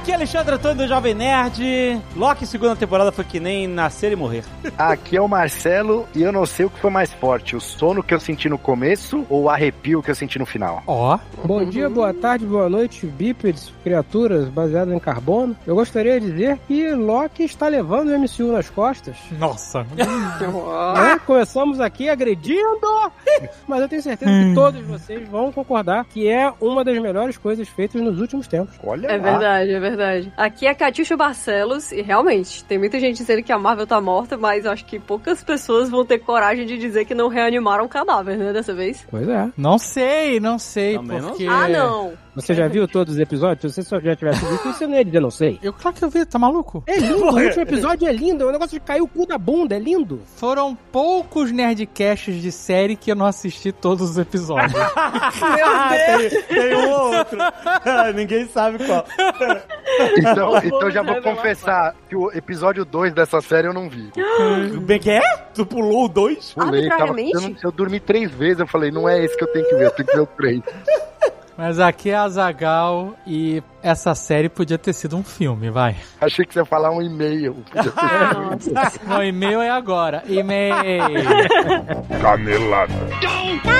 Aqui é Alexandre Antônio do Jovem Nerd. Loki, segunda temporada, foi que nem nascer e morrer. Aqui é o Marcelo e eu não sei o que foi mais forte, o sono que eu senti no começo ou o arrepio que eu senti no final. Ó. Bom dia, boa tarde, boa noite, bípedes, criaturas baseadas em carbono. Eu gostaria de dizer que Loki está levando o MCU nas costas. Nossa. Né? Começamos aqui agredindo, mas eu tenho certeza que todos vocês vão concordar que é uma das melhores coisas feitas nos últimos tempos. Olha É lá. verdade, é verdade. Aqui é Catiuxa Barcelos e realmente, tem muita gente dizendo que a Marvel tá morta, mas acho que poucas pessoas vão ter coragem de dizer que não reanimaram o cadáver, né, dessa vez. Pois é. Não sei, não sei, Também não porque... Ah, não! Você já viu todos os episódios? Se você só já tivesse visto, você não ia dizer não sei. Eu, claro que eu vi, tá maluco? É lindo, o último episódio é lindo, é um negócio de cair o cu da bunda, é lindo. Foram poucos Nerdcasts de série que eu não assisti todos os episódios. tem, tem um ou outro. Ninguém sabe qual. Então, então já vou confessar que o episódio 2 dessa série eu não vi. Bem que é? Tu pulou o dois? Pulei, tava, eu, eu dormi três vezes, eu falei, não é esse que eu tenho que ver, eu tenho que ver o três. Mas aqui é a Zagal e essa série podia ter sido um filme, vai. Achei que você ia falar um e-mail. Não, e-mail é agora. E-mail. Canelada. Muito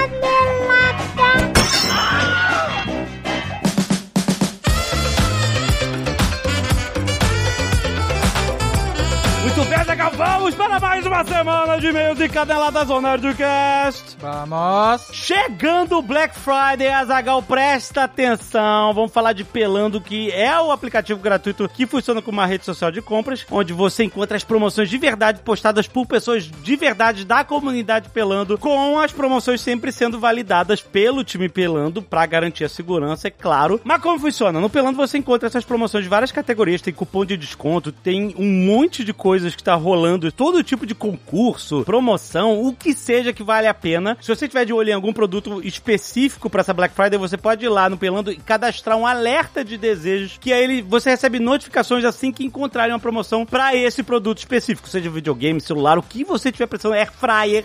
bem, Zagal, vamos para mais uma semana de e-mails e caneladas do Nerdcast. Vamos. Chegando o Black Friday, Azagal, presta atenção. Vamos falar de Pelando, que é o aplicativo gratuito que funciona como uma rede social de compras, onde você encontra as promoções de verdade postadas por pessoas de verdade da comunidade Pelando, com as promoções sempre sendo validadas pelo time Pelando para garantir a segurança, é claro. Mas como funciona? No Pelando você encontra essas promoções de várias categorias, tem cupom de desconto, tem um monte de coisas que tá rolando, todo tipo de concurso, promoção, o que seja que vale a pena. Se você tiver de olho em algum produto específico para essa Black Friday, você pode ir lá no Pelando e cadastrar um alerta de desejos, que aí ele, você recebe notificações assim que encontrarem uma promoção para esse produto específico, seja videogame, celular, o que você tiver precisando, air fryer.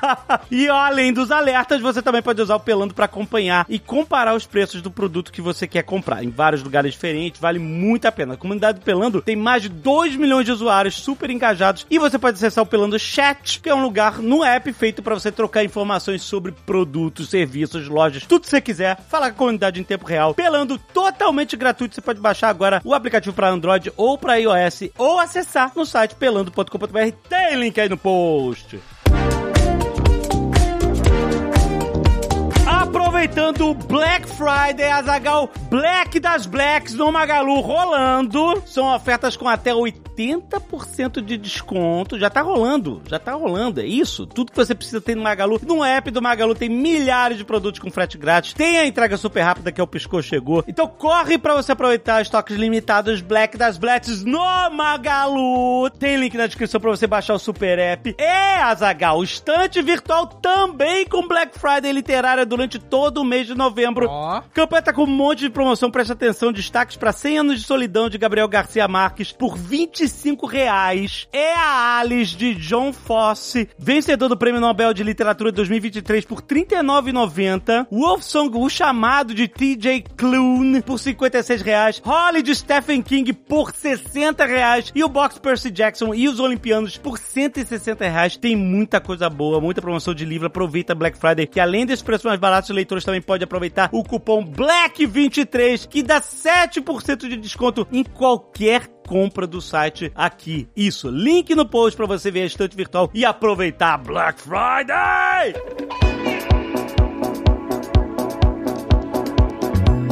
e além dos alertas, você também pode usar o Pelando para acompanhar e comparar os preços do produto que você quer comprar em vários lugares diferentes, vale muito a pena. A comunidade do Pelando tem mais de 2 milhões de usuários super engajados e você pode acessar o Pelando Chat, que é um lugar no app feito para você trocar informações sobre produtos, serviços, lojas, tudo que você quiser. Falar com a comunidade em tempo real. Pelando totalmente gratuito. Você pode baixar agora o aplicativo para Android ou para iOS ou acessar no site pelando.com.br. Tem link aí no post. Aproveitando o Black Friday, Azagal Black das Blacks no Magalu rolando. São ofertas com até 80% de desconto. Já tá rolando, já tá rolando, é isso. Tudo que você precisa ter no Magalu. No app do Magalu tem milhares de produtos com frete grátis. Tem a entrega super rápida que é o Piscou Chegou. Então corre pra você aproveitar estoques limitados Black das Blacks no Magalu. Tem link na descrição pra você baixar o super app. É, Azagal, estante virtual também com Black Friday literária durante todo o mês de novembro. Ó. Campanha tá com um monte de promoção, presta atenção, destaques para 100 anos de solidão de Gabriel Garcia Marques por 25 reais. É a Alice de John Fosse, vencedor do Prêmio Nobel de Literatura 2023 por 39,90. Wolfsong, o chamado de TJ Klune por 56 reais. Holly de Stephen King por 60 reais. E o Box Percy Jackson e os Olimpianos por 160 reais. Tem muita coisa boa, muita promoção de livro. Aproveita Black Friday, que além desses preços mais baratos, os leitores também podem aproveitar o cupom BLACK23, que dá 7% de desconto em qualquer compra do site aqui. Isso, link no post para você ver a estante virtual e aproveitar Black Friday!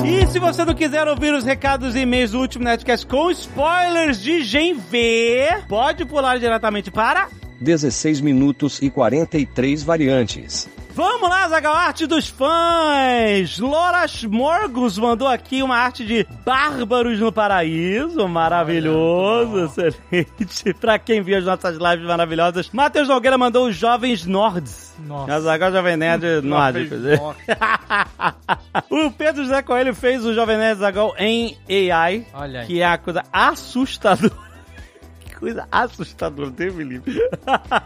E se você não quiser ouvir os recados e e-mails do último Netcast com spoilers de Gen V, pode pular diretamente para 16 minutos e 43 variantes. Vamos lá, Zagal, arte dos fãs! Loras Morgus mandou aqui uma arte de Bárbaros no Paraíso, maravilhoso, excelente. pra quem viu as nossas lives maravilhosas. Matheus Nogueira mandou os Jovens Nords. Nossa. Zagal Jovem Nerd nórdico. o Pedro José Coelho fez o Jovem Nerd Zagal em AI, Olha aí. que é a coisa assustadora. Coisa assustadora, Deus me livre.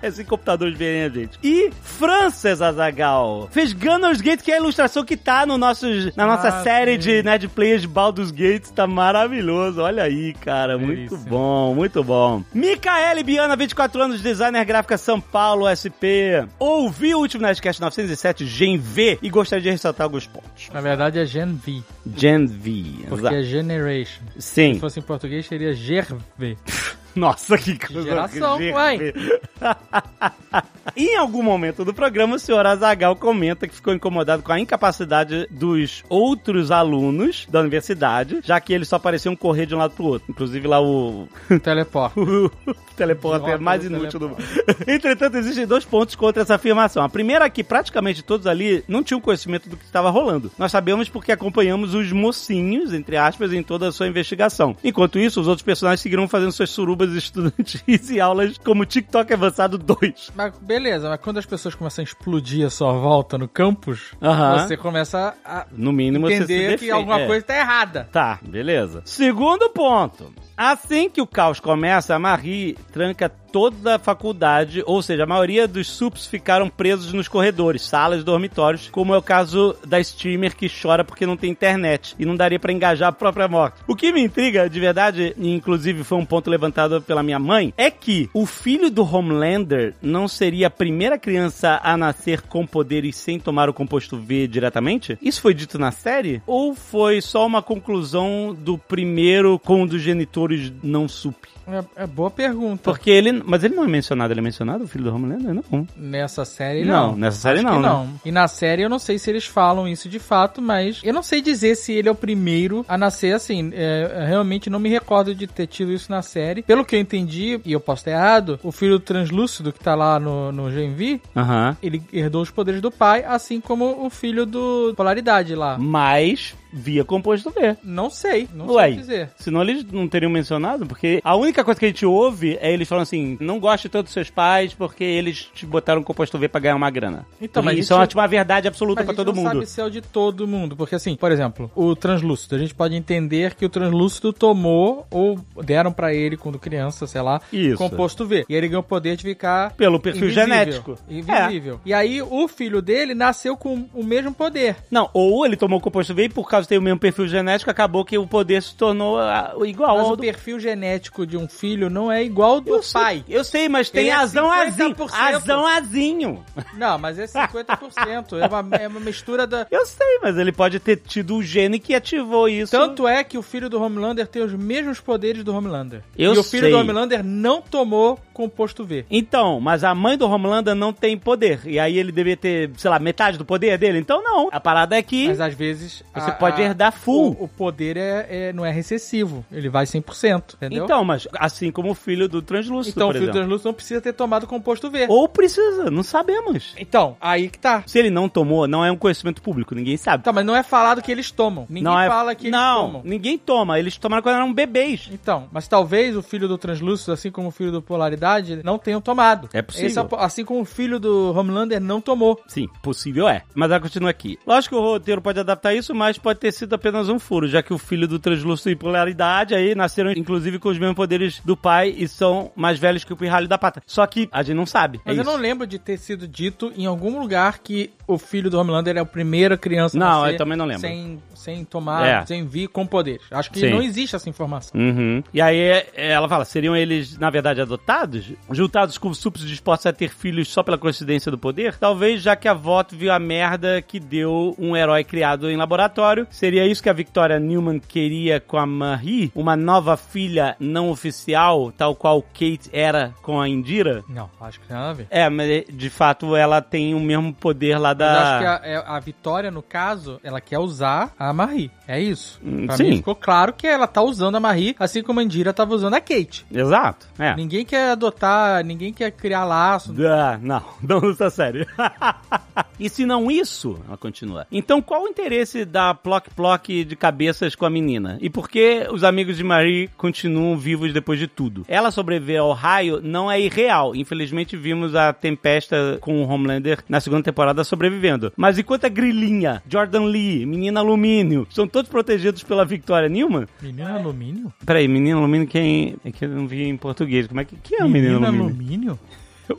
Esses computadores verem a gente. E Frances Azagal fez Gunners Gate, que é a ilustração que tá no nossos, na nossa Ah, série sim. de Nerd Players de Baldur's Gate. Tá maravilhoso. Olha aí, cara. Muito bom, muito bom. Micaele Biana, 24 anos, designer gráfica São Paulo, SP. Ouvi o último Nerdcast 907, Gen V, e gostaria de ressaltar alguns pontos. Na verdade é Gen V, Gen V. porque exato. é Generation. Sim. Se fosse em português seria GerV. Nossa, que coisa. Geração, uai. em algum momento do programa, o senhor Azagal comenta que ficou incomodado com a incapacidade dos outros alunos da universidade, já que eles só pareciam correr de um lado pro outro. Inclusive lá o, Teleporte. o teleporte Idiota mais inútil do mundo. Entretanto, existem dois pontos contra essa afirmação. A primeira é que praticamente todos ali não tinham conhecimento do que estava rolando. Nós sabemos porque acompanhamos os mocinhos, entre aspas, em toda a sua investigação. Enquanto isso, os outros personagens seguiram fazendo suas surubas estudantis e aulas como TikTok Avançado 2. Mas beleza, mas quando as pessoas começam a explodir a sua volta no campus, Aham. você começa a No mínimo, você se entender que alguma É. coisa tá errada. Tá, beleza. Segundo ponto. Assim que o caos começa, a Marie tranca toda a faculdade, ou seja, a maioria dos sups ficaram presos nos corredores, salas, dormitórios, como é o caso da streamer que chora porque não tem internet e não daria pra engajar a própria morte. O que me intriga, de verdade, e inclusive foi um ponto levantado pela minha mãe, é que o filho do Homelander não seria a primeira criança a nascer com poderes sem tomar o composto V diretamente? Isso foi dito na série? Ou foi só uma conclusão do primeiro com um dos genitores não sup? É, é boa pergunta. Porque ele. Mas ele não é mencionado, ele é mencionado, o filho do Homelander? Não. Nessa série Não, não. nessa série não, né? não. E na série eu não sei se eles falam isso de fato, mas eu não sei dizer se ele é o primeiro a nascer assim. É, eu realmente não me recordo de ter tido isso na série. Pelo que eu entendi, e eu posso estar errado, o filho do translúcido que tá lá no, no Gen V, Aham. ele herdou os poderes do pai, assim como o filho do Polaridade lá. Mas via composto V. Não sei, não Ué, sei dizer. senão eles não teriam mencionado, porque a única coisa que a gente ouve é eles falando assim: não goste tanto dos seus pais porque eles te botaram composto V pra ganhar uma grana. Então, mas isso é isso- uma, tipo, uma verdade absoluta Mas pra a gente todo não mundo. sabe se é o de todo mundo. Porque assim, por exemplo, o translúcido. A gente pode entender que o translúcido tomou ou deram pra ele quando criança, sei lá, Isso. composto V. E ele ganhou o poder de ficar Pelo perfil invisível. genético. É. Invisível. E aí o filho dele nasceu com o mesmo poder. Não, ou ele tomou o composto V por causa de ter o mesmo perfil genético, acabou que o poder se tornou ah, igual Mas ao o perfil genético de um filho não é igual ao do Eu sei- pai. Eu sei, mas tem Ele é azão azinho. 50%. Azão azinho. Não, mas é 50%. é, uma, é uma mistura da. Eu sei, mas ele pode ter tido o gene que ativou isso. Tanto é que o filho do Homelander tem os mesmos poderes do Homelander. Eu e o filho sei. do Homelander não tomou composto V. Então, mas a mãe do Homelander não tem poder. E aí ele devia ter, sei lá, metade do poder dele. Então não. A parada é que Mas às vezes. você a- pode a- herdar full. O, o poder é, é- não é recessivo. Ele vai 100%, entendeu? Então, mas assim como o filho do translúcido, Então o filho do exemplo. translúcido não precisa ter tomado composto V. Ou precisa, não sabemos. Então, aí que tá. Se ele não tomou, não é um conhecimento público, ninguém sabe. Tá, mas não é falado que eles tomam. Ninguém não é... fala que eles não, tomam. ninguém toma. Eles tomaram quando eram bebês. Então, mas talvez o filho do translúcido, assim como o filho do polaridade, não tenham tomado. É possível. É o- assim como o filho do Homelander não tomou. Sim, possível é. Mas ela continua aqui. Lógico que o roteiro pode adaptar isso, mas pode ter sido apenas um furo, já que o filho do translúcido e polaridade aí nasceram inclusive com os mesmos poderes do pai e são mais velhos que o pirralho da pata. Só que a gente não sabe. Mas é eu isso. não lembro de ter sido dito em algum lugar que o filho do Homelander é a primeira criança Não, eu também não lembro. Sem, sem tomar, É. sem vir com poderes. Acho que Sim. não existe essa informação. Uhum. E aí é- ela fala, seriam eles, na verdade, adotados? Juntados com supos dispostos a ter filhos só pela coincidência do poder? Talvez, já que a voto viu a merda que deu um herói criado em laboratório. Seria isso que a Victoria Newman queria com a Marie? Uma nova filha não oficial, tal qual Kate era com a Indira? Não, acho que tem nada a ver. É, mas de fato ela tem o mesmo poder lá Mas da... acho que a, é- a Vitória, no caso, ela quer usar a Marie. É isso. Hum, Pra sim. mim ficou claro que ela tá usando a Marie, assim como a Indira tava usando a Kate. Exato, é. Ninguém quer adotar, ninguém quer criar laço. Ah, não, não usa sério. E se não isso, ela continua. Então qual o interesse da Plock Plock de cabeças com a menina? E por que os amigos de Marie continuam vivos depois de tudo? Ela sobreviver ao raio não é irreal. Infelizmente vimos a Tempesta com o Homelander na segunda temporada sobrevivendo. Mas enquanto a Grilinha, Jordan Lee, Menina Alumínio, são todos protegidos pela Victoria Newman? Menina alumínio? Peraí, Menina Alumínio quem... É que eu não vi em português. Como é que, que é o Menina Alumínio? alumínio?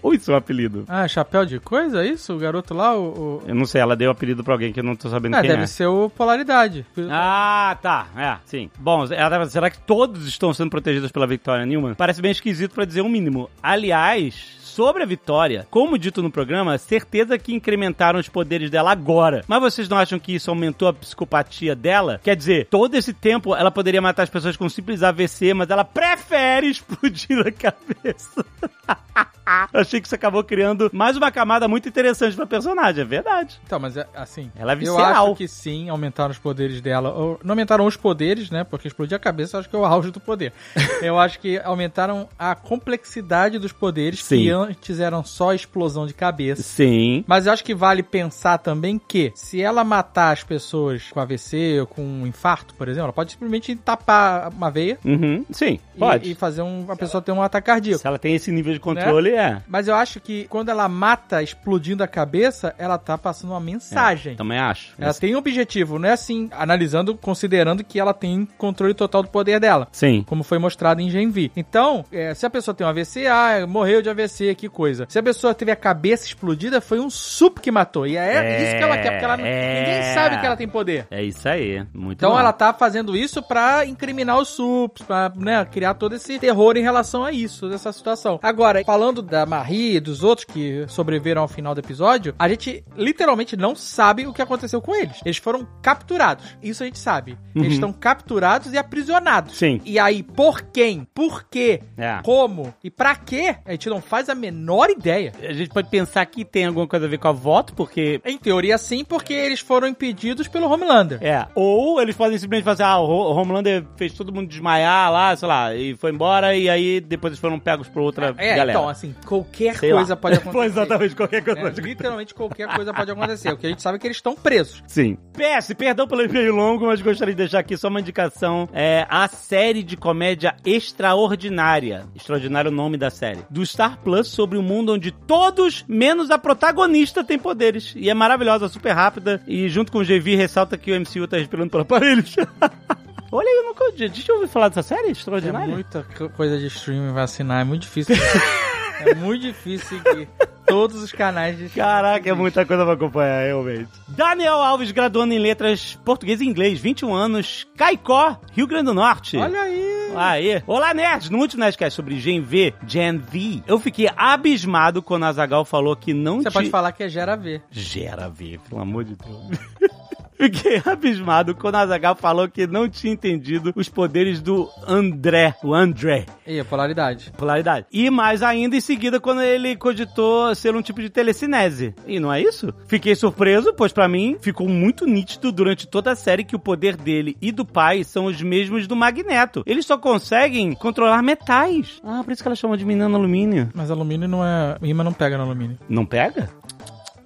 Ou isso é um apelido? Ah, chapéu de coisa, é isso? O garoto lá, o... o... Eu não sei, ela deu apelido pra alguém que eu não tô sabendo Ah, quem deve é. ser o Polaridade. Ah, tá. É, sim. Bom, ela- será que todos estão sendo protegidos pela Victoria Newman? Parece bem esquisito pra dizer o mínimo. Aliás, sobre a Vitória, como dito no programa, certeza que incrementaram os poderes dela agora. Mas vocês não acham que isso aumentou a psicopatia dela? Quer dizer, todo esse tempo ela poderia matar as pessoas com um simples AVC, mas ela prefere explodir a cabeça. Eu achei que isso acabou criando mais uma camada muito interessante pra personagem, é verdade. Então, mas é, assim. Ela é eu visceral. acho que sim, aumentaram os poderes dela. Ou, não aumentaram os poderes, né? Porque explodir a cabeça eu acho que é o auge do poder. eu acho que aumentaram a complexidade dos poderes Sim. Antes eram só explosão de cabeça. Sim. Mas eu acho que vale pensar também que se ela matar as pessoas com AVC ou com um infarto, por exemplo, ela pode simplesmente tapar uma veia Uhum. Sim, e- pode. e, fazer um, a pessoa ter um ataque cardíaco. Se ela tem esse nível de controle, é. Mas eu acho que quando ela mata explodindo a cabeça, ela tá passando uma mensagem. Também acho. Ela tem um objetivo, não é assim, analisando, considerando que ela tem controle total do poder dela. Sim. Como foi mostrado em Gen V. Então, é, se a pessoa tem um AVC, ah, morreu de AVC, que coisa. Se a pessoa teve a cabeça explodida, foi um sup que matou. E é, É, isso que ela quer, porque ela, é. ninguém sabe que ela tem poder. É isso aí. Muito Então bom. ela tá fazendo isso pra incriminar os sups, pra né, criar todo esse terror em relação a isso, dessa situação. Agora, falando da Marie e dos outros que sobreviveram ao final do episódio, a gente literalmente não sabe o que aconteceu com eles. Eles foram capturados. Isso a gente sabe. Eles estão capturados e aprisionados. Sim. E aí, por quem? Por quê? É. Como? E pra quê? A gente não faz a menor ideia. A gente pode pensar que tem alguma coisa a ver com a voto, porque. Em teoria, sim, porque eles foram impedidos pelo Homelander. É. Ou eles podem simplesmente fazer, ah, o Ho- o Homelander fez todo mundo desmaiar lá, sei lá, e foi embora, e aí depois eles foram pegos por outra É, galera. então, assim, qualquer Sei coisa lá. pode acontecer. Exatamente qualquer coisa. É, pode literalmente qualquer coisa pode acontecer. O que a gente sabe é que eles estão presos. Sim. PS, perdão pelo e-mail longo, mas gostaria de deixar aqui só uma indicação. É a série de comédia Extraordinária. Extraordinário o nome da série. Do Star Plus sobre um mundo onde todos, menos a protagonista, têm poderes. E é maravilhosa, super rápida. E junto com o GV ressalta que o MCU tá respirando por aparelhos. Olha aí, eu nunca. Deixa eu ouvir falar dessa série É extraordinária. muita co- coisa de streaming vacinar, é muito difícil. é muito difícil seguir todos os canais de Caraca, é muita coisa pra acompanhar, realmente. Daniel Alves, graduando em letras português e inglês, 21 anos, Caicó, Rio Grande do Norte. Olha aí! Aê! Olá, nerds! No último Nerdcast sobre Gen V, Gen V, eu fiquei abismado quando a Zagal falou que não Você pode falar que é Gera V. Gera V, pelo amor de Deus. Fiquei abismado quando a Zagal falou que não tinha entendido os poderes do André, o André. E a polaridade. Polaridade. E mais ainda em seguida quando ele cogitou ser um tipo de telecinese. E não é isso? Fiquei surpreso, pois pra mim ficou muito nítido durante toda a série que o poder dele e do pai são os mesmos do Magneto. Eles só conseguem controlar metais. Ah, por isso que ela chama de menina alumínio. Mas alumínio não é. Imã não pega no alumínio. Não pega?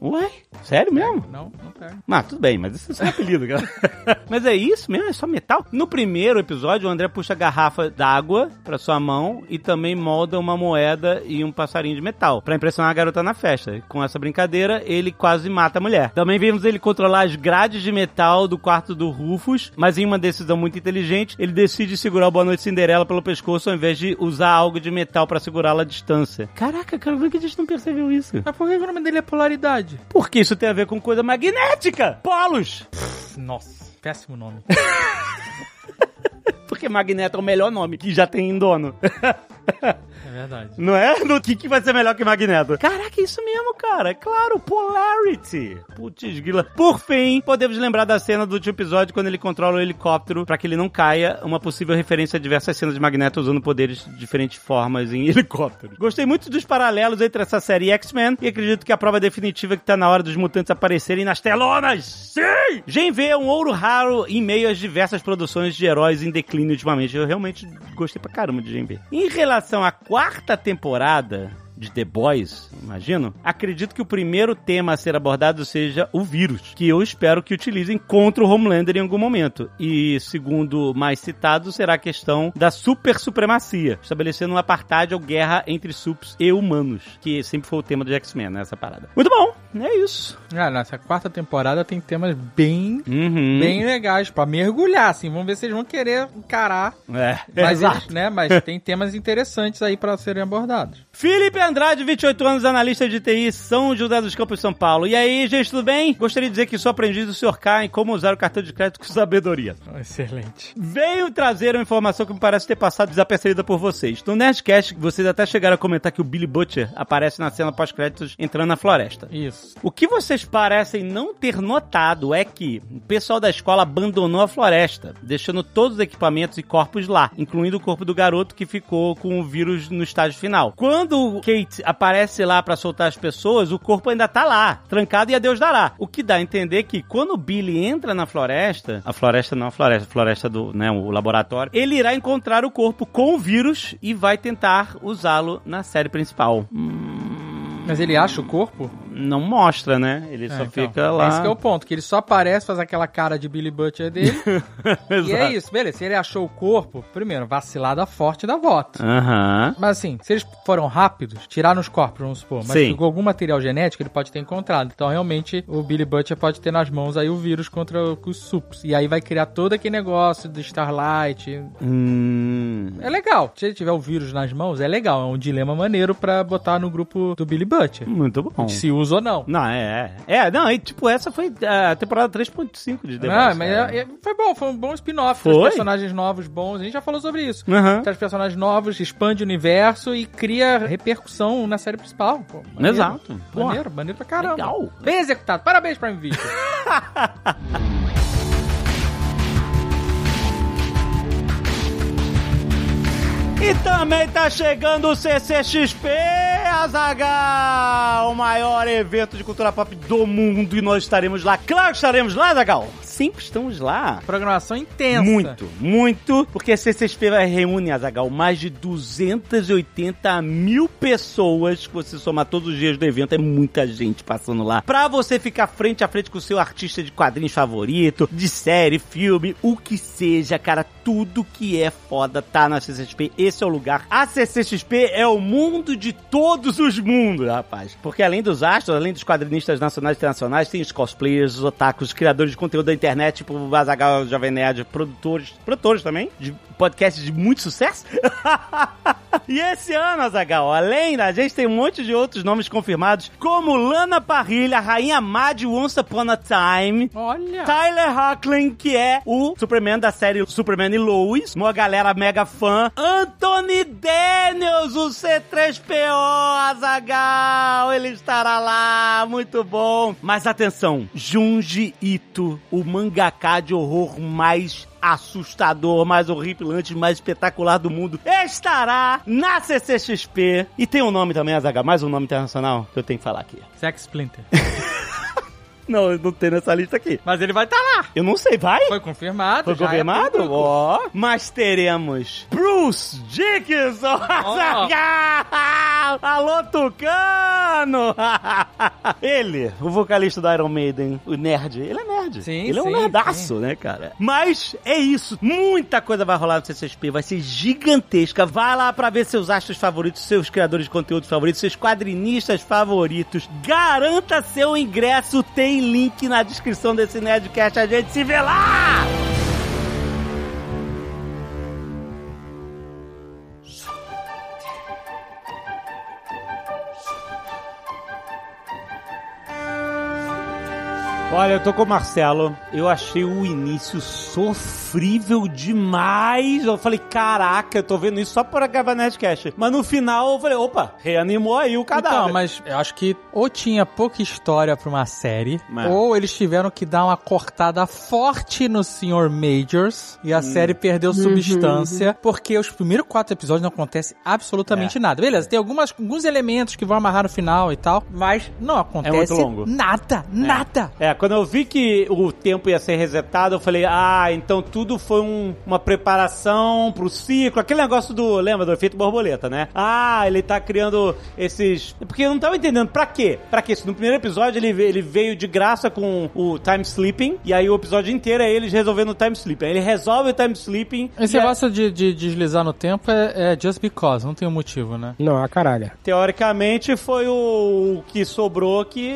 Ué? Sério mesmo? Não, não pega. Ah, tudo bem, mas isso é só um apelido, cara. mas é isso mesmo? É só metal? No primeiro episódio, o André puxa a garrafa d'água pra sua mão e também molda uma moeda e um passarinho de metal pra impressionar a garota na festa. Com essa brincadeira, ele quase mata a mulher. Também vimos ele controlar as grades de metal do quarto do Rufus, mas em uma decisão muito inteligente, ele decide segurar o Boa Noite Cinderela pelo pescoço ao invés de usar algo de metal pra segurá-la à distância. Caraca, cara, como é que a gente não percebeu isso? Mas por que o nome dele é polaridade? Porque isso tem a ver com coisa magnética! Polos! Nossa, péssimo nome. Porque Magneto é o melhor nome que já tem em dono. É verdade. Não é? No que, que vai ser melhor que Magneto? Caraca, isso mesmo, cara. É claro, Polarity. Putz, grila. Por fim, podemos lembrar da cena do último episódio quando ele controla o helicóptero para que ele não caia. Uma possível referência a diversas cenas de Magneto usando poderes de diferentes formas em helicópteros. Gostei muito dos paralelos entre essa série e X-Men e acredito que a prova definitiva é que tá na hora dos mutantes aparecerem nas telonas. Sim! Gen V é um ouro raro em meio às diversas produções de heróis em declínio ultimamente. Eu realmente gostei pra caramba de V. Em relação à quarta temporada, de The Boys, imagino, acredito que o primeiro tema a ser abordado seja o vírus, que eu espero que utilizem contra o Homelander em algum momento. E, segundo mais citado, será a questão da super supremacia, estabelecendo um apartheid ou guerra entre sups e humanos, que sempre foi o tema do X-Men, né, essa parada. Muito bom, é isso. Ah, nessa quarta temporada tem temas bem, Uhum. bem legais pra mergulhar, assim. Vamos ver se eles vão querer encarar. É, Mas, exato. eles, né, mas tem temas interessantes aí pra serem abordados. Felipe Andrade, 28 anos, analista de TI, São José dos Campos, São Paulo. E aí, gente, tudo bem? Gostaria de dizer que sou aprendiz do Sr. K em como usar o cartão de crédito com sabedoria. Excelente. Veio trazer uma informação que me parece ter passado desapercebida por vocês. No Nerdcast, vocês até chegaram a comentar que o Billy Butcher aparece na cena pós-créditos entrando na floresta. Isso. O que vocês parecem não ter notado é que o pessoal da escola abandonou a floresta, deixando todos os equipamentos e corpos lá, incluindo o corpo do garoto que ficou com o vírus no estágio final. Quando Kate aparece lá pra soltar as pessoas, o corpo ainda tá lá, trancado e a Deus dará. O que dá a entender que quando o Billy entra na floresta, a floresta não a floresta, a floresta do, né, o laboratório, ele irá encontrar o corpo com o vírus e vai tentar usá-lo na série principal. Mas ele acha o corpo? Não mostra, né? Ele só É, então, fica lá. Esse que é o ponto, que ele só aparece, faz aquela cara de Billy Butcher dele. e é isso, beleza. Se ele achou o corpo, primeiro, vacilada forte da voto. Aham. Mas assim, se eles foram rápidos, tiraram os corpos, vamos supor, mas Sim. ficou algum material genético, ele pode ter encontrado. Então, realmente, o Billy Butcher pode ter nas mãos aí o vírus contra os sups. E aí vai criar todo aquele negócio do Starlight. Hum. É legal. Se ele tiver o vírus nas mãos, é legal. É um dilema maneiro pra botar no grupo do Billy Butcher. Muito bom. Se usa ou não. Não, é. É, É, não, e tipo, essa foi a temporada 3.5 de The Ah, Voice, mas cara. é- é- foi bom, foi um bom spin-off. Foi? Personagens novos, bons. A gente já falou sobre isso. Aham. Traz personagens novos, expande o universo e cria repercussão na série principal. Pô, maneiro. Exato. Pô, Maneiro, maneiro pra caramba. legal. Bem executado. Parabéns, Prime Video. E também tá chegando o CCXP, Azagal, o maior evento de cultura pop do mundo e nós estaremos lá. Claro que estaremos lá, Azagal. Sempre estamos lá. Programação intensa. Muito, muito, porque a CCXP vai reúne, Azagal, mais de 280 mil pessoas, que você somar todos os dias do evento, é muita gente passando lá. Pra você ficar frente a frente com o seu artista de quadrinhos favorito, de série, filme, o que seja, cara, tudo que é foda tá na CCXP, esse é o lugar. A CCXP é o mundo de todos os mundos, rapaz. Porque além dos astros, além dos quadrinistas nacionais e internacionais, tem os cosplayers, os otakus, os criadores de conteúdo da internet, tipo o Azaghal Jovem Nerd, produtores, produtores também, de podcasts de muito sucesso. e esse ano, Azagal, além da gente, tem um monte de outros nomes confirmados, como Lana Parrilha, Rainha Má de Once Upon a Time, Olha. Tyler Hoechlin, que é o Superman da série Superman e Lois, uma galera mega fã. Anthony Daniels, o C3PO, Azagal, ele estará lá, muito bom. Mas atenção, Junji Ito, o mangaká de horror mais assustador, mais horripilante, mais espetacular do mundo, estará na CCXP. E tem um nome também, Azagal, mais um nome internacional que eu tenho que falar aqui. Zack Splinter. Não, não tem nessa lista aqui. Mas ele vai estar lá. Eu não sei, vai? Foi confirmado. Foi é confirmado? Ó. Mas teremos Bruce Dickinson. Alô, Tucano. ele, o vocalista do Iron Maiden, o nerd. Ele é nerd. Sim, ele é um sim, nerdaço, né, cara? Mas é isso. Muita coisa vai rolar no CCXP. Vai ser gigantesca. Vai lá pra ver seus astros favoritos, seus criadores de conteúdo favoritos, seus quadrinistas favoritos. Garanta seu ingresso. Tem link na descrição desse Nerdcast. A gente se vê lá! Olha, eu tô com o Marcelo. Eu achei o início sofrível demais. Eu falei, caraca, eu tô vendo isso só para gravar Nerdcast. Mas no final eu falei, opa, reanimou aí o cadáver. Então, mas eu acho que ou tinha pouca história pra uma série, É. ou eles tiveram que dar uma cortada forte no Sr. Majors e a Hum. série perdeu substância, porque os primeiros quatro episódios não acontece absolutamente É. nada. Beleza, tem algumas, alguns elementos que vão amarrar no final e tal, mas não acontece muito longo. nada, nada. É, quando eu vi que o tempo ia ser resetado, eu falei, ah, então tudo foi um- uma preparação pro ciclo, aquele negócio do, lembra do efeito borboleta, né? Ah, ele tá criando esses... Porque eu não tava entendendo, pra quê? Pra quê? Se no primeiro episódio ele, ele veio de graça com o time sleeping, e aí o episódio inteiro é eles resolvendo o time sleeping. Aí ele resolve o time sleeping... Esse negócio de, de deslizar no tempo é, é just because, não tem um motivo, né? Não, a caralho. Teoricamente foi o, o que sobrou que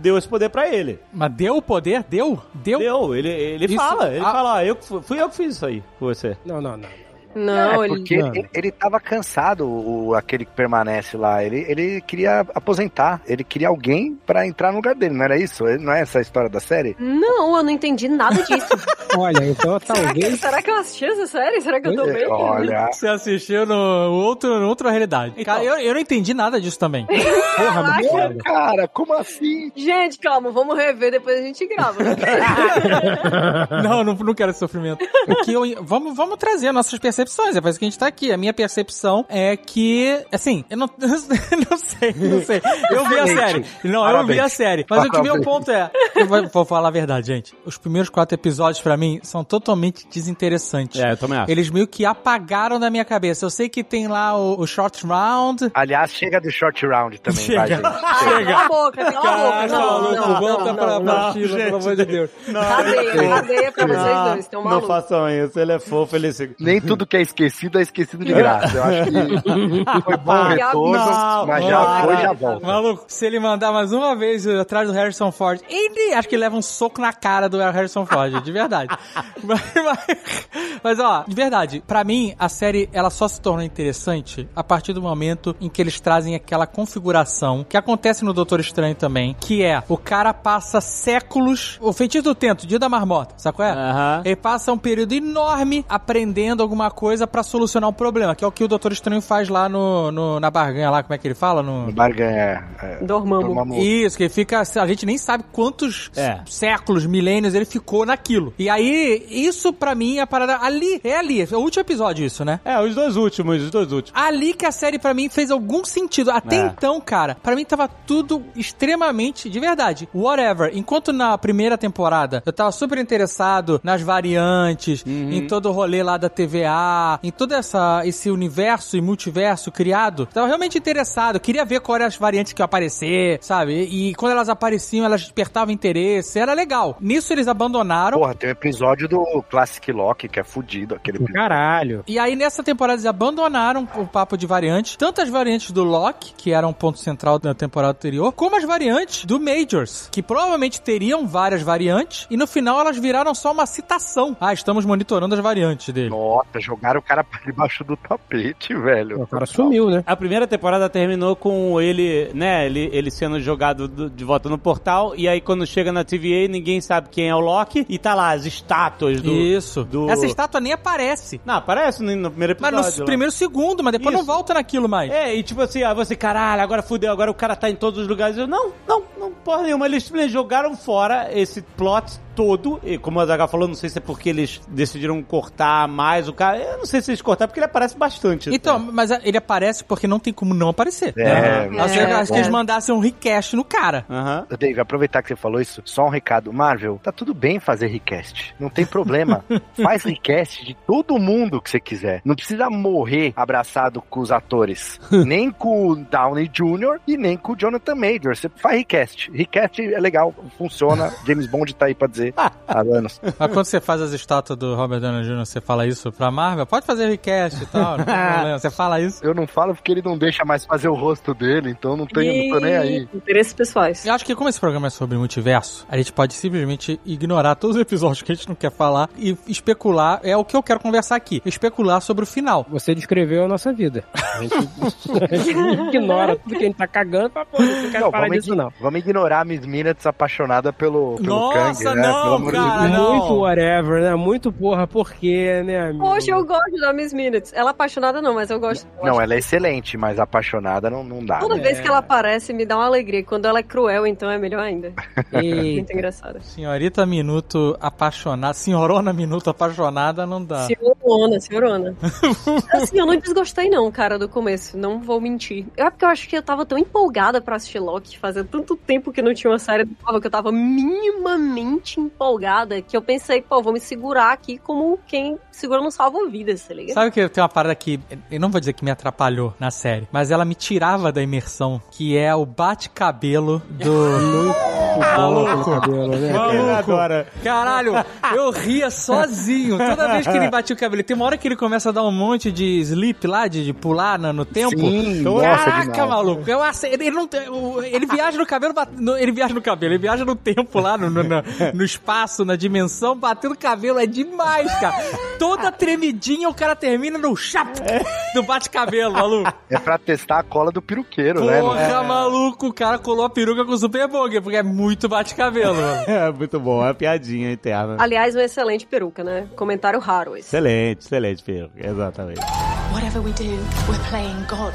deu esse poder pra ele. Mas deu o poder? Deu? Deu? Deu, ele, ele Isso- fala, ele ah. fala, ó, eu, fui eu que fiz isso aí com você. Não, não, não. Não, é, ele. porque Não. ele, ele tava cansado, o, aquele que permanece lá. Ele, ele queria aposentar. Ele queria alguém pra entrar no lugar dele, não era isso? Não é essa a história da série? Não, eu não entendi nada disso. Olha, então será, que, talvez. será que eu assisti essa série? Será que eu tô É, bem? Olha, Você assistiu no outro, no outra realidade. Cara, eu, eu não entendi nada disso também. Porra, olha. cara, como assim? Gente, calma, vamos rever, depois a gente grava. não, não, não quero esse sofrimento. O que eu, vamos, vamos trazer nossas percepções, é por isso que a gente tá aqui. A minha percepção é que, assim, eu não, não sei, não sei. Eu vi a série. Não, eu vi a Parabéns. série. Mas o que meu Parabéns. ponto é, eu vou, vou falar a verdade, gente. Os primeiros quatro episódios, pra mim, são totalmente desinteressantes. É, eu também acho. Eles meio que apagaram da minha cabeça. Eu sei que tem lá o, o short round. Aliás, chega do short round também, Chega. vai, gente. Cala a boca, cala a boca. Não, maluco, não, volta não, pra, não, não. Sheila, pelo amor de Deus. Cadeia, cadeia pra vocês Não, dois, estão não façam isso, ele é fofo, ele se... Nem tudo que é esquecido é esquecido de graça. Eu acho que foi bom o retorno, Não, mas já não, foi, já volta. Maluco, se ele mandar mais uma vez atrás do Harrison Ford, ele acho que leva um soco na cara do Harrison Ford, de verdade. mas, mas- mas, ó, de verdade, pra mim, a série ela só se tornou interessante a partir do momento em que eles trazem aquela configuração que acontece no Doutor Estranho também, que é o cara passa séculos, o feitiço do tento, dia da marmota, sabe qual é? Aham. Ele passa um período enorme aprendendo alguma coisa pra solucionar um problema, que é o que o Doutor Estranho faz lá no, no- na barganha lá, como é que ele fala? No, Barganha. É, Dormammu. Dormammu. isso, que fica. A gente nem sabe quantos É. séculos, milênios ele ficou naquilo. E aí, isso pra mim é a parada. Ali, é ali. É o último episódio, isso, né? É, os dois últimos, os dois últimos. Ali que a série pra mim fez algum sentido. Até É. então, cara, pra mim tava tudo extremamente de verdade. Whatever. Enquanto na primeira temporada eu tava super interessado nas variantes, em todo o rolê lá da TVA, em todo essa, esse universo e multiverso criado, tava realmente interessado. Queria ver quais eram as variantes que iam aparecer, sabe? E, e quando elas apareciam, elas despertavam interesse. Era legal. Nisso eles abandonaram. Porra, tem um episódio do Classic Lock que é fudido, aquele episódio. caralho. E aí, nessa temporada, eles abandonaram o papo de variantes. Tanto as variantes do Loki, que era um ponto central da temporada anterior, como as variantes do Majors, que provavelmente teriam várias variantes, e no final elas viraram só uma citação. Ah, estamos monitorando as variantes dele. Nossa, jogaram o cara pra debaixo do tapete, velho. O cara sumiu, né? A primeira temporada terminou com ele, né, ele, ele sendo jogado do- de volta no portal, e aí quando chega na TVA, ninguém sabe quem é o Loki, e tá lá as estátuas do... Isso. do- Essa estátua nem aparece. Não, aparece no, no primeiro Mas episódio. no lá. primeiro segundo, mas depois Isso. não volta naquilo mais. É, e tipo assim, ah, você, caralho, agora fudeu, agora o cara tá em todos os lugares. Eu, não, não, não, porra nenhuma. Eles simplesmente jogaram fora esse plot todo. E como a Zaga falou, não sei se é porque eles decidiram cortar mais o cara. Eu não sei se eles cortaram, porque ele aparece bastante. Então, até. mas ele aparece porque não tem como não aparecer. É, ser é, que eles é. mandassem um request no cara. Aham. Dave, aproveitar que você falou isso, só um recado. Marvel, tá tudo bem fazer request. Não tem problema. Faz request de todo mundo que você quiser. Não precisa morrer abraçado com os atores. nem com o Downey Jr. e nem com o Jonathan Major. Você faz request. Request é legal, funciona. James Bond tá aí pra dizer há anos. Mas quando você faz as estátuas do Robert Downey Jr., você fala isso pra Marvel? Pode fazer request e tal, não tem problema. Você fala isso? Eu não falo porque ele não deixa mais fazer o rosto dele, então não, tenho, não tô nem aí. Interesses pessoais. Eu acho que como esse programa é sobre multiverso, a gente pode simplesmente ignorar todos os episódios que a gente não quer falar e especular, é o que eu quero conversar aqui, especular sobre o final. Você descreveu a nossa vida. A gente, a gente ignora tudo que a gente tá cagando pra pô, não quero Não, falar disso, não. vamos ignorar a Miss Minutes apaixonada pelo, pelo Nossa, Kang, né? não, Não, cara, não. Muito whatever, né? Muito porra, por quê, né, amigo? Poxa, eu gosto da Miss Minutes. Ela é apaixonada não, mas eu gosto. eu Não, acho ela é excelente, mas apaixonada não, não dá. Toda né? vez que ela aparece me dá uma alegria. Quando ela é cruel, então é melhor ainda. Eita. Muito engraçada. Senhorita Minuto apaixonada, senhorona Minuto apaixonada, não dá. Senhorona, senhorona. assim, eu não desgostei não, cara, do começo. Não vou mentir. É porque eu acho que eu tava tão empolgada pra assistir Loki. Fazia tanto tempo que não tinha uma série nova que eu tava minimamente empolgada que eu pensei, pô, vou me segurar aqui como quem segura no salva-vidas, tá ligado? Sabe que tem uma parada que, eu não vou dizer que me atrapalhou na série, mas ela me tirava da imersão, que é o bate-cabelo do... Maluco. Cabelo, né? Maluco. Agora. Caralho, eu ria sozinho. Toda vez que ele batia o cabelo. Tem uma hora que ele começa a dar um monte de sleep lá, de, de pular no, no tempo. Sim, nossa, Caraca, demais. maluco. Eu, ele, não, ele viaja no cabelo, ele viaja no cabelo, ele viaja no tempo lá, no, no, no- no espaço, na dimensão, batendo cabelo. É demais, cara. Toda tremidinha o cara termina no chap do bate-cabelo, maluco. É pra testar a cola do peruqueiro, né? Porra, maluco, o cara colou a peruca com o super bug, porque é muito bate-cabelo, mano. É, muito bom, é uma piadinha interna. Aliás, uma excelente peruca, né? Comentário raro esse. Excelente, excelente, Pedro. Exatamente. Whatever we do, we're playing God.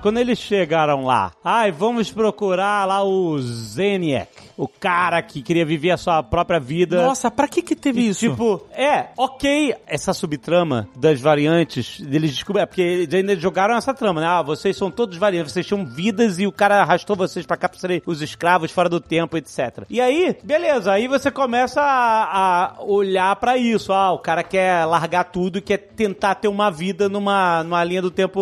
Quando eles chegaram lá, ai, vamos procurar lá o Zeniac, o cara que queria viver a sua própria vida. Nossa, pra que que teve E, isso? Tipo, é, ok, essa subtrama das variantes, deles descobriram, é porque eles ainda jogaram essa trama, né? Ah, vocês são todos variantes, vocês tinham vidas e o cara arrastou vocês pra cá pra serem os escravos fora do tempo, etc. E aí, beleza, aí você começa a, a olhar pra isso. Ah, o cara quer largar tudo e quer tentar ter uma vida numa, numa linha do tempo,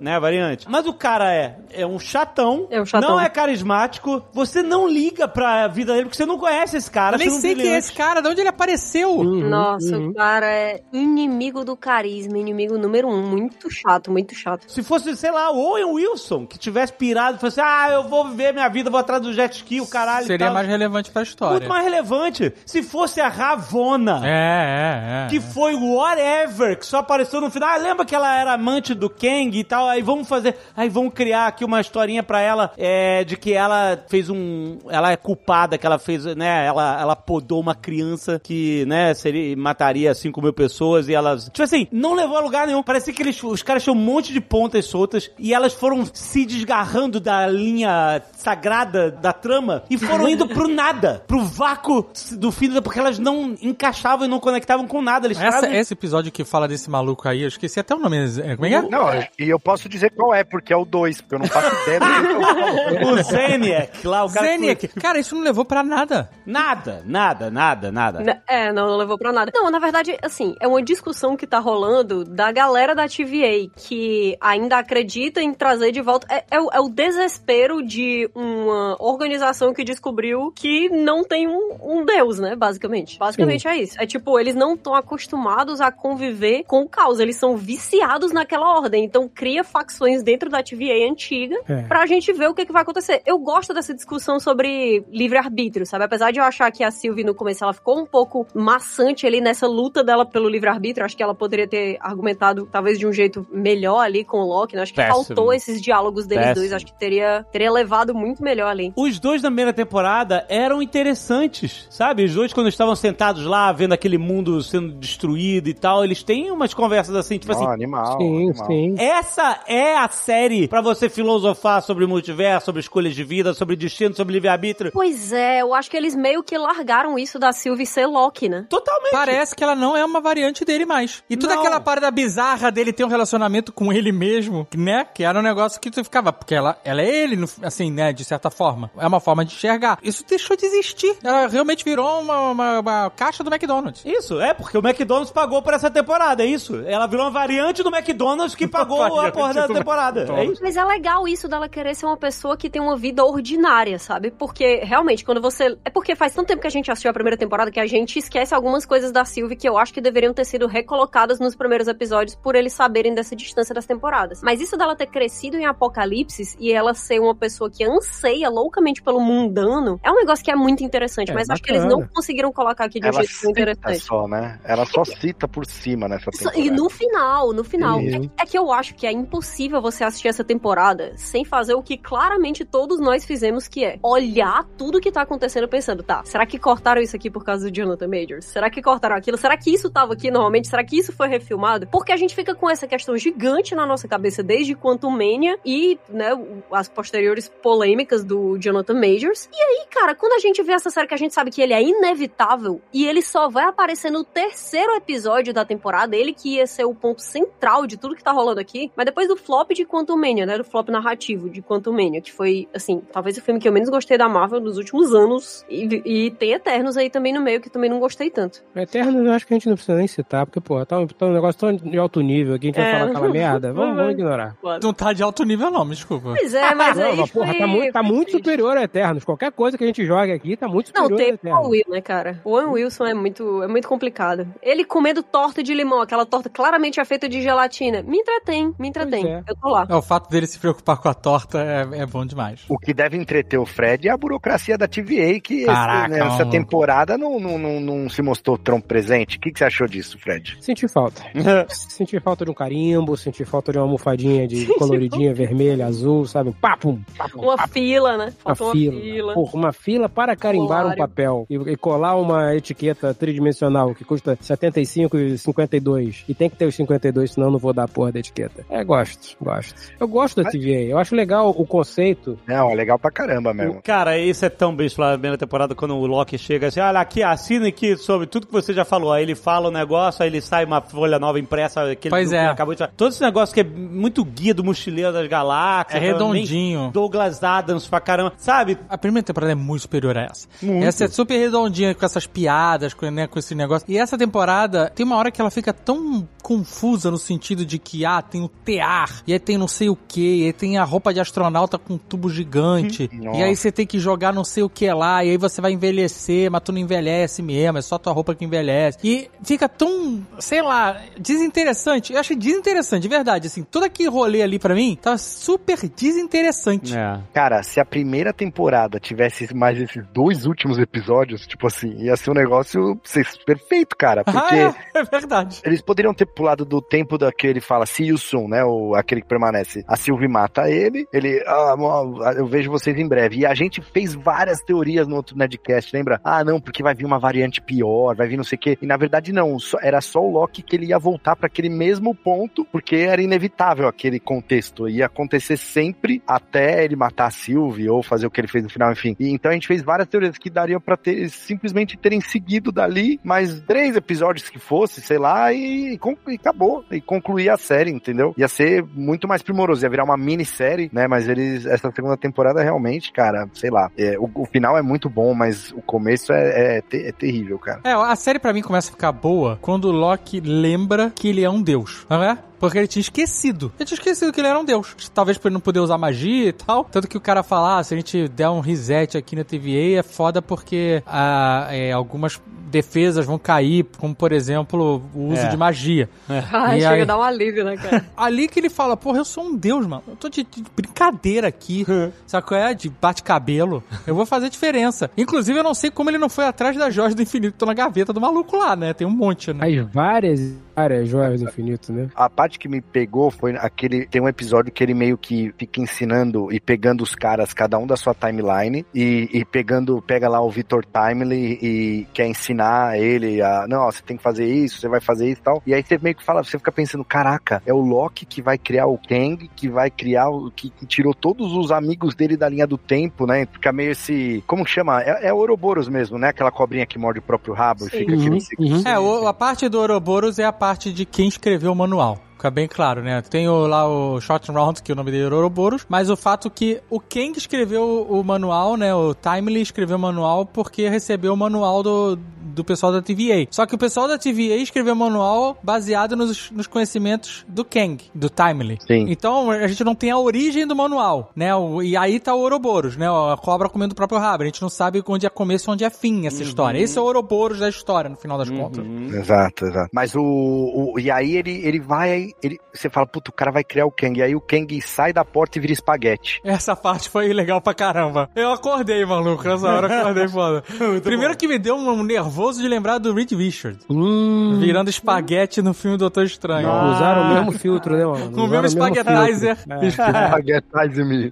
né, variante. Mas o cara é, é um chatão, É um chatão. não é carismático, você não liga pra vida dele porque você não conhece esse cara. Eu nem sei quem é esse cara, de onde ele apareceu? Nossa, o cara é inimigo do carisma, inimigo número um. Muito chato, muito chato. Se fosse, sei lá, o Owen Wilson, que tivesse pirado e fosse, ah, eu vou viver minha vida, vou atrás do jet ski, o caralho. e Seria tal. mais relevante pra história. Muito mais relevante. Se fosse a Ravona. É, é, é. Que foi o whatever, que só apareceu no final. Ah, lembra que ela era amante do Kang e tal? Aí vamos fazer. Aí vamos criar aqui uma historinha pra ela é, de que ela fez um. Ela é culpada, que ela fez, né? Ela, ela podou uma criança que, né, seria, mataria 5 mil pessoas e elas. Tipo assim, não levou a lugar nenhum. Parecia que eles, os caras tinham um monte de pontas soltas e elas foram se desgarrando da linha sagrada da trama e foram indo pro nada, pro vácuo do fim, porque elas não encaixavam e não conectavam com nada. Eles Essa, esse episódio que fala desse maluco aí, eu esqueci até o nome. é, Como é que é? Não, e eu posso dizer qual é, porque é o 2, porque eu não faço ideia do que eu falando. O Zeniac lá, o cara. que- Zeniac. Cara, isso não levou pra nada. Nada, nada, nada, nada. Né, É, não, não levou pra nada. Não, na verdade, assim, é uma discussão que tá rolando da galera da TVA, que ainda acredita em trazer de volta. É, é o, é o desespero de uma organização que descobriu que não tem um, um deus, né? Basicamente. Basicamente é isso. É tipo, eles não estão acostumados a conviver com o caos. Eles são viciados naquela ordem. Então cria facções dentro da TVA antiga É. pra gente ver o que, que vai acontecer. Eu gosto dessa discussão sobre livre-arbítrio, sabe? Apesar de eu achar que a Sylvie no começo ela ficou um pouco maçante ali nessa luta dela pelo livre-arbítrio, acho que ela poderia ter argumentado talvez de um jeito melhor ali com o Loki, né? Acho que Péssimo. faltou esses diálogos deles Péssimo. dois, acho que teria, teria levado muito melhor ali. Os dois da primeira temporada eram interessantes, sabe? Os dois, quando estavam sentados lá, vendo aquele mundo sendo destruído e tal, eles têm umas conversas assim, tipo assim. Ó, animal. Sim, animal. sim. Essa é a série pra você filosofar sobre multiverso, sobre escolhas de vida, sobre destino, sobre livre-arbítrio. Pois é, eu acho que eles meio que largaram isso da Sylvie ser Loki, né? Totalmente. Parece que ela não é uma variante dele mais. E toda Não. aquela parada bizarra dele ter um relacionamento com ele mesmo, né? Que era um negócio que tu ficava, porque ela, ela é ele, assim, né? De certa forma. É uma forma de enxergar. Isso deixou de existir. Ela realmente virou uma, uma- uma caixa do McDonald's. Isso, é, porque o McDonald's pagou por essa temporada, é isso. Ela virou uma variante do McDonald's que pagou a porra da temporada. É isso. Mas é legal isso dela querer ser uma pessoa que tem uma vida ordinária, sabe? Porque, realmente, quando você. É porque faz tanto tempo que a gente assistiu a primeira temporada que a gente esquece algumas coisas da Sylvie que eu acho que deveriam ter sido recolocadas nos primeiros episódios por eles saberem dessa distância das temporadas. Mas isso dela ter crescido em Apocalipse e ela ser uma pessoa que anseia loucamente pelo mundano é um negócio que é muito interessante. É, mas acho que bacana. eles não conseguiram colocar aqui de um Ela jeito muito cita interessante. só, né? Ela só cita por cima nessa temporada. E no final, no final. Uhum. É, é que eu acho que é impossível você assistir essa temporada sem fazer o que claramente todos nós fizemos, que é olhar tudo que tá acontecendo pensando, tá, será que cortaram isso aqui por causa do Jonathan Majors? Será que cortaram aquilo? Será que isso tava aqui normalmente? Será que isso foi refilmado? Porque a gente fica com essa questão gigante na nossa cabeça desde Quantum Mania e, né, as posteriores polêmicas do Jonathan Majors. E aí, cara, quando a gente vê essa série que a gente sabe que ele é inevitável e ele só vai aparecer no terceiro episódio da temporada, ele que ia ser o ponto central de tudo que tá rolando aqui, mas depois do flop de Quantum Mania, né, do flop narrativo de Quantum Mania, que foi, assim, talvez o filme que eu menos gostei da Marvel nos últimos anos, e, e tem Eternos aí também no meio, que também não gostei tanto. Eternos eu acho que a gente não precisa nem citar, porque, pô, tá um, tá um negócio tão de alto nível aqui, a gente vai É. falar aquela merda, vamos, vamos ignorar. Não tá de alto nível, não, me desculpa. Pois é, mas Não, aí mas porra, foi- tá muito, tá muito superior a Eternos. Qualquer coisa que a gente joga aqui tá muito Não, superior a tem o. Will, né, cara? O Owen Wilson é muito, é muito complicado. Ele comendo torta de limão, aquela torta claramente é feita de gelatina. Me entretém, me entretém. É. Eu tô lá. É, o fato dele se preocupar com a torta é, é bom demais. O que deve entreter o Fred é a burocracia da TVA, que esse- Caraca, nessa maluco. temporada não, não, não, não se mostrou tão presente. O que, que você achou disso, Fred? Senti falta. senti falta de um carimbo, senti falta de uma almofadinha de coloridinha vermelha, azul, sabe? Papum, papum, Uma fila, né? uma Falta uma fila. fila. Porra, uma fila para carimbar um Colário. papel e, e colar uma etiqueta tridimensional que custa 75 e 52. E tem que ter os 52, senão eu não vou dar a porra da etiqueta. É, gosto, gosto. Eu gosto da TVA. Eu acho legal o conceito. Não, é legal pra caramba mesmo. Cara, isso é tão bicho lá na primeira temporada, quando o Loki chega assim, olha aqui, assina aqui sobre tudo que você já falou. Aí ele fala o negócio, aí ele sai uma folha nova impressa, aquele Pois é. que acabou de falar. Todo esse negócio que é muito guia do mochileiro das galáxias. É também. redondinho. Douglas Adams pra caramba. Sabe? A primeira temporada é muito superior a essa. Muito. Essa é super redondinha com essas piadas, com, né, com esse negócio. E essa temporada tem uma hora que ela fica tão confusa no sentido de que, ah, tem o tear, e aí tem não sei o que, e tem a roupa de astronauta com um tubo gigante, Nossa. e aí você tem que jogar não sei o que lá, e aí você vai envelhecer, mas tu não envelhece mesmo, é só tua roupa que envelhece. E fica tão, sei lá, desinteressante. Eu achei desinteressante, de verdade. Assim, todo aquele rolê ali pra mim tava super desinteressante. É. Cara, se a primeira temporada tivesse mais esses dois últimos episódios, tipo assim, ia ser um negócio perfeito, cara. Porque Ah, é, é verdade. eles poderiam ter pulado do tempo daquele fala see you soon, né? O, aquele que permanece. A Sylvie mata ele, ele, ah, mo- eu vejo vocês em breve. E a gente fez várias teorias no outro Nedcast, lembra? Ah, não, porque vai vir uma variante pior, vai vir não sei o quê. E na verdade não, era só o Loki que ele ia voltar pra aquele mesmo ponto, porque era inevitável aquele contexto. Ia acontecer sempre até ele matar a Sylvie ou fazer o que ele fez no final, enfim. E, então a gente fez várias teorias que dariam pra ter simplesmente terem seguido dali mais três episódios que fosse, sei lá, e, con- e acabou. E concluir a série, entendeu? Ia ser muito mais primoroso, ia virar uma minissérie, né? Mas eles, essa segunda temporada realmente, cara, sei lá, é, o, o final é muito bom, mas o começo é, é, te- é terrível, cara. É, a série pra mim começa a ficar boa quando o Loki lembra que ele é um deus, não é? Porque ele tinha esquecido. Ele tinha esquecido que ele era um deus. Talvez por ele não poder usar magia e tal. Tanto que o cara fala, ah, se a gente der um reset aqui na TVA é foda porque ah, é, algumas defesas vão cair, como por exemplo o uso É. de magia. Ai, E chega aí? a dar um alívio, né, cara? Ali que ele fala, porra, eu sou um deus, mano. Eu tô de, de brincadeira aqui. Sabe qual é? De bate-cabelo. Eu vou fazer diferença. Inclusive, eu não sei como ele não foi atrás da joia do infinito. Tô na gaveta do maluco lá, né? Tem um monte, né? As várias, várias joias do infinito, né? A parte que me pegou foi aquele. Tem um episódio que ele meio que fica ensinando e pegando os caras, cada um da sua timeline, e, e pegando, pega lá o Victor Timely e quer ensinar ele a. Não, ó, você tem que fazer isso, você vai fazer isso e tal. E aí você meio que fala, você fica pensando, caraca, é o Loki que vai criar o Kang, que vai criar o. que, que tirou todos os amigos dele da linha do tempo, né? Fica meio esse. Como que chama? É, é o Ouroboros mesmo, né? Aquela cobrinha que morde o próprio rabo e Sim. fica aquele Uhum, ciclo. uhum. É, o- a parte do Ouroboros é a parte de quem escreveu o manual. Fica bem claro, né? Tem o- lá o Short Round, que o nome dele é Ouroboros, mas o fato que o Kang escreveu o manual, né? O Timely escreveu o manual porque recebeu o manual do, do pessoal da TVA. Só que o pessoal da TVA escreveu o manual baseado nos, nos conhecimentos do Kang, do Timely. Sim. Então a gente não tem a origem do manual, né? O- e aí tá o Ouroboros, né? A cobra comendo o próprio rabo. A gente não sabe onde é começo e onde é fim essa história. Esse é o Ouroboros da história, no final das contas. Exato, exato. Mas o, o- E aí ele, ele vai. Ele, você fala, puta, o cara vai criar o Kang. E aí o Kang sai da porta e vira espaguete. Essa parte foi legal pra caramba. Eu acordei, maluco. Nessa hora eu acordei foda. Primeiro que me deu um nervoso nervoso de lembrar do Reed Richards. Hum, Virando espaguete no filme Doutor Estranho. usaram o mesmo filtro, né, mano? Com o Usaram mesmo espaguetizer.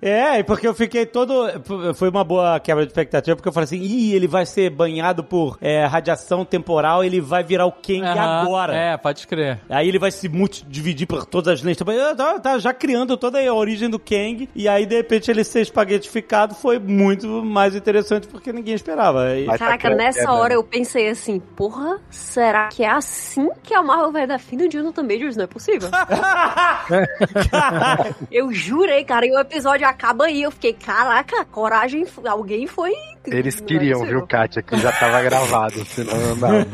É, e porque eu fiquei todo. Foi uma boa quebra de expectativa, porque eu falei assim: ih, ele vai ser banhado por é, radiação temporal, ele vai virar o Kang agora. É, pode crer. Aí ele vai se multidividir por todas as linhas. Eu tava, tava já criando toda a origem do Kang. E aí, de repente, ele ser espaguetificado foi muito mais interessante porque ninguém esperava. Mas- Caraca, tá nessa hora eu pensei assim, porra, será que é assim que a Marvel vai dar fim do Jonathan Majors? Não é possível. eu jurei, cara, e o episódio acaba aí. Eu fiquei, caraca, coragem, alguém foi. Eles queriam, viu, Kátia, que já tava gravado, senão não dava.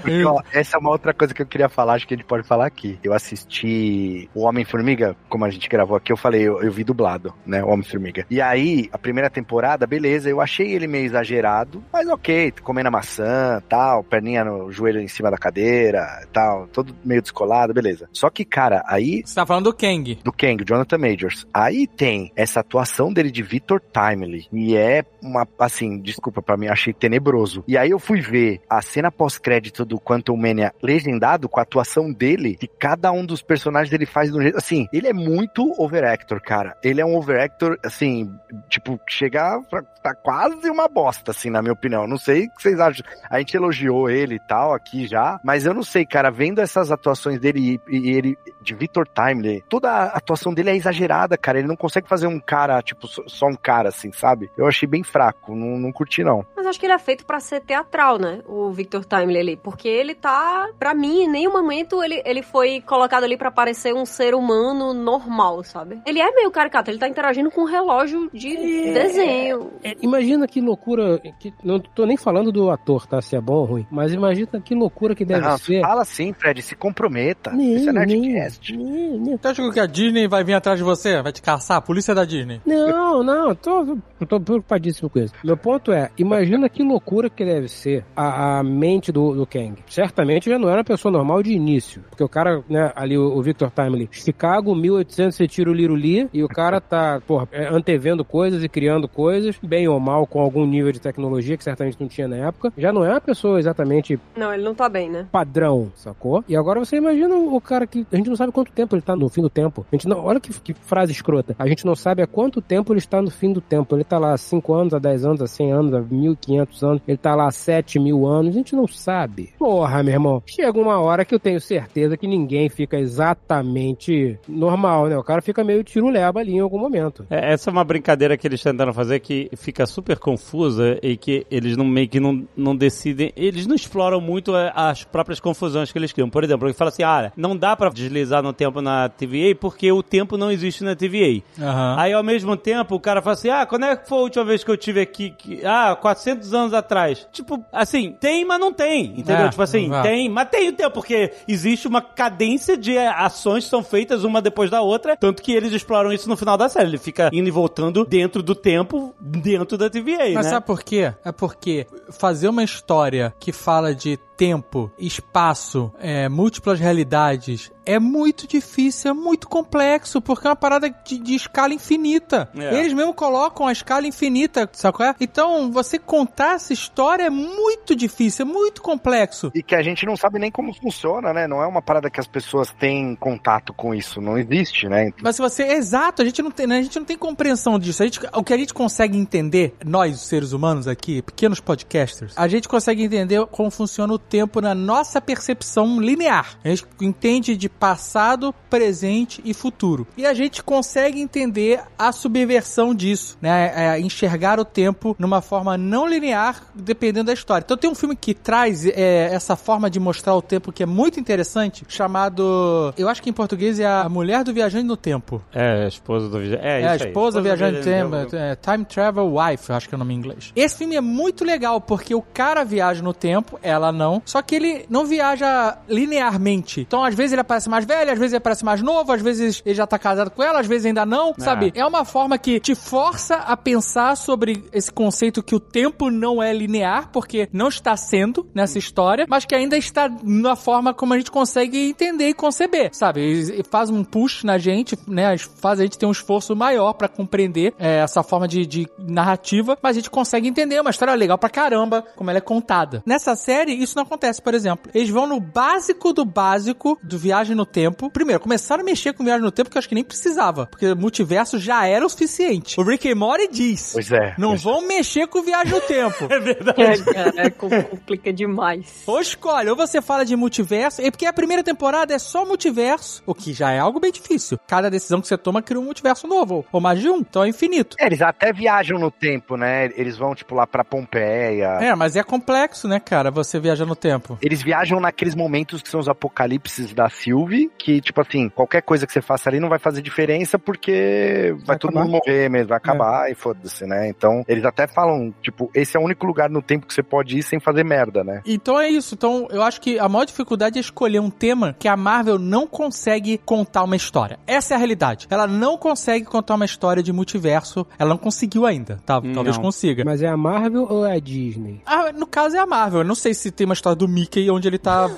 Porque, ó, essa é uma outra coisa que eu queria falar, acho que a gente pode falar aqui. Eu assisti o Homem-Formiga, como a gente gravou aqui, eu falei, eu, eu vi dublado, né, o Homem-Formiga. E aí, a primeira temporada, beleza, eu achei ele meio exagerado, mas ok, comendo a maçã, tal, perninha no joelho em cima da cadeira, tal, todo meio descolado, beleza. Só que, cara, aí Você tá falando do Kang. do Kang, Jonathan Majors. Aí tem essa atuação dele de Victor Timely. E é uma, assim, desculpa pra mim, achei tenebroso. E aí eu fui ver a cena pós-crédito do Quantum Mania legendado com a atuação dele, que cada um dos personagens ele faz de um jeito. Assim, ele é muito overactor, cara. Ele é um overactor, assim, tipo, chegar tá quase uma bosta, assim, na minha opinião. Não sei o que vocês acham. A gente elogiou ele e tal aqui já, mas eu não sei, cara, vendo essas atuações dele e, e ele de Victor Timely, toda a atuação dele é exagerada, cara. Ele não consegue fazer um cara, tipo, só um cara, assim, sabe? Eu achei bem fraco, não, não curti, não. Mas acho que ele é feito pra ser teatral, né? O Victor Timely ali. Porque ele tá. Pra mim, em nenhum momento ele, ele foi colocado ali pra parecer um ser humano normal, sabe? Ele é meio caricato, ele tá interagindo com um relógio de desenho. É, imagina que loucura. Que, não tô nem falando do ator, tá? Se é bom ou ruim. Mas imagina que loucura que deve Não, ser. Fala assim, Fred, se comprometa. Nem, Isso é nem, Nerdcast. nem, nem. Você acha que a Disney vai vir atrás de você? Vai te caçar? A polícia da Disney. Não, não, eu tô, eu tô preocupadíssimo com isso. Meu ponto é, imagina que loucura que deve ser a, a mente do, do Kang. Certamente já não era uma pessoa normal de início. Porque o cara, né, ali, o, o Victor Timely, Chicago, 1800, você tira o Liruli, e o cara tá, porra, é, antevendo coisas e criando coisas, bem ou mal, com algum nível de tecnologia que certamente não tinha na época. Já não é uma pessoa exatamente Não, ele não tá bem, né? padrão, sacou? E agora você imagina o cara que a gente não sabe quanto tempo ele tá no fim do tempo. A gente não, olha que, que frase escrota. A gente não sabe há quanto tempo ele está no fim do tempo. Ele tá lá há 5 anos, há 10 anos, há 100 anos, há 1500 anos. Ele tá lá há 7 mil anos. A gente não sabe. Porra, meu irmão. Chega uma hora que eu tenho certeza que ninguém fica exatamente normal, né? O cara fica meio tiruleba ali em algum momento. É, Essa é uma brincadeira que eles tentaram fazer que fica super confusa e que eles não meio que não, não decidem, eles não exploram muito é, as próprias confusões que eles criam. Por exemplo, ele fala assim: ah, não dá pra deslizar no tempo na TVA porque o tempo não existe na TVA. Aham. Aí ao mesmo tempo o cara fala assim: ah, quando é que foi a última vez que eu tive aqui? Que- Ah, 400 anos atrás. Tipo, assim, tem, mas não tem. Entendeu? É, tipo assim, exato. tem, mas tem o tempo, porque existe uma cadência de ações que são feitas uma depois da outra. Tanto que eles exploram isso no final da série. Ele fica indo e voltando dentro do tempo, dentro da TVA, Mas né? sabe por quê? É porque fazer uma história que fala de tempo, espaço, é, múltiplas realidades é muito difícil, é muito complexo, porque é uma parada de, de escala infinita. É. Eles mesmo colocam a escala infinita, sabe qual é? Então, você contar essa história é muito difícil, é muito complexo. E que a gente não sabe nem como funciona, né? Não é uma parada que as pessoas têm contato com isso. Não existe, né? Mas se você. Exato, a gente não tem, né, a gente não tem compreensão disso. A gente, o que a gente consegue entender, nós, os seres humanos aqui, pequenos podcasters, a gente consegue entender como funciona o tempo na nossa percepção linear. A gente entende de passado, presente e futuro. E a gente consegue entender a subversão disso, né? É, enxergar o tempo numa forma não linear, dependendo da história. Então tem um filme que traz é, essa forma de mostrar o tempo que é muito interessante, chamado. Eu acho que em português é A Mulher do Viajante no Tempo. É, a esposa do viajante. É, É, a aí. esposa viajante no tempo. é, Time Travel Wife, eu acho que é o nome em inglês. Esse filme é muito legal, porque o cara viaja no tempo, ela não, só que ele não viaja linearmente. Então, às vezes ele aparece mais velho, às vezes ele aparece mais novo, às vezes ele já tá casado com ela, às vezes ainda não, sabe? É uma forma que te força a pensar sobre esse conceito que o tempo não é linear, porque não está sendo nessa história, mas que ainda está na forma como a gente consegue entender e conceber, sabe? E faz um push na gente, né? Faz a gente ter um esforço maior pra compreender é, essa forma de, de narrativa, mas a gente consegue entender uma história legal pra caramba, como ela é contada. Nessa série, isso não acontece, por exemplo. Eles vão no básico do básico do Viagem no Tempo. Primeiro, começaram a mexer com Viagem no Tempo que eu acho que nem precisava, porque o multiverso já era o suficiente. O Rick and Morty diz. Pois é. Não pois vão mexer com Viagem no Tempo. É verdade. É, é, com- complica demais. Ou escolhe, ou você fala de multiverso, e porque a primeira temporada é só multiverso, o que já é algo bem difícil. Cada decisão que você toma cria um multiverso novo, ou mais de um, então é infinito. É, eles até viajam no tempo, né? Eles vão, tipo, lá pra Pompeia. É, mas é complexo, né, cara, você viajar no tempo. Eles viajam naqueles momentos que são os apocalipses da Sylvie, que, tipo assim, qualquer coisa que você faça ali não vai fazer diferença porque vai, Vai todo acabar. mundo morrer mesmo, vai acabar e foda-se, né? Então, eles até falam, tipo, esse é o único lugar no tempo que você pode ir sem fazer merda, né? Então é isso. Então eu acho que a maior dificuldade é escolher um tema que a Marvel não consegue contar uma história. Essa é a realidade. Ela não consegue contar uma história de multiverso. Ela não conseguiu ainda. Tá? Talvez Não. consiga. Mas é a Marvel ou é a Disney? Ah, no caso é a Marvel. Eu não sei se tem uma história do Mickey onde ele tá.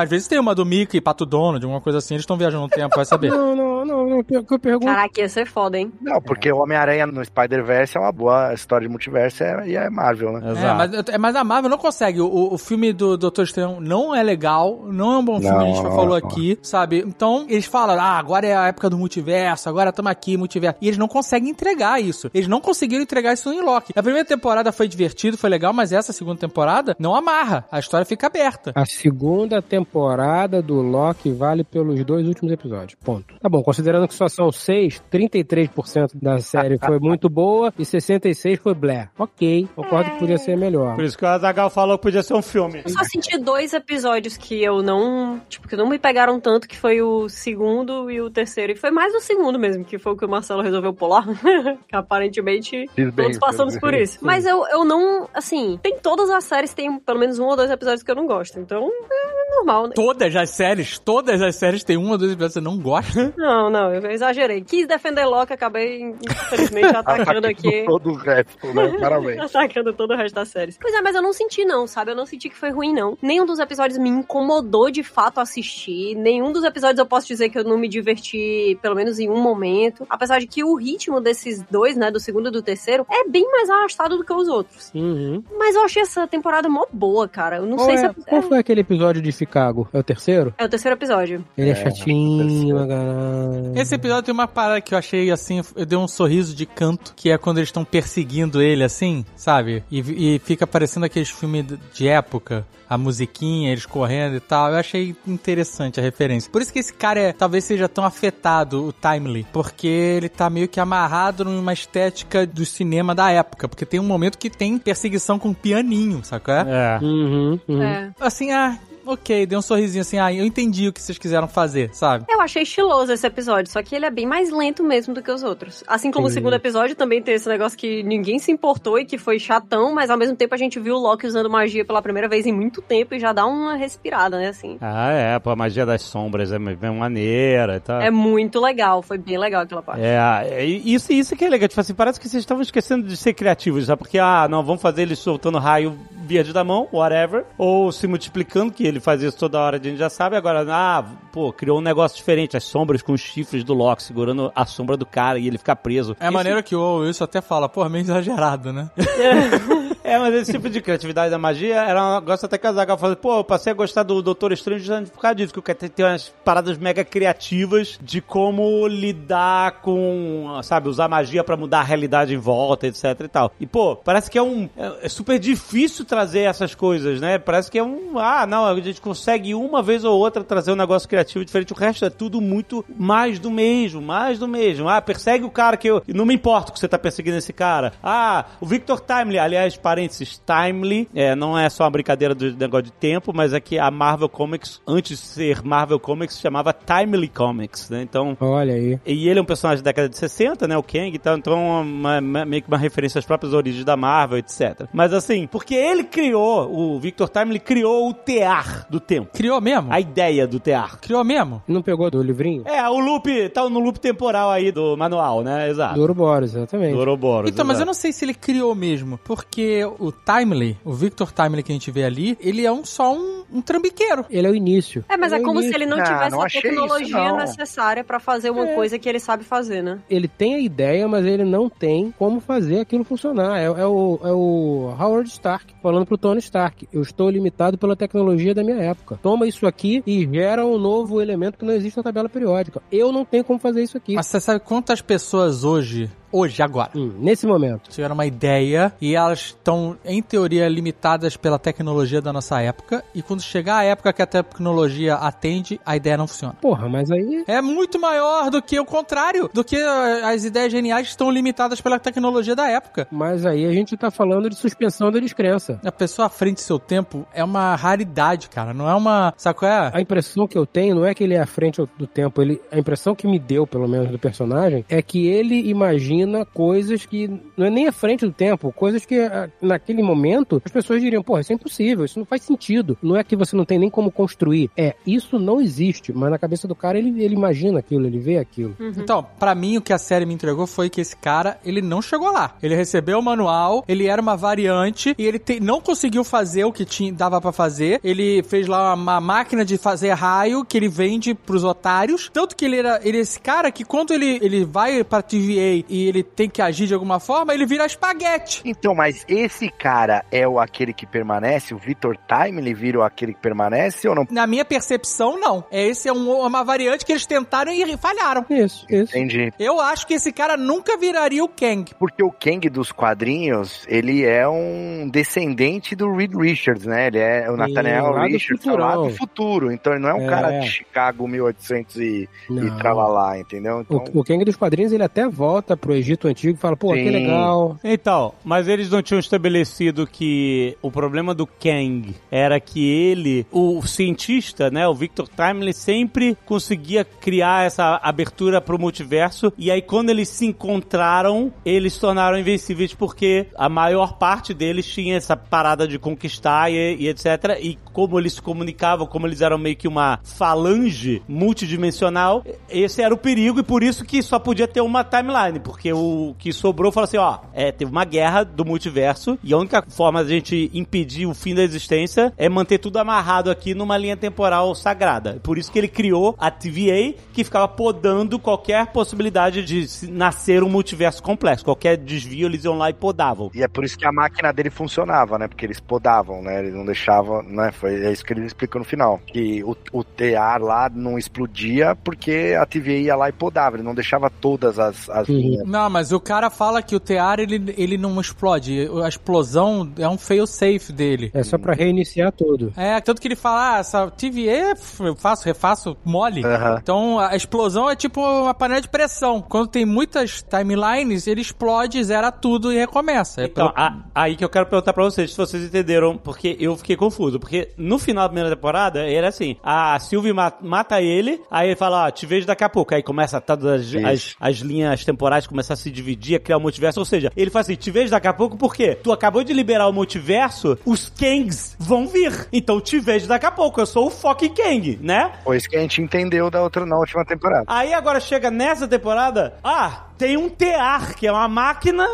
Às vezes tem uma do Mickey, Pato Donald, alguma coisa assim. Eles estão viajando no tempo, vai saber. Não, não, não, não. O que eu pergunto. Caraca, ia ser foda, hein? Não, porque o Homem-Aranha no Spider-Verse é uma boa história de multiverso é- e é Marvel, né? É, Exato. mas, é, mas a Marvel não consegue. O, o filme do Doutor Estranho não é legal, não é um bom filme, a gente já Não. falou aqui, sabe? Então, eles falam, ah, agora é a época do multiverso, agora estamos aqui, multiverso. E eles não conseguem entregar isso. Eles não conseguiram entregar isso em Loki. A primeira temporada foi divertido, foi legal, mas essa segunda temporada não amarra. A história fica aberta. A segunda temporada do Loki vale pelos dois últimos episódios. Ponto. Tá bom, considerando que só são seis, 33% da série foi muito boa e 66% foi blé. Ok, concordo que podia ser melhor. Por isso que o Azagal falou que podia ser um filme. Eu só senti dois episódios que eu não. Tipo, que não me pegaram tanto, que foi o segundo e o terceiro. E foi mais o segundo mesmo, que foi o que o Marcelo resolveu pular. que aparentemente Fiz bem, todos passamos por isso. Mas eu, eu não. Assim, tem todas as séries, tem pelo menos um ou dois episódios que eu não gosto. Então, é normal, né? Todas as séries, todas as séries tem um ou dois episódios que você não gosta. Não, não, eu exagerei. Quis defender Loki, acabei, infelizmente, atacando aqui. todo o resto, né? Parabéns. Atacando todo o resto das séries. Pois é, mas eu não senti não, sabe? Eu não senti que foi ruim, não. Nenhum dos episódios me incomodou de fato assistir. Nenhum dos episódios eu posso dizer que eu não me diverti, pelo menos em um momento. Apesar de que o ritmo desses dois, né, do segundo e do terceiro, é bem mais arrastado do que os outros. Uhum. Mas eu achei essa temporada mó boa, cara. Eu não Qual, sei é- se... é- qual foi aquele episódio de Chicago? É o terceiro? É o terceiro episódio. Ele é, É, chatinho, caralho. Esse episódio tem uma parada que eu achei assim, eu dei um sorriso de canto, que é quando eles estão perseguindo ele assim, sabe? E, e fica parecendo aqueles filmes de época, a musiquinha, eles correndo e tal. Eu achei interessante a referência. Por isso que esse cara é, talvez seja tão afetado, o Timely, porque ele tá meio que amarrado numa estética do cinema da época, porque tem um momento que tem perseguição com pianinho, sacou? É? É. Uhum, uhum. É. Assim, ah, ok, deu um sorrisinho assim, ah, eu entendi o que vocês quiseram fazer, sabe? Eu achei estiloso esse episódio, só que ele é bem mais lento mesmo do que os outros. Assim como o Entendi. segundo episódio também tem esse negócio que ninguém se importou e que foi chatão, mas ao mesmo tempo a gente viu o Loki usando magia pela primeira vez em muito tempo e já dá uma respirada, né, assim. Ah, é, pô, a magia das sombras é bem maneira e tal. É muito legal, foi bem legal aquela parte. É, é, isso, isso que é legal. Tipo assim, parece que vocês estavam esquecendo de ser criativos, já porque, ah, não, vamos fazer ele soltando raio via da mão, whatever, ou se multiplicando, que ele faz isso toda hora, a gente já sabe. Agora, ah, pô, criou um negócio diferente, as sombras com os chifres do Loki segurando a sombra do cara e ele ficar preso. É Isso- maneiro que o Wilson até fala, pô, meio exagerado, né? É, mas esse tipo de criatividade da magia era um negócio até que a Zagal falou, pô, eu passei a gostar do Doutor Estranho justamente por causa disso, que o cara tem, umas paradas mega criativas de como lidar com, sabe, usar magia pra mudar a realidade em volta, etc e tal. E, pô, parece que é um, é, é super difícil trazer essas coisas, né? Parece que é um, ah, não, a gente consegue uma vez ou outra trazer um negócio criativo diferente, o resto é tudo muito mais do mesmo, mais do mesmo. Ah, persegue o cara que eu, não me importo que você tá perseguindo esse cara. Ah, o Victor Timely, aliás, parênteses, Timely, é, não é só uma brincadeira do negócio de tempo, mas é que a Marvel Comics, antes de ser Marvel Comics, se chamava Timely Comics, né? Então, Olha aí. e ele é um personagem da década de 60, né? O Kang, então, então uma- uma- meio que uma referência às próprias origens da Marvel, etc. Mas assim, porque ele criou, o Victor Time, ele criou o tear do tempo. Criou mesmo? A ideia do tear. Criou mesmo? Não pegou do livrinho? É, o loop, tá no loop temporal aí do manual, né? Exato. Do Ouroboros, exatamente. Do Ouroboros. Então, mas eu não sei se ele criou mesmo, porque o Timely, o Victor Timely que a gente vê ali, ele é um, só um, um trambiqueiro. Ele é o início. É, mas é o como se início. ele não Ah, tivesse não a tecnologia isso, necessária pra fazer uma coisa que ele sabe fazer, né? Ele tem a ideia, mas ele não tem como fazer aquilo funcionar. É, é o, é o Howard Stark falando pro Tony Stark. Eu estou limitado pela tecnologia da minha época. Toma isso aqui e gera um novo elemento que não existe na tabela periódica. Eu não tenho como fazer isso aqui. Mas você sabe quantas pessoas hoje, hoje, agora, Hum, nesse momento. tiveram uma ideia e elas estão, em teoria, limitadas pela tecnologia da nossa época, e quando chegar a época que a tecnologia atende, a ideia não funciona. Porra, mas aí. É muito maior do que o contrário, do que ah, as ideias geniais estão limitadas pela tecnologia da época. Mas aí a gente tá falando de suspensão da descrença. A pessoa à frente do seu tempo é uma raridade, cara. Não é uma. Sabe qual é? A impressão que eu tenho não é que ele é à frente do tempo. Ele, a impressão que me deu, pelo menos, do personagem, é que ele imagina coisas que não é nem à frente do tempo, coisas que ah, naquele momento as pessoas diriam, porra, isso é impossível, isso não faz sentido. Não é que você não tem nem como construir. É, isso não existe, mas na cabeça do cara ele, ele imagina aquilo, ele vê aquilo. Então, pra mim, o que a série me entregou foi que esse cara, ele não chegou lá. Ele recebeu o manual, ele era uma variante e ele te- não conseguiu fazer o que tinha, dava pra fazer. Ele fez lá uma máquina de fazer raio que ele vende pros otários. Tanto que ele era ele é esse cara que quando ele, ele vai pra TVA e ele tem que agir de alguma forma, ele vira espaguete. Então, mas esse cara é o aquele que permanece? O Victor Time, ele vira o aquele que permanece ou não? Na minha percepção, não. É Esse é um- uma variante que eles tentaram e falharam. Isso, isso. Entendi. Eu acho que esse cara nunca viraria o Kang. Porque o Kang dos quadrinhos, ele é um descendente do Reed Richards, né? Ele é o Nathaniel do Richards é lá do futuro. Então ele não é um É. cara de Chicago 1800 e, e Não. tralalá, entendeu? Então, O, o Kang dos quadrinhos ele até volta pro Egito Antigo e fala, pô, que Sim. legal. Então, mas eles não tinham estabelecido que o problema do Kang era que ele, o cientista, né, o Victor Timely, sempre conseguia criar essa abertura pro multiverso. E aí, quando eles se encontraram, eles se tornaram invencíveis porque a maior parte deles tinha essa parada de conquistar e, e etc. E como eles se comunicavam, como eles eram meio que uma falange multidimensional, esse era o perigo e por isso que só podia ter uma timeline, porque o que sobrou falou assim, ó, é, teve uma guerra do multiverso e a única forma de a gente impedir o fim da existência é manter tudo amarrado aqui numa linha temporal sagrada. Por isso que ele criou a TVA, que ficava podando qualquer possibilidade de nascer um multiverso complexo. Qualquer desvio eles iam lá e podavam. E é por isso que a máquina dele funcionava, né? Porque eles podavam, né? Eles não deixavam, né? Foi é isso que ele explica no final. Que o, o tear lá não explodia porque a TVA ia lá e podava. Ele não deixava todas as, as Uhum. linhas. Não, mas o cara fala que o tear ele, ele não explode. A explosão é um fail safe dele. É só pra reiniciar tudo. É, tanto que ele fala, ah, essa TVA eu faço, refaço, mole. Então a explosão é tipo uma panela de pressão. Quando tem muitas timelines, ele explode, zera tudo e recomeça. É Então, pelo- a- aí que eu quero perguntar pra vocês, se vocês entenderam, porque eu fiquei confuso. Porque no final da primeira temporada, era assim, a Sylvie ma- mata ele, aí ele fala, ó, te vejo daqui a pouco. Aí começa todas as, as, as linhas temporais começar a se dividir, a criar um multiverso. Ou seja, ele fala assim, te vejo daqui a pouco porque tu acabou de liberar o multiverso, os Kangs vão vir. Então te vejo daqui a pouco, eu sou o fucking Kang, né? Foi isso que a gente entendeu da outra, na última temporada. Aí agora chega nessa temporada, ah, tem um tear, que é uma máquina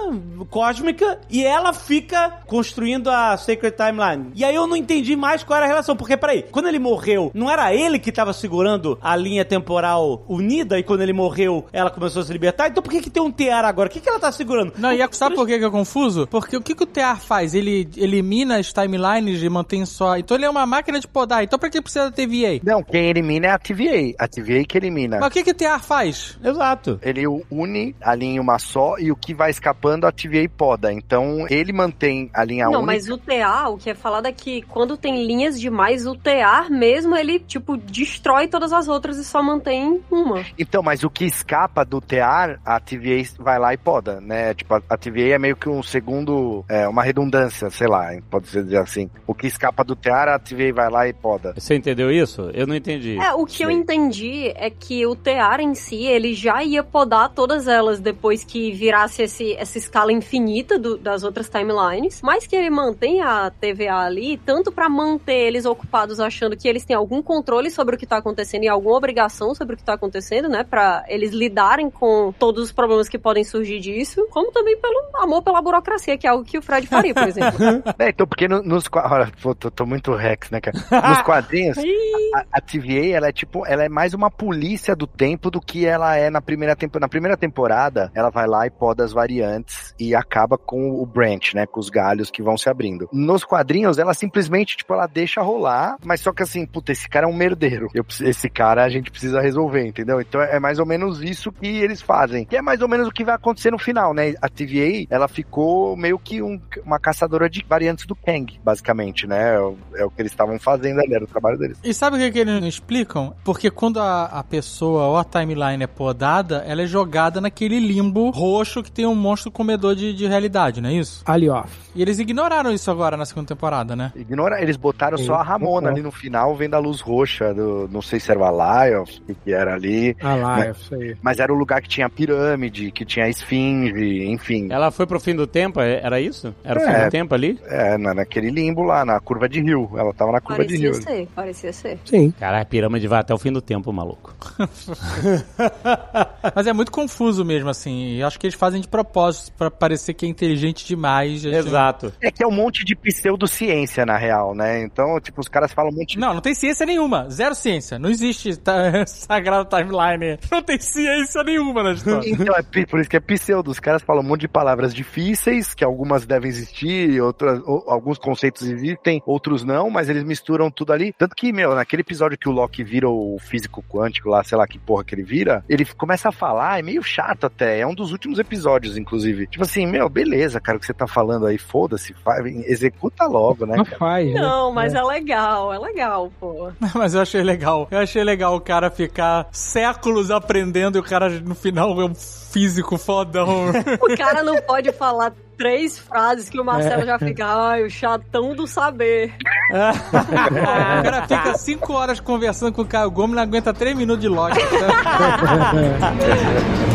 cósmica, e ela fica construindo a Sacred Timeline. E aí eu não entendi mais qual era a relação, porque peraí, quando ele morreu, não era ele que tava segurando a linha temporal unida, e quando ele morreu, ela começou a se libertar? Então por que que tem um tear agora? O que que ela tá segurando? Não, e sabe por que que é confuso? Porque o que, que o tear faz? Ele elimina as timelines e mantém só. Então ele é uma máquina de podar. Então pra que precisa da TVA? Não, quem elimina é a TVA. A TVA que elimina. Mas o que, que o tear faz? Exato. Ele une une ali em uma só e o que vai escapando a TVA poda. Então ele mantém a linha Não, única. mas o TA, o que é falado é que quando tem linhas demais, o TA mesmo, ele, tipo, destrói todas as outras e só mantém uma. Então, mas o que escapa do tear, a TVA vai lá e poda, né? Tipo, a, a TVA é meio que um segundo, é, uma redundância, sei lá, pode ser dizer assim. O que escapa do tear, a TVA vai lá e poda. Você entendeu isso? Eu não entendi. É, o que eu Sei. entendi é que o TEAR em si, ele já ia podar todas elas depois que virasse esse, essa escala infinita do- das outras timelines, mas que ele mantém a TVA ali, tanto pra manter eles ocupados achando que eles têm algum controle sobre o que tá acontecendo e alguma obrigação sobre o que tá acontecendo, né, Pra eles lidarem com todos os problemas que podem surgir disso, como também pelo amor pela burocracia, que é algo que o Fred faria, por exemplo. É, então, porque no- nos olha, pô, tô, tô muito rex, né, cara? Nos quadrinhos, a, a TVA, ela é tipo, ela é mais uma polícia do tempo do que ela é na primeira temporada. Na primeira temporada, ela vai lá e poda as variantes e acaba com o branch, né, com os galhos que vão se abrindo. Nos quadrinhos, ela simplesmente, tipo, ela deixa rolar, mas só que assim, puta, esse cara é um merdeiro. Eu esse cara a gente precisa resolver, entendeu? Então é mais ou menos isso que eles fazem. Que é mais ou menos o que vai acontecer no final, né? A TVA, ela ficou meio que um- uma caçadora de variantes do Kang, basicamente, né? É o, é o que eles estavam fazendo ali, era o trabalho deles. E sabe o que, que eles não explicam? Porque quando a, a pessoa ou a timeline é podada, ela é jogada naquele limbo roxo que tem um monstro comedor de, de realidade, não é isso? Ali, ó. E eles ignoraram isso agora na segunda temporada, né? Ignora, eles botaram Sim, só a Ramona ali no final, vendo a luz roxa do, não sei se era o Alioth, o que que era ali, lá, é isso aí. mas era o lugar que tinha a pirâmide, que tinha a esfinge, enfim. Ela foi pro fim do tempo, é- era isso? Era o É. fim do tempo ali? É, na, naquele limbo lá, na curva de rio. Ela tava na curva de parecia rio. ser, parecia ser. Sim. Caralho, a pirâmide vai até o fim do tempo, maluco. Mas é muito confuso mesmo, assim. E acho que eles fazem de propósito pra parecer que é inteligente demais. Exato. É que é um monte de pseudociência, na real, né? Então, tipo, os caras falam um monte de... Não, não tem ciência nenhuma. Zero ciência. Não existe tá, sagrado timeline. Não tem ciência nenhuma na história. Então, é por isso que é pseudo. Os caras falam um monte de palavras difíceis, que algumas devem existir, outras, ou- alguns conceitos existem, outros não, mas eles misturam tudo ali. Tanto que, meu, naquele episódio que o Loki vira o físico quântico lá, sei lá que porra que ele vira, ele começa a falar, é meio chato até. É um dos últimos episódios, inclusive. Tipo assim, meu, beleza, cara, o que você tá falando aí, foda-se, faz- executa logo, né, Não cara? faz, né? Não, mas é. legal, é legal, pô. Mas eu achei legal. Eu achei legal o cara ficar séculos aprendendo e o cara no final é um físico fodão. O cara não pode falar três frases que o Marcelo já fica, ai, o chatão do saber. o cara fica cinco horas conversando com o Caio Gomes e não aguenta três minutos de Loki.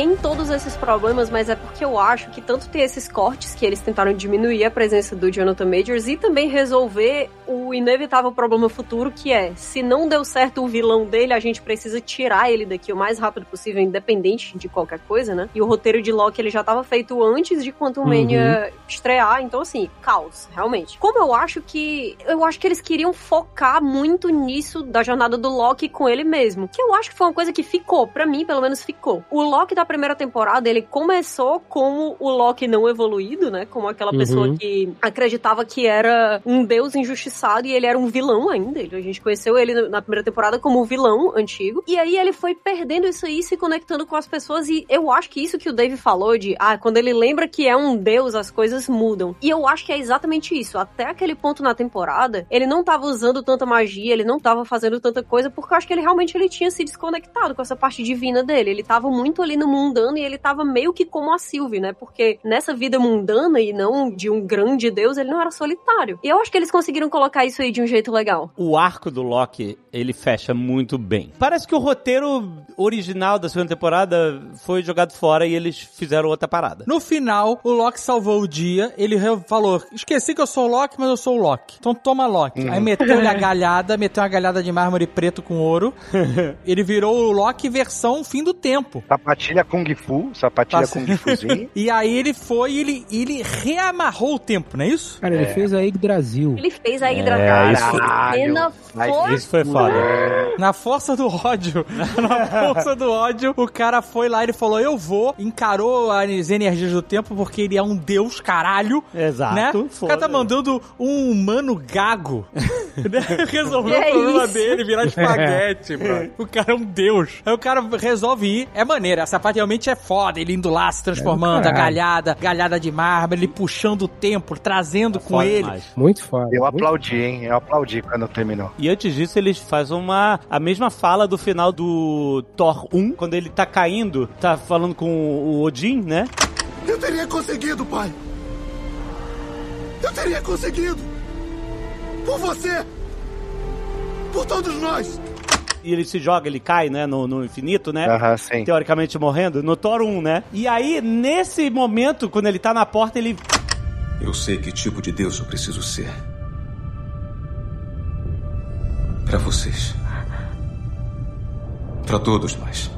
tem todos esses problemas, mas é porque eu acho que tanto tem esses cortes que eles tentaram diminuir a presença do Jonathan Majors e também resolver o inevitável problema futuro, que é, se não deu certo o vilão dele, a gente precisa tirar ele daqui o mais rápido possível, independente de qualquer coisa, né? E o roteiro de Loki, ele já tava feito antes de Quantum Mania estrear, então assim, caos, realmente. Como eu acho que... Eu acho que eles queriam focar muito nisso da jornada do Loki com ele mesmo, que eu acho que foi uma coisa que ficou, pra mim, pelo menos ficou. O Loki da primeira temporada, ele começou como o Loki não evoluído, né? Como aquela Uhum. pessoa que acreditava que era um deus injustiçado e ele era um vilão ainda. Ele- A gente conheceu ele na primeira temporada como o vilão antigo. E aí ele foi perdendo isso aí, se conectando com as pessoas. E eu acho que isso que o Dave falou de, ah, quando ele lembra que é um deus, as coisas mudam. E eu acho que é exatamente isso. Até aquele ponto na temporada, ele não tava usando tanta magia, ele não tava fazendo tanta coisa, porque eu acho que ele realmente ele tinha se desconectado com essa parte divina dele. Ele tava muito ali no mundano e ele tava meio que como a Sylvie, né? Porque nessa vida mundana e não de um grande deus, ele não era solitário. E eu acho que eles conseguiram colocar isso aí de um jeito legal. O arco do Loki, ele fecha muito bem. Parece que o roteiro original da segunda temporada foi jogado fora e eles fizeram outra parada. No final, o Loki salvou o dia. Ele falou: Esqueci que eu sou o Loki, mas eu sou o Loki. Então toma Loki. Aí meteu-lhe a galhada, meteu uma galhada de mármore preto com ouro. ele virou o Loki versão fim do tempo. Sapatilha Kung Fu, sapatilha Passa- Kung Fuzinho. E aí ele foi e ele, ele reamarrou o tempo, não é isso? Cara, ele fez a Yggdrasil. Ele fez a Hydra. É, isso- A cena Mas foi Isso foi foda. Na força do ódio. Na força do ódio, o cara foi lá e ele falou: Eu vou, encarou as energias do tempo porque ele é um deus caralho. Exato. Né? O cara tá mandando um humano gago né? resolver Que o problema isso? dele, virar espaguete, bro. O cara é um deus. Aí o cara resolve ir. É maneiro, essa parte realmente é foda. Ele indo lá, se transformando, a caralho. galhada, galhada de mármore, ele puxando o tempo, trazendo com Foda ele. demais. Muito foda. Eu muito aplaudi, hein? Eu aplaudi quando terminou. E antes disso, eles fazem uma. a mesma fala do final do Thor 1, quando ele tá caindo, tá falando com o Odin, né? Eu teria conseguido, pai. Eu teria conseguido. Por você. Por todos nós. E ele se joga, ele cai, né, no, no infinito, né? Aham, sim. Teoricamente morrendo, no Thor 1, né? E aí, nesse momento, quando ele tá na porta, ele. Eu sei que tipo de Deus eu preciso ser. Para vocês. Para todos nós.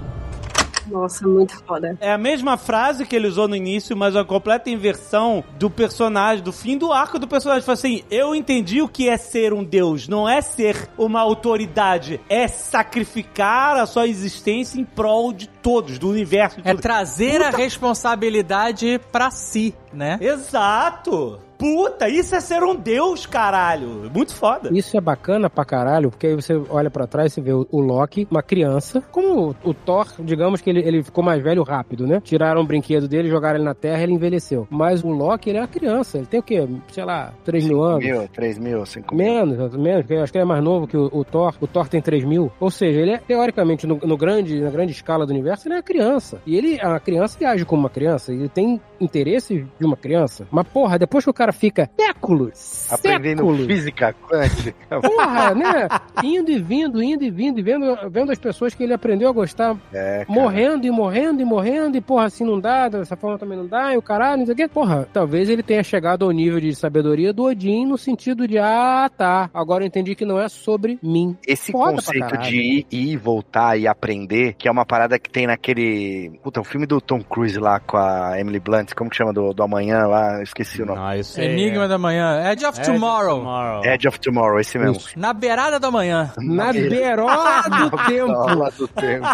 Nossa, muito foda. É a mesma frase que ele usou no início, mas uma completa inversão do personagem, do fim do arco do personagem. Foi assim: eu entendi o que é ser um deus. Não é ser uma autoridade, é sacrificar a sua existência em prol de todos, do universo. De É tudo. trazer a responsabilidade pra si, né? Exato! Puta, isso é ser um deus, caralho. Muito foda. Isso é bacana pra caralho, porque aí você olha pra trás e vê o, o Loki, uma criança. Como o, o Thor, digamos que ele, ele ficou mais velho rápido, né? Tiraram o brinquedo dele, jogaram ele na terra e ele envelheceu. Mas o Loki, ele é uma criança. Ele tem o quê? Sei lá, 3 mil anos? Mil, três mil, cinco mil. Menos, menos, porque eu acho que ele é mais novo que o, o Thor. O Thor tem 3 mil. Ou seja, ele é, teoricamente, no, no grande, na grande escala do universo, ele é uma criança. E ele é uma criança que age como uma criança. Ele tem interesse de uma criança. Mas, porra, depois que o cara fica séculos, Aprendendo séculos, física quântica. Porra, né? Indo e vindo, indo e vindo, e vendo, vendo as pessoas que ele aprendeu a gostar É, cara. morrendo e morrendo e morrendo, e porra, assim não dá, dessa forma também não dá, e o caralho, não sei o quê. Porra, talvez ele tenha chegado ao nível de sabedoria do Odin no sentido de, ah, tá, agora eu entendi que não é sobre mim. Esse Foda conceito de ir, ir, voltar e aprender, que é uma parada que tem naquele. Puta, o filme do Tom Cruise lá com a Emily Blunt, como que chama do, do amanhã lá? Esqueci o nome. Não, isso é... Enigma da manhã. Edge of É, Tomorrow. Tomorrow. Edge of Tomorrow, esse mesmo. Isso. Na beirada da manhã. Na beirola do tempo. Bola do tempo.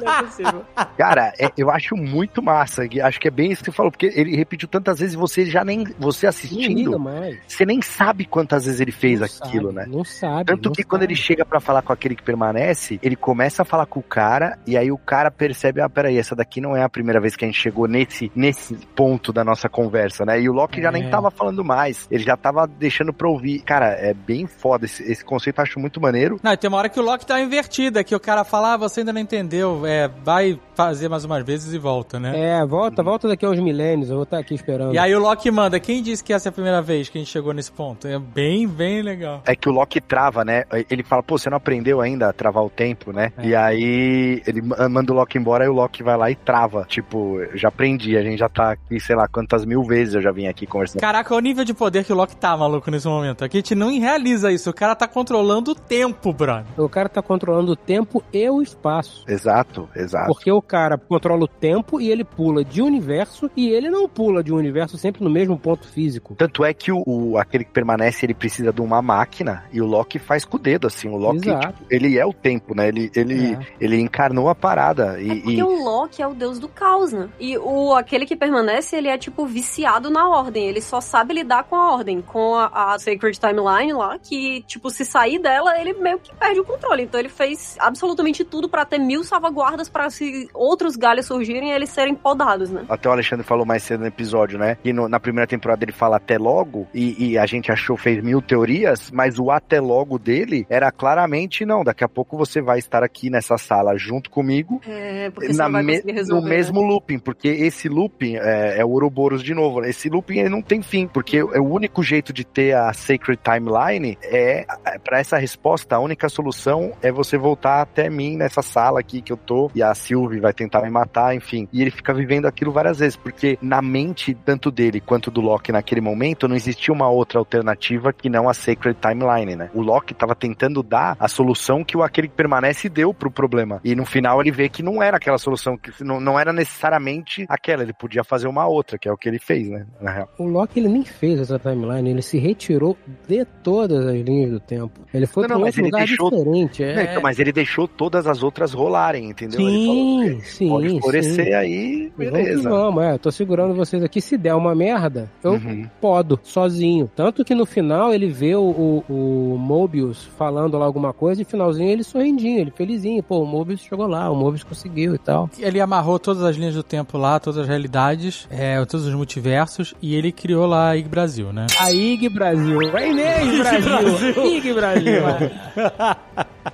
Não é possível. Cara, é- eu acho muito massa. e Acho que é bem isso que você falou, porque ele repetiu tantas vezes e você já nem. Você assistindo, você nem sabe quantas vezes ele fez Não aquilo, sabe, né? Não sabe. Tanto não que quando sabe. ele chega pra falar com aquele que permanece, ele começa a falar com o cara, e aí o cara percebe, ah, peraí, essa daqui não é a primeira vez que a gente chegou nesse, nesse ponto da nossa conversa, né? E o Loki já É. nem tava falando mais, ele já tava deixando pra ouvir. Cara, é bem foda, esse, esse conceito eu acho muito maneiro. Não, e tem uma hora que o Loki tá invertida, que o cara fala, ah, você ainda não entendeu, é, vai fazer mais umas vezes e volta, né? É, volta, volta daqui a uns milênios, eu vou estar aqui esperando. E aí o Loki manda, quem disse que essa é a primeira vez que a gente chegou nesse ponto? É bem, bem legal. É que o Loki trava, né? Ele fala, pô, você não aprendeu ainda a travar o tempo, né? É. E aí ele ma- manda o Loki embora, aí o Loki vai lá e trava. Tipo, eu já aprendi, a gente já tá aqui, sei lá, quantas mil vezes eu já vim aqui conversando. Caraca, olha o nível de poder que o Loki tá, maluco, nesse momento. Aqui a gente não realiza isso. O cara tá controlando o tempo, brother. O cara tá controlando o tempo e o espaço. Exato, exato. Porque o cara controla o tempo e ele pula de universo e ele não pula de um universo sempre no mesmo ponto físico. Tanto é que o, o- aquele que permanece, ele precisa de uma máquina e o Loki faz com o dedo, assim. O Loki, tipo, ele é o tempo, né? Ele, ele, É. ele encarnou a parada. E, É porque e- o Loki é o deus do caos, né? E o aquele que permanece, ele é tipo viciado na ordem. Ele só sabe lidar com a ordem, com a, a Sacred Timeline lá, que tipo se sair dela, ele meio que perde o controle. Então ele fez absolutamente tudo pra ter mil salvaguardas pra se outros galhos surgirem e eles serem podados, né? Até o Alexandre falou mais cedo no episódio, né? Que no- na primeira temporada ele fala até logo, e, e a gente achou, fez mil teorias, mas o até logo dele era claramente, não, daqui a pouco você vai estar aqui nessa sala junto comigo, É, porque você na vai me- conseguir no resolver. né? mesmo looping, porque esse looping é, é o Ouroboros de novo, né? esse looping ele não tem fim, sim, porque é o único jeito de ter a Sacred Timeline é, para essa resposta, a única solução é você voltar até mim nessa sala aqui que eu tô, e a Sylvie vai tentar me matar, enfim. E ele fica vivendo aquilo várias vezes, porque na mente, tanto dele quanto do Loki naquele momento, não existia uma outra alternativa que não a Sacred Timeline, né? O Loki tava tentando dar a solução que o aquele que permanece deu pro problema. E no final ele vê que não era aquela solução, que não, não era necessariamente aquela, ele podia fazer uma outra, que é o que ele fez, né? Na real. O Loki ele nem fez essa timeline, ele se retirou de todas as linhas do tempo. Ele foi para um outro lugar deixou... diferente. É... Não, então, mas ele deixou todas as outras rolarem, entendeu? Sim, falou, sim. Pode florescer sim. aí, beleza. Vamos, vamos, é, tô segurando vocês aqui. Se der uma merda, eu uhum. podo, sozinho. Tanto que no final ele vê o, o, o Mobius falando lá alguma coisa e no finalzinho ele sorrindinho, ele felizinho. Pô, o Mobius chegou lá, o Mobius conseguiu e tal. Ele amarrou todas as linhas do tempo lá, todas as realidades, é, todos os multiversos e ele criou lá a IG Brasil, né? A IG Brasil. Vai Brasil. Brasil. IG Brasil.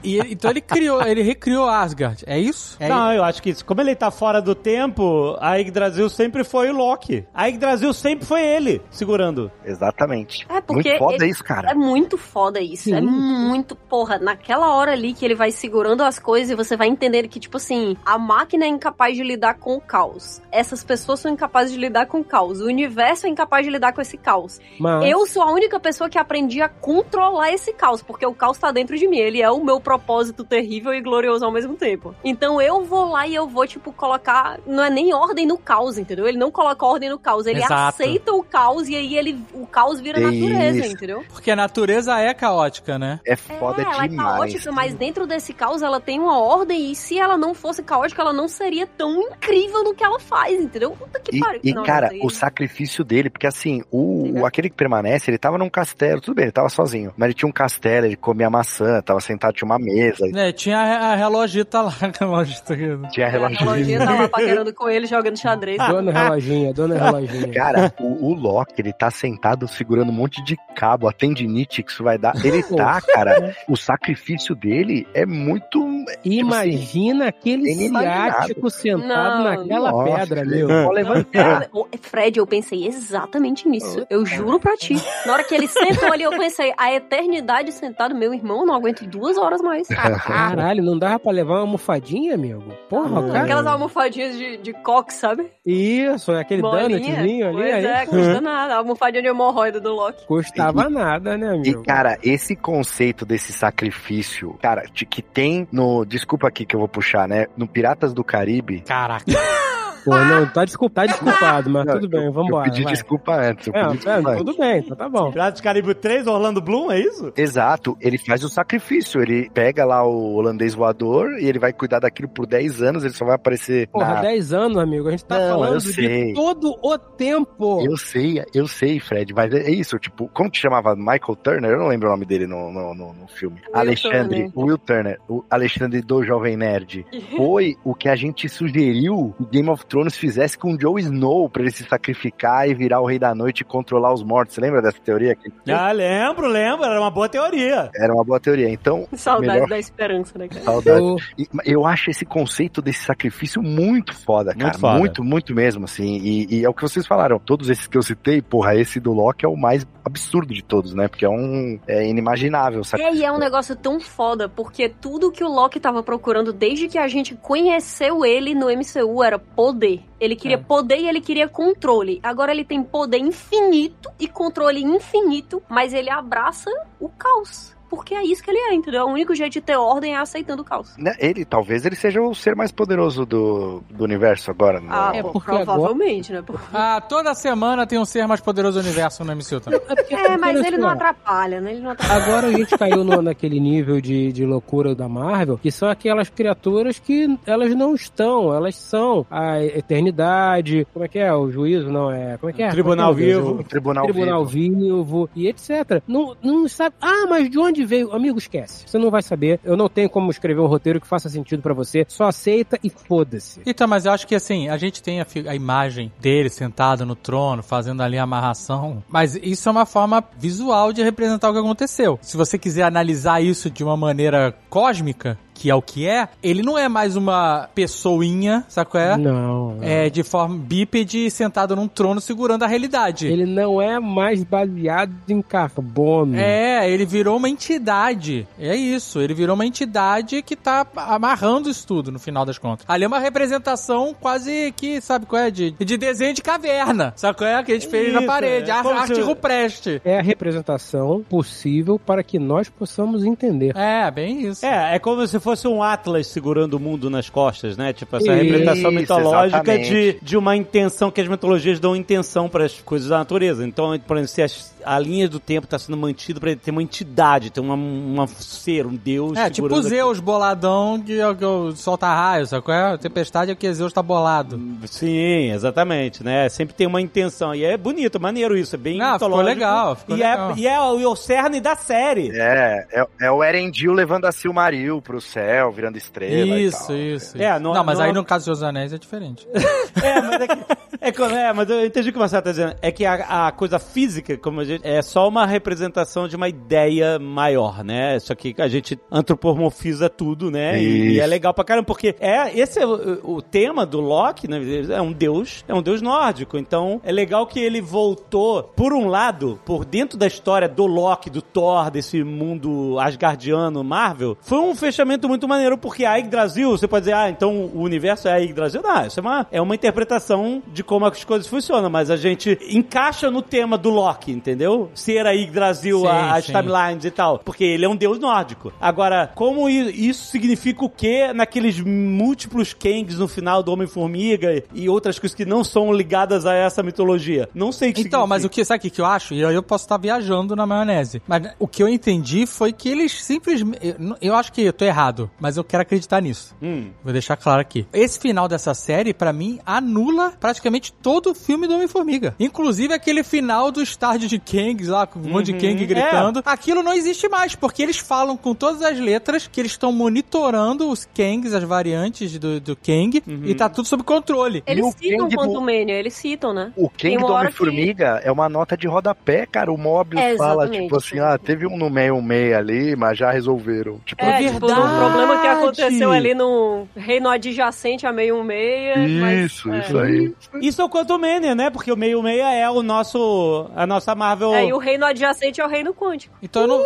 e ele, então ele criou, ele recriou Asgard, é isso? É Não, eu acho que isso. Como ele tá fora do tempo, a Yggdrasil sempre foi o Loki. A Yggdrasil sempre foi ele segurando. Exatamente. É porque muito foda isso, cara. É muito foda isso. É Sim. É muito, porra, naquela hora ali que ele vai segurando as coisas e você vai entender que, tipo assim, a máquina é incapaz de lidar com o caos. Essas pessoas são incapazes de lidar com o caos. O universo é incapaz de lidar com esse caos. Mas... Eu sou a única pessoa que aprendi a controlar esse caos, porque o caos tá dentro de mim. Ele é o meu propósito terrível e glorioso ao mesmo tempo. Então eu vou lá e eu vou, tipo, colocar. Não é nem ordem no caos, entendeu? Ele não coloca ordem no caos. Ele Exato. aceita o caos e aí ele, o caos vira natureza, Isso. entendeu? Porque a natureza é caótica, né? É foda é, demais. Ela é caótica, mas dentro desse caos ela tem uma ordem e se ela não fosse caótica, ela não seria tão incrível no que ela faz, entendeu? Puta que pariu. E, cara, o sacrifício dele, porque assim, o, o, aquele que permanece, ele tava num castelo, tudo bem, ele tava sozinho, mas ele tinha um castelo, ele comia maçã, tava sentado, tinha uma mesa. É, tinha a, a relogita lá, a relogita. Tinha a relogita. A relogita tava paquerando com ele, jogando xadrez. Dona reloginha, dona reloginha. Cara, o, o Loki, ele tá sentado segurando um monte de cabo, a tendinite que isso vai dar. Ele tá, cara, o sacrifício dele é muito... Tipo assim, Imagina assim, aquele ciático sentado não, naquela nossa, pedra, meu. Vou levantar. Fred, eu pensei exatamente nisso. Eu juro pra ti. Na hora que ele sentou ali, eu pensei, a eternidade sentado, meu irmão, eu não aguento duas horas mais. Caralho, não dava pra levar uma almofadinha, amigo? Porra, cara. Aquelas almofadinhas de, de coque, sabe? Isso, aquele donutzinho ali. Pois aí. é, custa nada. A almofadinha de hemorroida do Loki. Custava e, nada, né, amigo? E, cara, esse conceito desse sacrifício, cara, que tem no. Desculpa aqui que eu vou puxar, né? No Piratas do Caribe. Caraca. Pô, não, tá, desculpa, tá desculpado, mas não, tudo bem, vamos embora. Eu pedi vai. desculpa antes. Eu é, pedi desculpa é, tudo bem, então tá bom. Piratas do Caribe 3, Orlando Bloom, é isso? Exato, ele faz o sacrifício, ele pega lá o holandês voador e ele vai cuidar daquilo por 10 anos, ele só vai aparecer. Porra, na... 10 anos, amigo, a gente tá não, falando de todo o tempo. Eu sei, eu sei, Fred, mas é isso, tipo, como que chamava? Michael Turner? Eu não lembro o nome dele no, no, no, no filme. Will Alexandre, Turner. Will Turner, o Alexandre do Jovem Nerd. Foi o que a gente sugeriu Game of Thrones fizesse com Joe Snow pra ele se sacrificar e virar o Rei da Noite e controlar os mortos. Você lembra dessa teoria? Ah, lembro, lembro. Era uma boa teoria. Era uma boa teoria. Então. Saudade melhor... da esperança, né, cara? Saudade. Eu... eu acho esse conceito desse sacrifício muito foda, cara. Muito, foda. muito, muito mesmo, assim. E, e, é o que vocês falaram. Todos esses que eu citei, porra, esse do Loki é o mais absurdo de todos, né? Porque é um. É inimaginável. É, e é um negócio tão foda, porque tudo que o Loki tava procurando desde que a gente conheceu ele no MCU era poder. Ele queria é. poder e ele queria controle. Agora ele tem poder infinito e controle infinito, mas ele abraça o caos porque é isso que ele é, entendeu? O único jeito de ter ordem é aceitando o caos. Né, ele, talvez ele seja o ser mais poderoso do, do universo agora. Né? Ah, é provavelmente, agora... né? Ah, toda semana tem um ser mais poderoso do universo no MCU também. É, é, mas ele não atrapalha, né? Ele não atrapalha. Agora a gente caiu no, naquele nível de, de loucura da Marvel, que são aquelas criaturas que elas não estão, elas são a eternidade, como é que é? O juízo, não é? Como é que é? Tribunal é, vivo. Tribunal, Tribunal vivo. vivo. e etc. Não, não sabe. Ah, mas de onde veio? Amigo, esquece. Você não vai saber. Eu não tenho como escrever um roteiro que faça sentido para você. Só aceita e foda-se. Então, mas eu acho que assim, a gente tem a, a, imagem dele sentado no trono, fazendo ali a amarração. Mas isso é uma forma visual de representar o que aconteceu. Se você quiser analisar isso de uma maneira cósmica, que é o que é, ele não é mais uma pessoinha, sabe qual é? Não. É de forma bípede sentado num trono segurando a realidade. Ele não é mais baseado em carbono. É, ele virou uma entidade. É isso, ele virou uma entidade que tá amarrando isso tudo no final das contas. Ali é uma representação quase que, sabe qual é? De, de desenho de caverna. Sabe qual é? Que a gente fez na Isso, parede. é. Como arte se- rupreste. É a representação possível para que nós possamos entender. É, bem isso. É, é como se fosse um Atlas segurando o mundo nas costas, né? Tipo, essa Isso, representação mitológica de, de uma intenção, que as mitologias dão intenção para as coisas da natureza. Então, por exemplo, se as- a linha do tempo está sendo mantida para ter uma entidade, ter uma, uma ser, um deus. É, tipo Zeus boladão que, é o que solta raio, sabe qual é? A tempestade é que Zeus tá bolado. Sim, exatamente, né? Sempre tem uma intenção. E é bonito, maneiro isso, é bem Ah, ficou legal, ficou e, legal. É, e é o, e o cerne da série. É, é, é o Erendil levando a Silmaril pro céu, virando estrela e Isso, tal. isso. É, isso. não- não, mas não- aí no caso dos Anéis é diferente. É, mas é que. É, é, mas eu entendi o que o Marcelo tá dizendo. É que a, a coisa física, como a gente. É só uma representação de uma ideia maior, né? Só que a gente antropomorfiza tudo, né? E, e é legal pra caramba, porque é, esse é o, o tema do Loki, né? É um deus, é um deus nórdico. Então é legal que ele voltou, por um lado, por dentro da história do Loki, do Thor, desse mundo asgardiano Marvel, foi um fechamento muito maneiro, porque a Yggdrasil, você pode dizer, ah, então o universo é a Yggdrasil? Não, isso é uma, é uma interpretação de como as coisas funcionam, mas a gente encaixa no tema do Loki, entendeu? Ser a Yggdrasil, Sim, a- as sim. timelines e tal, porque ele é um deus nórdico. Agora, como isso significa o quê naqueles múltiplos Kangs no final do Homem-Formiga e outras coisas que não são ligadas a essa mitologia? Não sei o que Então, mas o significa. que, sabe o que eu acho? E aí eu posso estar viajando na maionese. Mas o que eu entendi foi que eles simplesmente. Eu, eu acho que eu tô errado, mas eu quero acreditar nisso. Hum. Vou deixar claro aqui. Esse final dessa série, pra mim, anula praticamente todo o filme do Homem-Formiga. Inclusive aquele final do estádio de Kangs lá, com um monte de Kang gritando. Aquilo não existe mais, porque eles falam com todas as letras que eles estão monitorando os Kangs, as variantes do, do Kang, e tá tudo sob controle. Eles E o citam Kang do- eles citam, né? O Kang do hora que- Homem-Formiga é uma nota de rodapé, cara. O Mobius É, fala, tipo assim, ah, teve um no meio meio ali, mas já resolveram. Tipo, É, tipo, do verdade. problema que aconteceu ali no reino adjacente a meio meia. mas, isso, é. isso aí. Isso é o Quantum Mania, né? Porque o meio meia é o nosso. a nossa Marvel. É, e o reino adjacente é o reino quântico. Então eu não,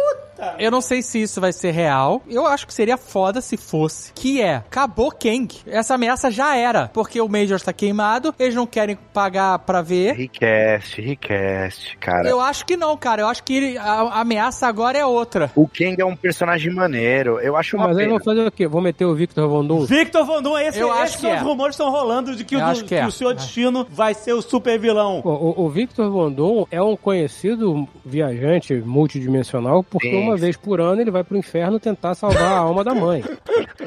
eu não sei se isso vai ser real. Eu acho que seria foda se fosse. Que é, acabou Kang. Essa ameaça já era. Porque o Major está queimado, eles não querem pagar pra ver. Recast, recast, cara. Eu acho que não, cara. Eu acho que a, ameaça agora é outra. O Kang é um personagem maneiro. Eu acho uma Mas pena. vão fazer o quê? Vão meter o Victor Von Doom? Victor Von Doom, esse, Eu acho esses que é. os rumores estão rolando de que, Eu o, acho que é. o Senhor Destino vai ser o super vilão. Pô, O, o Victor Von Doom é um conhecido viajante multidimensional porque Sim. uma vez por ano ele vai pro inferno tentar salvar a alma da mãe.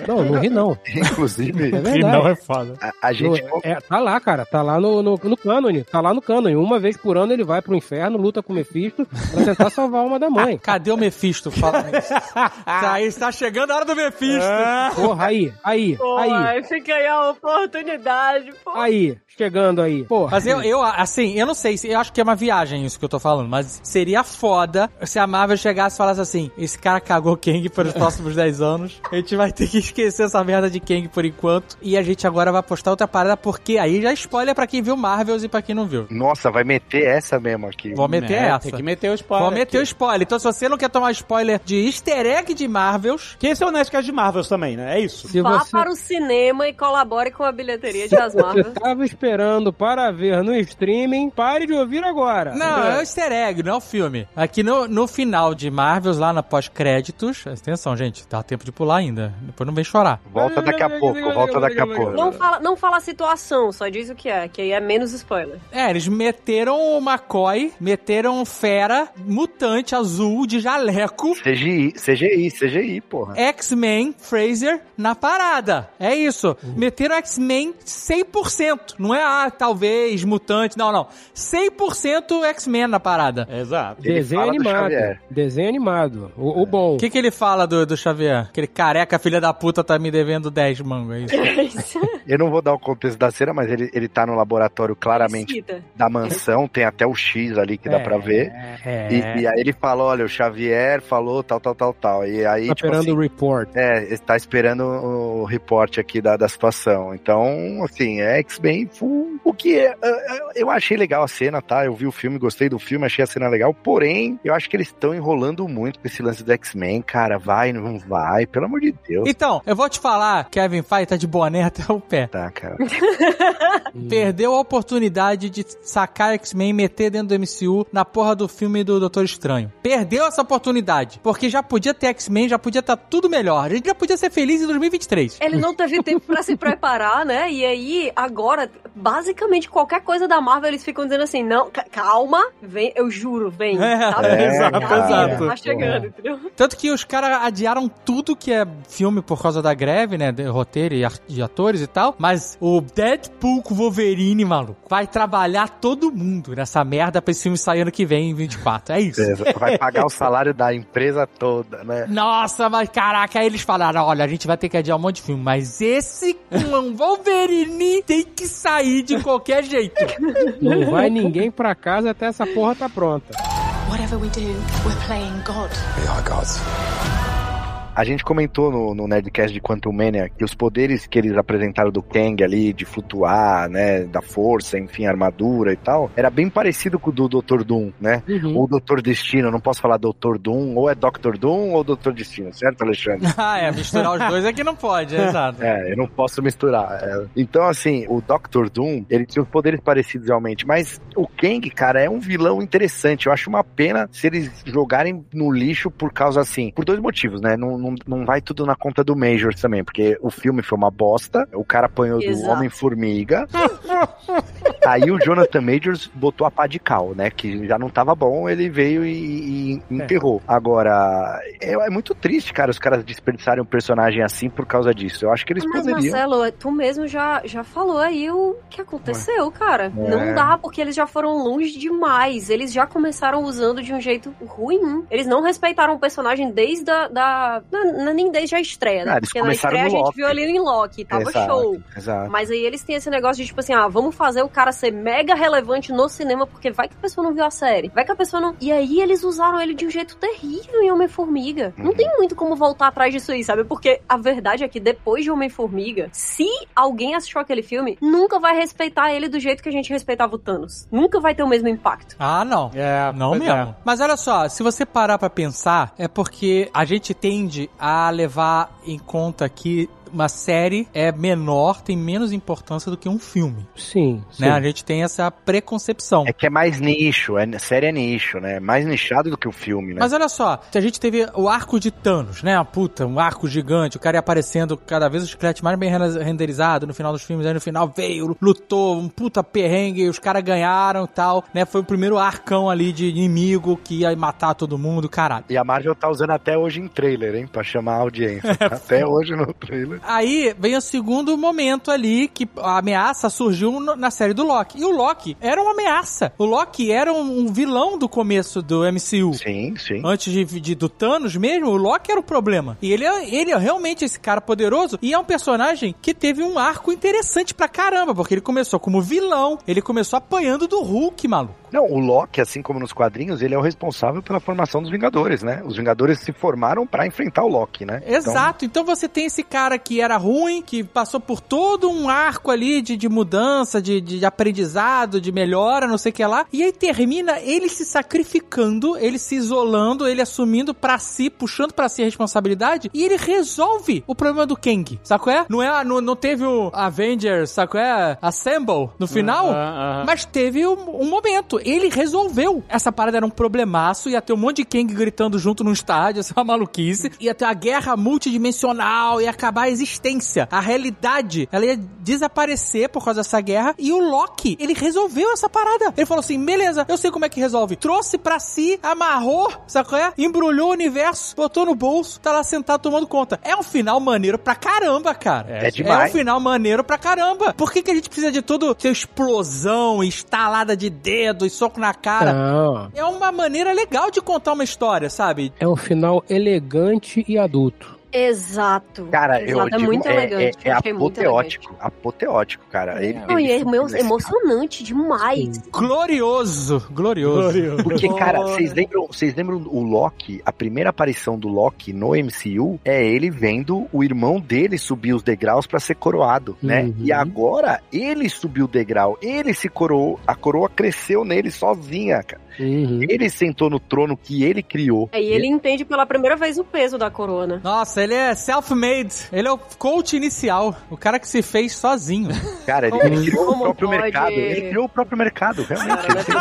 Não, não ri não. Inclusive, É verdade. é foda. a, a gente. No- é, tá lá, cara. Tá lá no, no, no cânone. Tá lá no cânone. Uma vez por ano ele vai pro inferno, luta com o Mephisto pra tentar salvar a alma da mãe. Cadê o Mephisto? Fala isso. tá aí, está chegando a hora do Mephisto. Porra, aí, aí, aí, fica aí a oportunidade, pô. aí. Chegando aí. Porra. Mas eu, eu, assim, eu não sei, se- eu acho que é uma viagem isso que eu tô falando, mas seria foda se a Marvel chegasse e falasse assim: esse cara cagou Kang pelos próximos 10 anos, a gente vai ter que esquecer essa merda de Kang por enquanto, e a gente agora vai postar outra parada, porque aí já spoiler pra quem viu Marvels e pra quem não viu. Nossa, vai meter essa mesmo aqui. Vou meter É, essa. Tem que meter o spoiler. Vou meter o spoiler. Então, se você não quer tomar spoiler de easter egg de Marvels, Que esse é o Nerdcast de Marvels também, né? É isso. Se Vá você, para o cinema e colabore com a bilheteria de As você Marvel. tava esperando para ver no streaming, pare de ouvir agora. Não, é o easter egg, não é o filme. Aqui no, no final de Marvels, lá na pós-créditos. Atenção, gente, dá tempo de pular ainda. Depois não vem chorar. Volta daqui a pouco, volta daqui a pouco. Não fala, não fala a situação, só diz o que é, que aí é menos spoiler. É, eles meteram o McCoy, meteram fera mutante azul de jaleco. CGI, CGI, CGI, porra. X-Men Fraser na parada. É isso. Meteram X-Men 100%. Não é, ah, talvez, mutante. Não, não. 100% X-Men na parada. Exato. Ele Desenho animado. Desenho animado. O, o bom. O que, que ele fala do, do Xavier? Aquele careca filha da puta tá me devendo 10 mangos, é isso? Eu não vou dar o contexto da cena, mas ele, ele tá no laboratório claramente Cita. da mansão, tem até o X ali que dá pra ver. É. E, e aí ele fala, olha, o Xavier falou tal, tal, tal, tal. E aí, Tá tipo esperando assim, o report. é, está esperando o reporte aqui da, da situação. Então, assim, é X-Men. O que é. é, Eu achei legal a cena, tá? Eu vi o filme, gostei do filme, achei a cena legal. Porém, eu acho que eles estão enrolando muito com esse lance do X-Men, cara. Vai, não vai, pelo amor de Deus. Então, eu vou te falar, Kevin Feige tá de boné até o pé. Tá, cara. Perdeu a oportunidade de sacar X-Men e meter dentro do MCU na porra do filme do Doutor Estranho. Perdeu essa oportunidade. Porque já podia ter X-Men, já podia estar tudo melhor. A gente já podia ser feliz em 2023. Ele não teve tempo pra se preparar, né? E aí, agora, basicamente qualquer coisa da Marvel, eles ficam dizendo assim: não, ca- calma, vem, eu juro, vem. É, tá? é, exato, cara. exato. Tá chegando, entendeu? Tanto que os caras adiaram tudo que é filme por causa da greve, né? De roteiro e atores e tal. Mas o Deadpool com o Wolverine, maluco, vai trabalhar todo mundo nessa merda pra esse filme sair ano que vem, em 24. É isso. É, Vai pagar o salário da empresa toda, né? Nossa, mas caraca, aí eles falaram: olha, a gente vai ter que adiar um monte de filme, mas esse com o Wolverine tem que sair de qualquer jeito. Não vai ninguém pra casa até essa porra tá pronta. Whatever we do, we're playing God. We are gods. A gente comentou no, no Nerdcast de Quantum Mania que os poderes que eles apresentaram do Kang ali, de flutuar, né, da força, enfim, armadura e tal, era bem parecido com o do Dr. Doom, né? Uhum. Ou Dr. Destino, eu não posso falar Dr. Doom, ou é Dr. Doom ou Dr. Destino, certo, Alexandre? ah, é, misturar os dois é que não pode, é, exato. É, eu não posso misturar. é. Então, assim, o Dr. Doom, ele tinha os poderes parecidos realmente, mas o Kang, cara, é um vilão interessante. Eu acho uma pena se eles jogarem no lixo por causa, assim, por dois motivos, né? Não, não, não vai tudo na conta do Majors também, porque o filme foi uma bosta, o cara apanhou do Exato. Homem-Formiga. Aí o Jonathan Majors botou a pá de cal, né? Que já não tava bom, ele veio e, e enterrou. Agora, é, é muito triste, cara, os caras desperdiçarem um personagem assim por causa disso. Eu acho que eles Mas, poderiam. Marcelo, tu mesmo já, já falou aí o que aconteceu, cara. É. Não dá, porque eles já foram longe demais. Eles já começaram usando de um jeito ruim. Eles não respeitaram o personagem desde a. Da, não, nem desde a estreia, né? Ah, porque na estreia a gente Loki. viu ali em Loki, tava Exato, show. Exato. Mas aí eles têm esse negócio de, tipo assim, ah, vamos fazer o cara ser mega relevante no cinema, porque vai que a pessoa não viu a série. Vai que a pessoa não. E aí eles usaram ele de um jeito terrível em Homem-Formiga. Não Uhum. tem muito como voltar atrás disso aí, sabe? Porque a verdade é que depois de Homem-Formiga, se alguém assistiu aquele filme, nunca vai respeitar ele do jeito que a gente respeitava o Thanos. Nunca vai ter o mesmo impacto. Ah, não. É, Não pois mesmo. é. Mas olha só, se você parar pra pensar, é porque a gente tende a levar em conta que uma série é menor, tem menos importância do que um filme. Sim, sim. Né? A gente tem essa preconcepção. É que é mais nicho, é, série é nicho, né? Mais nichado do que o filme, né? Mas olha só, a gente teve o arco de Thanos, né? Puta, um arco gigante, o cara ia aparecendo cada vez o chiclete mais bem ren- renderizado no final dos filmes, aí no final veio, lutou, um puta perrengue, os caras ganharam e tal, né? Foi o primeiro arcão ali de inimigo que ia matar todo mundo, caralho. E a Marvel tá usando até hoje em trailer, hein? Pra chamar a audiência. até hoje no trailer. Aí vem o segundo momento ali que a ameaça surgiu na série do Loki. E o Loki era uma ameaça. O Loki era um, vilão do começo do MCU. Sim, sim. Antes de, de- do Thanos mesmo, o Loki era o problema. E ele é, ele é realmente esse cara poderoso e é um personagem que teve um arco interessante pra caramba, porque ele começou como vilão, ele começou apanhando do Hulk, maluco. Não, o Loki, assim como nos quadrinhos, ele é o responsável pela formação dos Vingadores, né? Os Vingadores se formaram pra enfrentar o Loki, né? Exato. Então, você tem esse cara que era ruim, que passou por todo um arco ali de, de mudança, de, de aprendizado, de melhora, não sei o que lá. E aí termina ele se sacrificando, ele se isolando, ele assumindo pra si, puxando pra si a responsabilidade. E ele resolve o problema do Kang. Qual é? Não, é, não, não teve o Avengers, sabe qual é? Assemble no final. Aham, aham. Mas teve um, um momento. Ele resolveu. Essa parada era um problemaço. Ia ter um monte de Kang gritando junto no estádio. Ia ser uma maluquice. Ia ter uma guerra multidimensional. Ia acabar a existência. A realidade, ela ia desaparecer por causa dessa guerra. E o Loki, ele resolveu essa parada. Ele falou assim: beleza, eu sei como é que resolve. Trouxe pra si, amarrou, sabe qual é? Embrulhou o universo, botou no bolso, tá lá sentado tomando conta. É um final maneiro pra caramba, cara. É demais. É um final maneiro pra caramba. Por que, que a gente precisa de tudo ter explosão, estalada de dedo e soco na cara? Não. É uma maneira legal de contar uma história, sabe? É um final elegante e adulto. Exato. Cara, eu Exato, é digo, muito é, elegante. é, é eu achei muito apoteótico. Apoteótico, cara. Ele, Não, e é ele fez esse emocionante demais. Glorioso, glorioso. Porque, cara, vocês lembram, vocês lembram o Loki? A primeira aparição do Loki no MCU é ele vendo o irmão dele subir os degraus pra ser coroado, né? Uhum. E agora ele subiu o degrau, ele se coroou, a coroa cresceu nele sozinha, cara. Uhum. Ele sentou no trono que ele criou. É, e ele entende pela primeira vez o peso da corona. Nossa, ele é self-made. Ele é o coach inicial. O cara que se fez sozinho. Cara, ele, ele criou o próprio pode? mercado. Ele criou o próprio mercado, realmente. Fez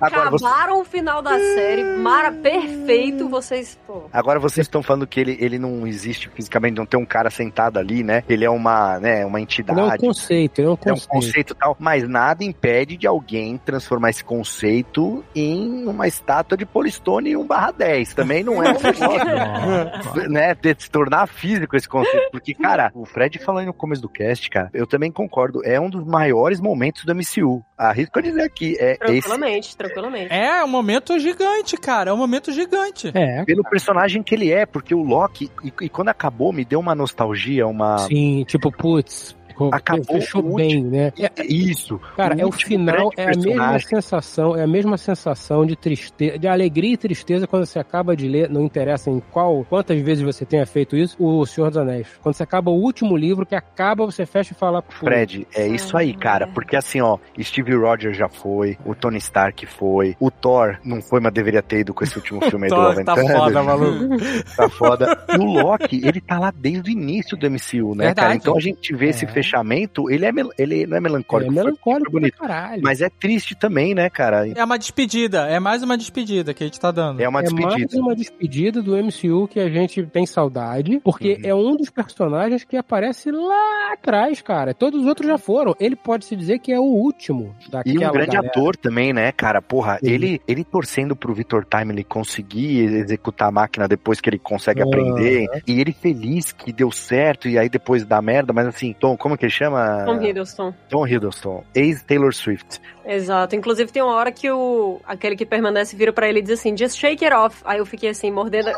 Agora você- Acabaram o final da série, mara perfeito, vocês, pô. Agora vocês estão falando que ele, ele não existe fisicamente, não tem um cara sentado ali, né? Ele é uma, né, uma entidade. Ele é um conceito, ele é um É um conceito. conceito e tal, mas nada impede de alguém transformar esse conceito em uma estátua de Polistone 1 barra 10. Também não é um negócio, né? De se tornar físico esse conceito. Porque, cara, o Fred falando no começo do cast, cara, eu também concordo. É um dos maiores momentos do MCU. Arrisco a dizer aqui, é esse Tranquilamente, tranquilamente. É, é um momento gigante, cara. É um momento gigante. É, pelo personagem que ele é, porque o Loki, e, e quando acabou, me deu uma nostalgia, uma. sim, tipo, putz, Acabou fechou o bem, né? É, Isso. Cara, é o final, é a mesma sensação, é a mesma sensação de tristeza, de alegria e tristeza quando você acaba de ler, não interessa em qual, quantas vezes você tenha feito isso, o Senhor dos Anéis. Quando você acaba o último livro, que acaba, você fecha e fala, "Pô, Fred, é isso aí, cara. Porque assim, ó, Steve Rogers já foi, o Tony Stark foi, o Thor não foi, mas deveria ter ido com esse último filme aí do Love tá foda, maluco. Tá foda. E o Loki, ele tá lá desde o início do MCU, né, Verdade. cara? Então a gente vê esse É. fechamento, ele é ele não é é melancólico, melancólico foi bonito, caralho. mas é triste também, né, cara? É uma despedida. É mais uma despedida que a gente tá dando. É uma É despedida. mais uma despedida do MCU que a gente tem saudade, porque Uhum. é um dos personagens que aparece lá atrás, cara. Todos os outros já foram. Ele pode se dizer que é o último daquela E um grande galera. ator também, né, cara? Porra, Sim. ele, ele torcendo pro Victor Time ele conseguir executar a máquina depois que ele consegue Aham. aprender. E ele feliz que deu certo e aí depois dá merda, mas assim, Tom, como que ele chama? Tom Hiddleston. Tom Hiddleston, ex-Taylor Swift. Exato. Inclusive tem uma hora que o aquele que permanece vira pra ele e diz assim, just shake it off. Aí eu fiquei assim, mordendo a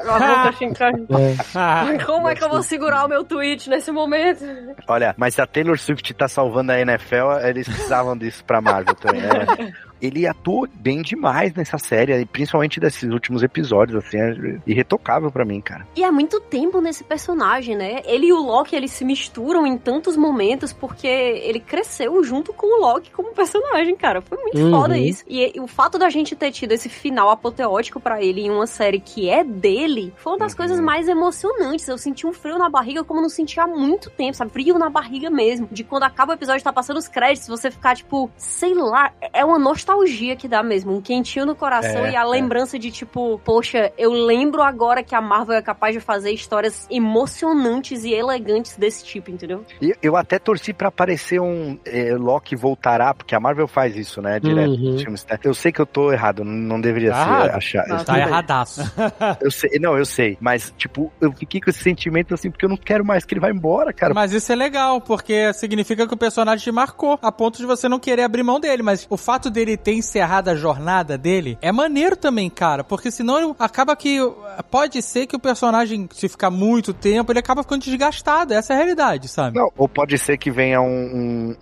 boca, cara, É. como é que eu vou segurar o meu tweet nesse momento? Olha, mas se a Taylor Swift tá salvando a NFL, eles precisavam disso pra Marvel também, né? Ele atuou bem demais nessa série, e principalmente desses últimos episódios, assim, é irretocável pra mim, cara. E há muito tempo nesse personagem, né? Ele e o Loki, eles se misturam em tantos momentos porque ele cresceu junto com o Loki como personagem, cara. Foi muito Uhum. foda isso. E, e o fato da gente ter tido esse final apoteótico pra ele em uma série que é dele, foi uma das Uhum. coisas mais emocionantes. Eu senti um frio na barriga como não sentia há muito tempo, sabe? Frio na barriga mesmo. De quando acaba o episódio, tá passando os créditos, você ficar tipo, sei lá, é uma nostalgia que dá mesmo. Um quentinho no coração É, e a é. lembrança de tipo, poxa, eu lembro agora que a Marvel é capaz de fazer histórias emocionantes e elegantes desse tipo, entendeu? E eu até torci pra aparecer um é, Loki voltará, porque a Marvel faz isso, né? Direto Uhum. filmes. né? Eu sei que eu tô errado, não deveria Tá ser errado. achar. Tá. eu- Tá erradaço. Eu sei, não, eu sei, mas tipo, eu fiquei com esse sentimento assim, porque eu não quero mais que ele vá embora, cara. Mas isso é legal, porque significa que o personagem te marcou, a ponto de você não querer abrir mão dele. Mas o fato dele ter encerrado a jornada dele é maneiro também, cara. Porque senão acaba que. Pode ser que o personagem, se ficar muito tempo, ele acaba ficando desgastado. Essa é a realidade, sabe? Não, ou pode ser que venha um,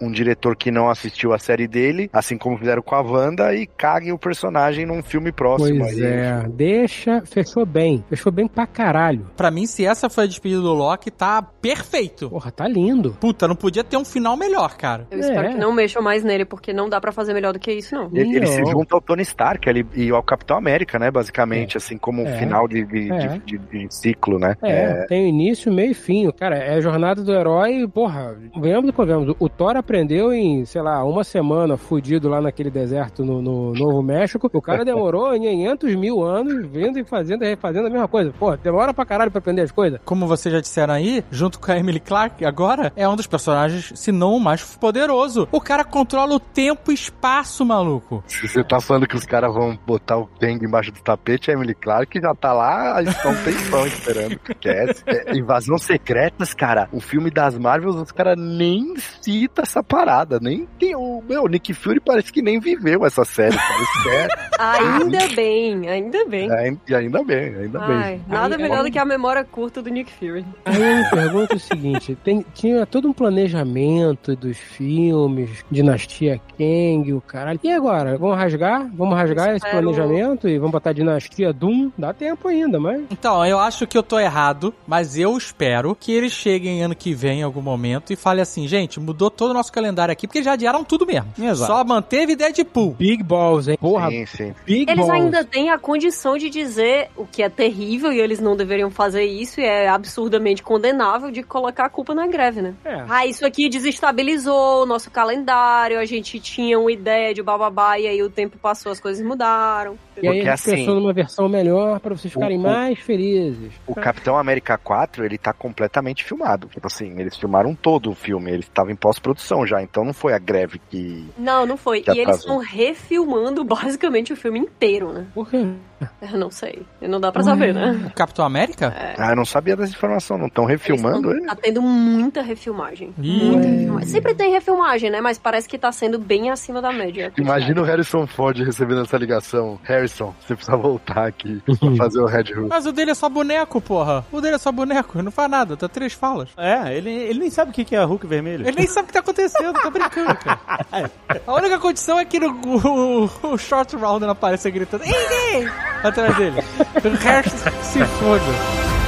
um- um diretor que não assistiu a série dele, assim como fizeram com a Wanda, e cague o personagem num filme próximo. Pois aí. é, deixa, fechou bem, fechou bem pra caralho. Pra mim, se essa foi a despedida do Loki, tá perfeito. Porra, tá lindo. Puta, não podia ter um final melhor, cara. Eu espero É. que não mexam mais nele, porque não dá pra fazer melhor do que isso, não. Ele, ele se junta ao Tony Stark ali, e ao Capitão América, né? Basicamente, assim como um É. final de, de, É. de- de- de ciclo, né? É, tem início, meio e fim. Cara, é a jornada do herói, porra, venhamos e convenhamos. O Thor aprendeu em, sei lá, uma semana fudido lá naquele deserto no, no Novo México. O cara demorou 500 mil anos vendo e fazendo e refazendo a mesma coisa. Pô, demora pra caralho pra aprender as coisas. Como vocês já disseram aí, junto com a Emily Clark, agora é um dos personagens, se não o mais poderoso. O cara controla o tempo e espaço, maluco. Maluco? Se você tá falando que os caras vão botar o Kang embaixo do tapete, a Emily Clark já tá lá há um tempão esperando que quer. É, Invasão Secretas, cara, o filme das Marvels, os caras nem cita essa parada, nem tem o meu Nick Fury parece que nem viveu essa série, cara. Isso é, Ainda bem, ainda bem. é, e ainda bem, ainda Ai, bem. nada Aí- melhor do que a memória curta do Nick Fury. Aí eu me pergunto o seguinte: tem- tinha todo um planejamento dos filmes, Dinastia Kang, o caralho. E agora? Vamos rasgar? Vamos rasgar esse planejamento e vamos botar Dinastia Doom? Dá tempo ainda, mas. Então, eu acho que eu tô errado, mas eu espero que eles cheguem ano que vem em algum momento e falem assim, gente, mudou todo o nosso calendário aqui, porque já adiaram tudo mesmo. Exato. Só manteve Deadpool. Big Balls, hein? Porra, Sim, sim. Big Eles Balls. ainda têm a condição de dizer o que é terrível e eles não deveriam fazer isso e é absurdamente condenável de colocar a culpa na greve, né? É. Ah, isso aqui desestabilizou o nosso calendário, a gente tinha uma ideia de bababá e aí o tempo passou, as coisas mudaram. E aí Porque a assim- pensou numa versão melhor pra vocês ficarem O- mais felizes. O Capitão América 4, ele tá completamente filmado. Tipo assim, eles filmaram todo o filme, ele estava em pós-produção já, então não foi a greve que. Não, não foi. E eles estão refilmando basicamente o filme inteiro, né? Por quê? Eu não sei. Não dá pra saber, né? O Capitão América? Ah, eu não sabia dessa informação, não estão refilmando ele? Tá tendo muita refilmagem. Ih. Muita refilmagem. Sempre tem refilmagem, né? Mas parece que tá sendo bem acima da média. Imagina o Harrison Ford recebendo essa ligação. Harrison, você precisa voltar aqui pra fazer o Red Hood. Mas o dele é só boneco, porra. O dele é só boneco, ele não faz nada, tá três falas. É, ele, ele nem sabe o que que é Hulk vermelho. Ele nem sabe o que tá acontecendo, tá brincando, cara. A única condição é que no, o, o Short Round não apareça gritando "Ei, ei!" Atrás dele. O resto se foda.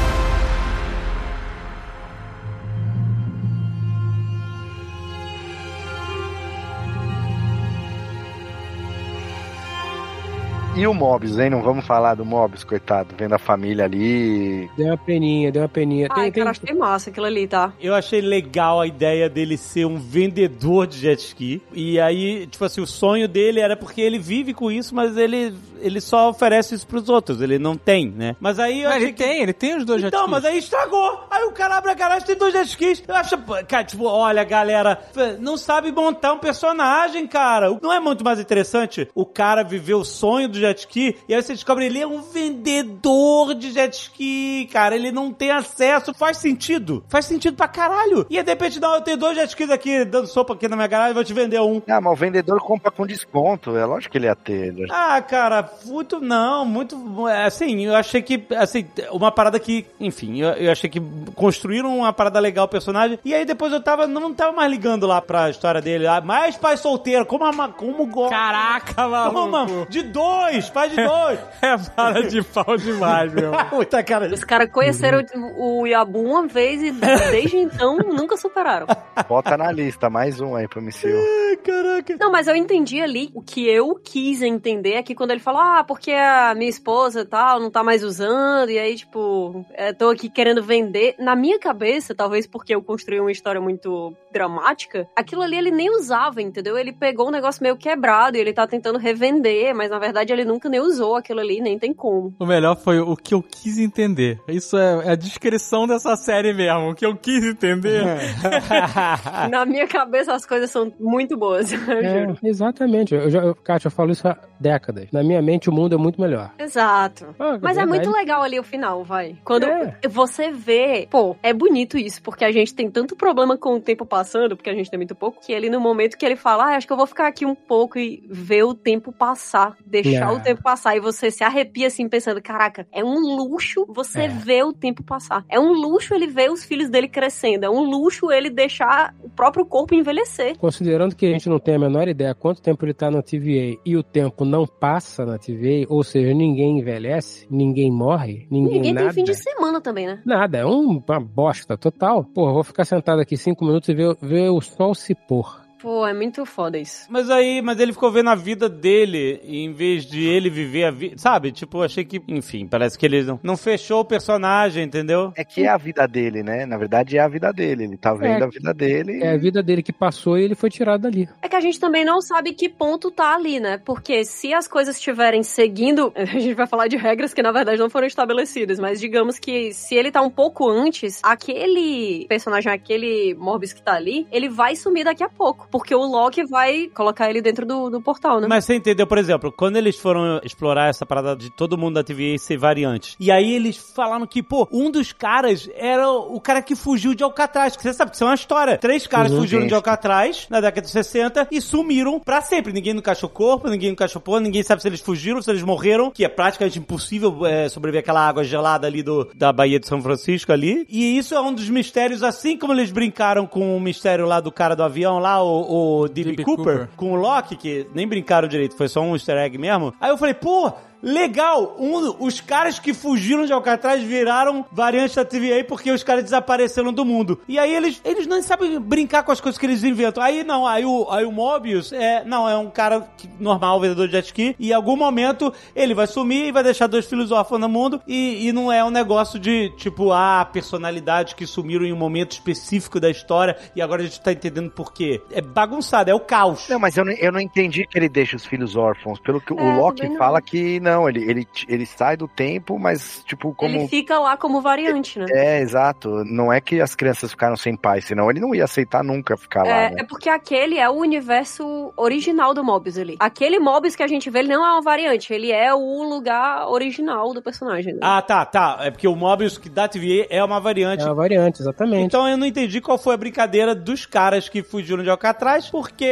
E o Mobius, hein? Não vamos falar do Mobius, coitado. Vendo a família ali. Deu uma peninha, deu uma peninha. Ai, Tem, tem, cara, achei massa aquilo ali, tá? Eu achei legal a ideia dele ser um vendedor de jet ski. E aí, tipo assim, o sonho dele era porque ele vive com isso, mas ele, ele só oferece isso pros outros. Ele não tem, né? Mas aí eu Mas achei ele que... tem, ele tem os dois jet Então, skis. mas aí estragou. Aí o cara abre a garagem tem dois jet skis. Eu acho, cara, tipo, olha, galera, não sabe montar um personagem, cara. Não é muito mais interessante o cara viver o sonho do jet ski e aí você descobre ele é um vendedor de jet ski, cara. Ele não tem acesso. Faz sentido. Faz sentido pra caralho. E aí, de repente, não, eu tenho dois jet skis aqui dando sopa aqui na minha garagem, vou te vender um. Ah, mas o vendedor compra com desconto. É lógico que ele ia ter. Ah, cara, muito não, muito. Assim, eu achei que. Assim, uma parada que. Enfim, eu, eu achei que construíram uma parada legal o personagem. E aí depois eu tava. Não tava mais ligando lá pra história dele. Ah, mais pai solteiro, como, a, como gosta. Caraca, maluco. Como, de dois, pai de dois. É para de pau demais, meu. Muita cara. Os caras conheceram o Yabu uma vez e desde então nunca superaram. Bota na lista, mais um aí pro MCU. Caraca. Não, mas eu entendi ali, o que eu quis entender é que quando ele falou, ah, porque a minha esposa e tal não tá mais usando, e aí, tipo, é, tô aqui querendo vender. Na minha cabeça, talvez porque eu construí uma história muito dramática, aquilo ali ele nem usava, entendeu? Ele pegou um negócio meio quebrado e ele tá tentando revender, mas na verdade ele nunca nem usou aquilo ali, nem tem como. O melhor foi o que eu quis entender. Isso é, é a descrição dessa série mesmo. O que eu quis entender. Na minha cabeça as coisas são muito boas, É, exatamente. Eu já, eu, Kátia, eu falo isso há décadas. Na minha mente, o mundo é muito melhor. Exato. Ah, Mas é verdade. muito legal ali o final, vai. Quando É. você vê, pô, é bonito isso, porque a gente tem tanto problema com o tempo passando, porque a gente tem muito pouco, que ele no momento que ele fala, ah, acho que eu vou ficar aqui um pouco e ver o tempo passar, deixar É. o tempo passar, e você se arrepia assim pensando, caraca, é um luxo você É. ver o tempo passar. É um luxo ele ver os filhos dele crescendo, é um luxo ele deixar o próprio corpo envelhecer. Considerando que a gente não tem a menor ideia quanto tempo ele tá na TVA e o tempo não passa na TVA, ou seja, ninguém envelhece, ninguém morre, ninguém, Ninguém nada. tem fim de semana também, né? Nada, é um- uma bosta total. Pô, vou ficar sentado aqui cinco minutos e ver, ver o sol se pôr. Pô, é muito foda isso. Mas aí, mas ele ficou vendo a vida dele em vez de ele viver a vida. Sabe? Tipo, achei que, enfim, parece que ele não, não fechou o personagem, entendeu? É que é a vida dele, né? Na verdade, é a vida dele. Ele tá vendo É. a vida dele. É a vida dele que passou e ele foi tirado dali. É que a gente também não sabe que ponto tá ali, né? Porque se as coisas estiverem seguindo, a gente vai falar de regras que na verdade não foram estabelecidas, mas digamos que se ele tá um pouco antes, aquele personagem, aquele Morbius que tá ali, ele vai sumir daqui a pouco. Porque o Loki vai colocar ele dentro do, do portal, né? Mas você entendeu, por exemplo, quando eles foram explorar essa parada de todo mundo da TVA ser variante, e aí eles falaram que, pô, um dos caras era o cara que fugiu de Alcatraz, que você sabe que isso é uma história. Três caras Uhum, fugiram sim. de Alcatraz na década de 60 e sumiram pra sempre. Ninguém nunca achou corpo, ninguém nunca achou porra, ninguém sabe se eles fugiram, se eles morreram, que é praticamente impossível é, sobreviver aquela água gelada ali do, da Baía de São Francisco ali. E isso é um dos mistérios, assim como eles brincaram com o mistério lá do cara do avião lá, o, o D.B. D.B. Cooper, Cooper. com o Loki, que nem brincaram direito, foi só um easter egg mesmo. Aí eu falei, pô, legal, um, os caras que fugiram de Alcatraz viraram variantes da TVA porque os caras desapareceram do mundo. E aí eles, eles não sabem brincar com as coisas que eles inventam. Aí não, aí o, aí o Mobius é, não, é um cara que- normal, vendedor de jet ski, e em algum momento ele vai sumir e vai deixar dois filhos órfãos no mundo, e, e não é um negócio de, tipo, ah, personalidades que sumiram em um momento específico da história, e agora a gente tá entendendo por quê. É bagunçado, é o caos. Não, mas eu não, eu não entendi que ele deixa os filhos órfãos. Pelo que É, o Loki fala que não, ele, ele, ele sai do tempo, mas, tipo, como. Ele fica lá como variante, né? É, exato. Não é que as crianças ficaram sem pai, senão ele não ia aceitar nunca ficar lá, É, né? é porque aquele é o universo original do Mobius ali. Aquele Mobius que a gente vê, ele não é uma variante, ele é o lugar original do personagem. né? Ah, tá, tá. É porque o Mobius que da TVA é uma variante. É uma variante, exatamente. Então eu não entendi qual foi a brincadeira dos caras que fugiram de Alcatraz, porque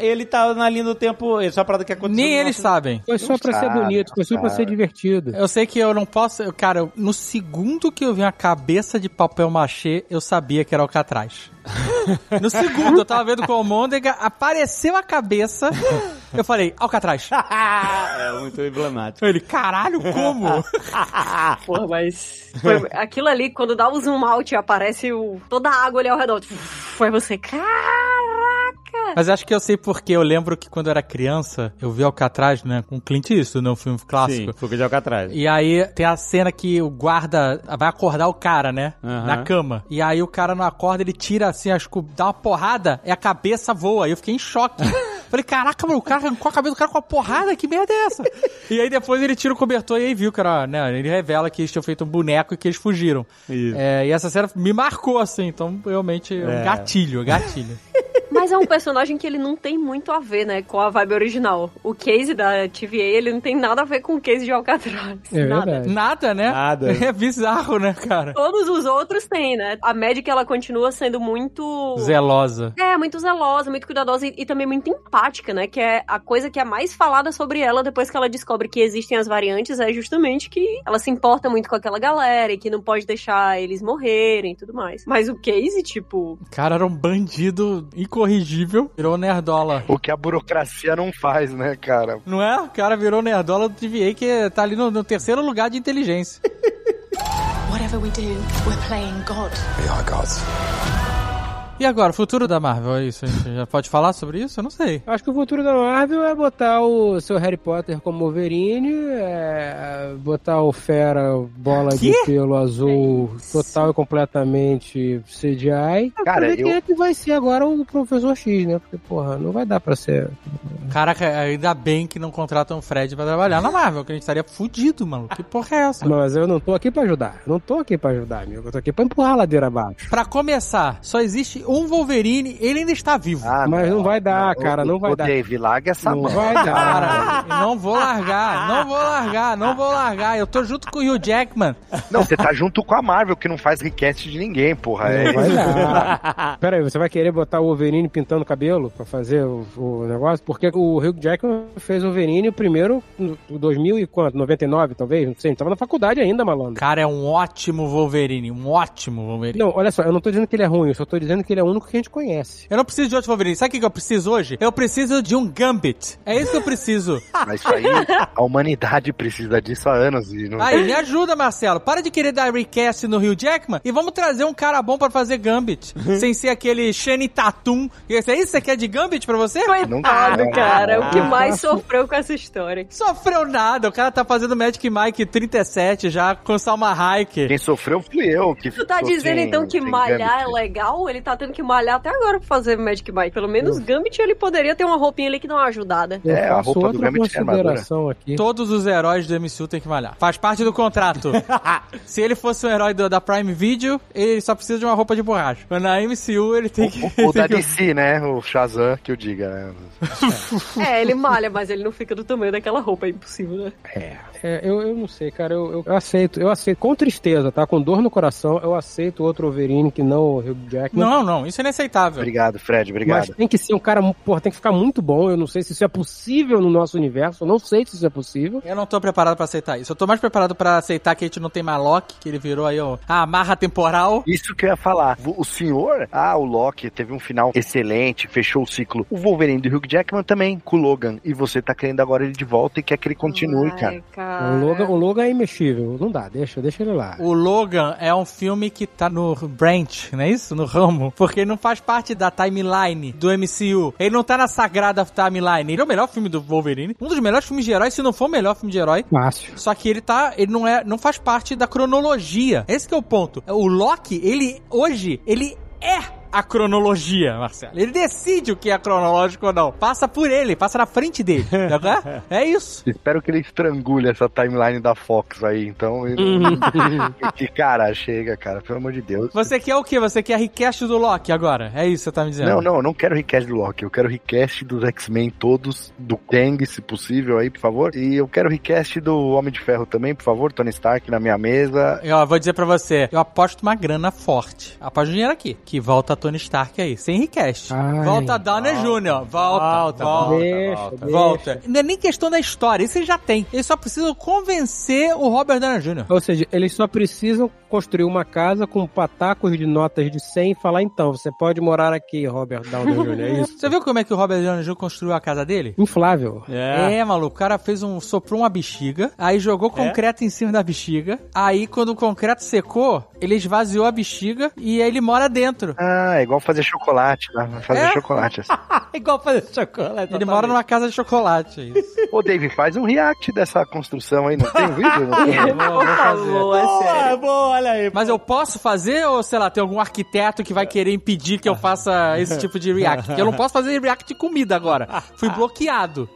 ele tá na linha do tempo. É uma parada que aconteceu. Nem eles nosso- sabem. Foi só pra ser bonito, foi só pra sabe. ser divertido. Eu sei que eu não posso. eu- Cara, no segundo que eu vi uma cabeça de papel machê, eu sabia que era Alcatraz. No segundo, eu tava vendo com o Almôndega, apareceu a cabeça, eu falei, Alcatraz. é muito emblemático. Ele, caralho, como? Porra, mas. foi- aquilo ali, quando dá o zoom out e aparece o, toda a água ali ao redor. Foi você. Caraca! Mas acho que eu sei porque eu lembro que quando eu era criança, eu vi Alcatraz, né, com Clint Eastwood, né, um filme clássico. Sim, fuga de Alcatraz. E aí tem a cena que o guarda vai acordar o cara, né? Na cama. E aí o cara não acorda, ele tira assim, acho que dá uma porrada e a cabeça voa. E eu fiquei em choque. Falei, caraca, mano, o cara arrancou a cabeça do cara com a porrada, que merda é essa? e aí depois ele tira o cobertor e aí viu que era, né? Ele revela que eles tinham feito um boneco e que eles fugiram. Isso. É, e essa cena me marcou, assim, então realmente é um É. gatilho, gatilho. Mas é um personagem que ele não tem muito a ver, né, com a vibe original. O case da TVA, ele não tem nada a ver com o case de Alcatraz. É nada. verdade. Nada, né? Nada. É bizarro, né, cara? Todos os outros têm, né? A médica, ela continua sendo muito... Zelosa. É, muito zelosa, muito cuidadosa e, e também muito empática, né? Que é a coisa que é mais falada sobre ela depois que ela descobre que existem as variantes, é justamente que ela se importa muito com aquela galera e que não pode deixar eles morrerem e tudo mais. Mas o Casey, tipo, O cara era um bandido incorrigível, virou nerdola. O que a burocracia não faz, né, cara? Não é? O cara virou nerdola do TVA que tá ali no, no terceiro lugar de inteligência. Whatever we do, we're playing God. We are gods. E agora, o futuro da Marvel, é isso? A gente já pode falar sobre isso? Eu não sei. Acho que o futuro da Marvel é botar o seu Harry Potter como Wolverine, é, botar o Fera bola de Quê? pelo azul total e completamente CGI. Cara, eu- quem é que vai ser agora o Professor X, né? Porque, porra, não vai dar pra ser. Caraca, ainda bem que não contratam o Fred pra trabalhar na Marvel, que a gente estaria fudido, mano. Que porra é essa? Mas eu não tô aqui pra ajudar. Eu não tô aqui pra ajudar, amigo. Eu tô aqui pra empurrar a ladeira abaixo. Pra começar, só existe um Wolverine, ele ainda está vivo. Ah, Mas não vai dar, cara, não vai o dar. Dave, larga essa Não mão. vai dar. Cara, não vou largar, não vou largar, não vou largar. Eu tô junto com o Hugh Jackman. Não, você tá junto com a Marvel, que não faz request de ninguém, porra. É, Não vai dar. Pera aí, você vai querer botar o Wolverine pintando o cabelo pra fazer o, o negócio? Porque o Hugh Jackman fez o Wolverine o primeiro no 2000 e quanto? 99, talvez? Não sei, a gente tava na faculdade ainda, malandro. Cara, é um ótimo Wolverine, um ótimo Wolverine. Não, olha só, eu não tô dizendo que ele é ruim, eu só tô dizendo que ele é o único que a gente conhece. Eu não preciso de outro Wolverine. Sabe o que eu preciso hoje? Eu preciso de um Gambit. É isso que eu preciso. Mas isso aí, a humanidade precisa disso há anos. E não... Aí, me ajuda, Marcelo. Para de querer dar recast no Hugh Jackman e vamos trazer um cara bom pra fazer Gambit. sem ser aquele Shane Tatum. Esse é isso que você quer de Gambit pra você? Coitado, cara. É o que mais sofreu com essa história. Sofreu nada, o cara tá fazendo Magic Mike 37 já com Salma Hayek. Quem sofreu fui eu. Que Tu tá dizendo sem- então que malhar é Gambit. legal? Ele tá tendo que malhar até agora pra fazer Magic Mike. Pelo menos Gambit ele poderia ter uma roupinha ali que dá uma ajudada. Eu É, a roupa do Gambit é armadura. aqui. Todos os heróis do MCU têm que malhar. Faz parte do contrato. Se ele fosse um herói do- da Prime Video, ele só precisa de uma roupa de borracha. Mas na MCU ele tem que. O, o da DC, né? O Shazam, que eu diga, né? É, ele malha, mas ele não fica do tamanho daquela roupa, é impossível, né? É, eu, eu não sei, cara. Eu, eu- eu aceito, eu aceito com tristeza, tá? Com dor no coração, eu aceito outro Wolverine que não o Hugh Jackman. Não, não, isso é inaceitável. Obrigado, Fred, Mas obrigado. tem que ser um cara, porra, tem que ficar muito bom. Eu não sei se isso é possível no nosso universo. Eu não sei se isso é possível. Eu não tô preparado pra aceitar isso. Eu tô mais preparado pra aceitar que a gente não tem mais Loki, que ele virou aí, ó, a amarra temporal. Isso que eu ia falar. O senhor, ah, o Loki teve um final excelente, fechou o ciclo. O Wolverine do Hugh Jackman também, com o Logan. E você tá querendo agora ele de volta e quer que ele continue, cara. Ai, cara. O Logan, o Logan é imexível. Não dá, deixa, deixa ele lá. O Logan é um filme que tá no branch, não é isso? No ramo. Porque ele não faz parte da timeline do MCU. Ele não tá na sagrada timeline. Ele é o melhor filme do Wolverine. Um dos melhores filmes de herói, se não for o melhor filme de herói. Fácil. Só que ele tá, ele não é, não faz parte da cronologia. Esse que é o ponto. O Loki, ele hoje, ele é a cronologia, Marcelo. Ele decide o que é cronológico ou não. Passa por ele, passa na frente dele. Tá? é isso. Espero que ele estrangule essa timeline da Fox aí, então. ele- que cara, chega, cara, pelo amor de Deus. Você quer o quê? Você quer a request do Loki agora? É isso que você tá me dizendo? Não, não, eu não quero request do Loki, eu quero request dos X-Men todos, do Kang, se possível, aí, por favor. E eu quero request do Homem de Ferro também, por favor, Tony Stark na minha mesa. Eu vou dizer pra você, eu aposto uma grana forte. Aposto dinheiro aqui. Que volta Tony Stark aí, sem request. Ai, volta Downey Jr. Volta, volta, volta. Deixa, deixa. volta. Não é nem questão da história, isso ele já tem. Eles só precisam convencer o Robert Downey Jr. Ou seja, eles só precisam construir uma casa com patacos de notas de 100 e falar, então, você pode morar aqui, Robert Downey Jr., é isso? Você viu como é que o Robert Downey Jr. construiu a casa dele? Inflável. É. maluco, o cara fez um. soprou uma bexiga, aí jogou concreto em cima da bexiga. Aí, quando o concreto secou, ele esvaziou a bexiga e aí ele mora dentro. Ah, é igual fazer chocolate, né? Fazer É? chocolate. assim. Igual fazer chocolate. Ele mora numa casa de chocolate. é isso. Ô, Dave, faz um react dessa construção aí, não tem um vídeo? Não tem? Vou- vou fazer. Boa, é sério. Boa, boa, olha aí. Mas eu posso fazer ou, sei lá, tem algum arquiteto que vai querer impedir que eu faça esse tipo de react? Porque eu não posso fazer react de comida agora. Fui bloqueado.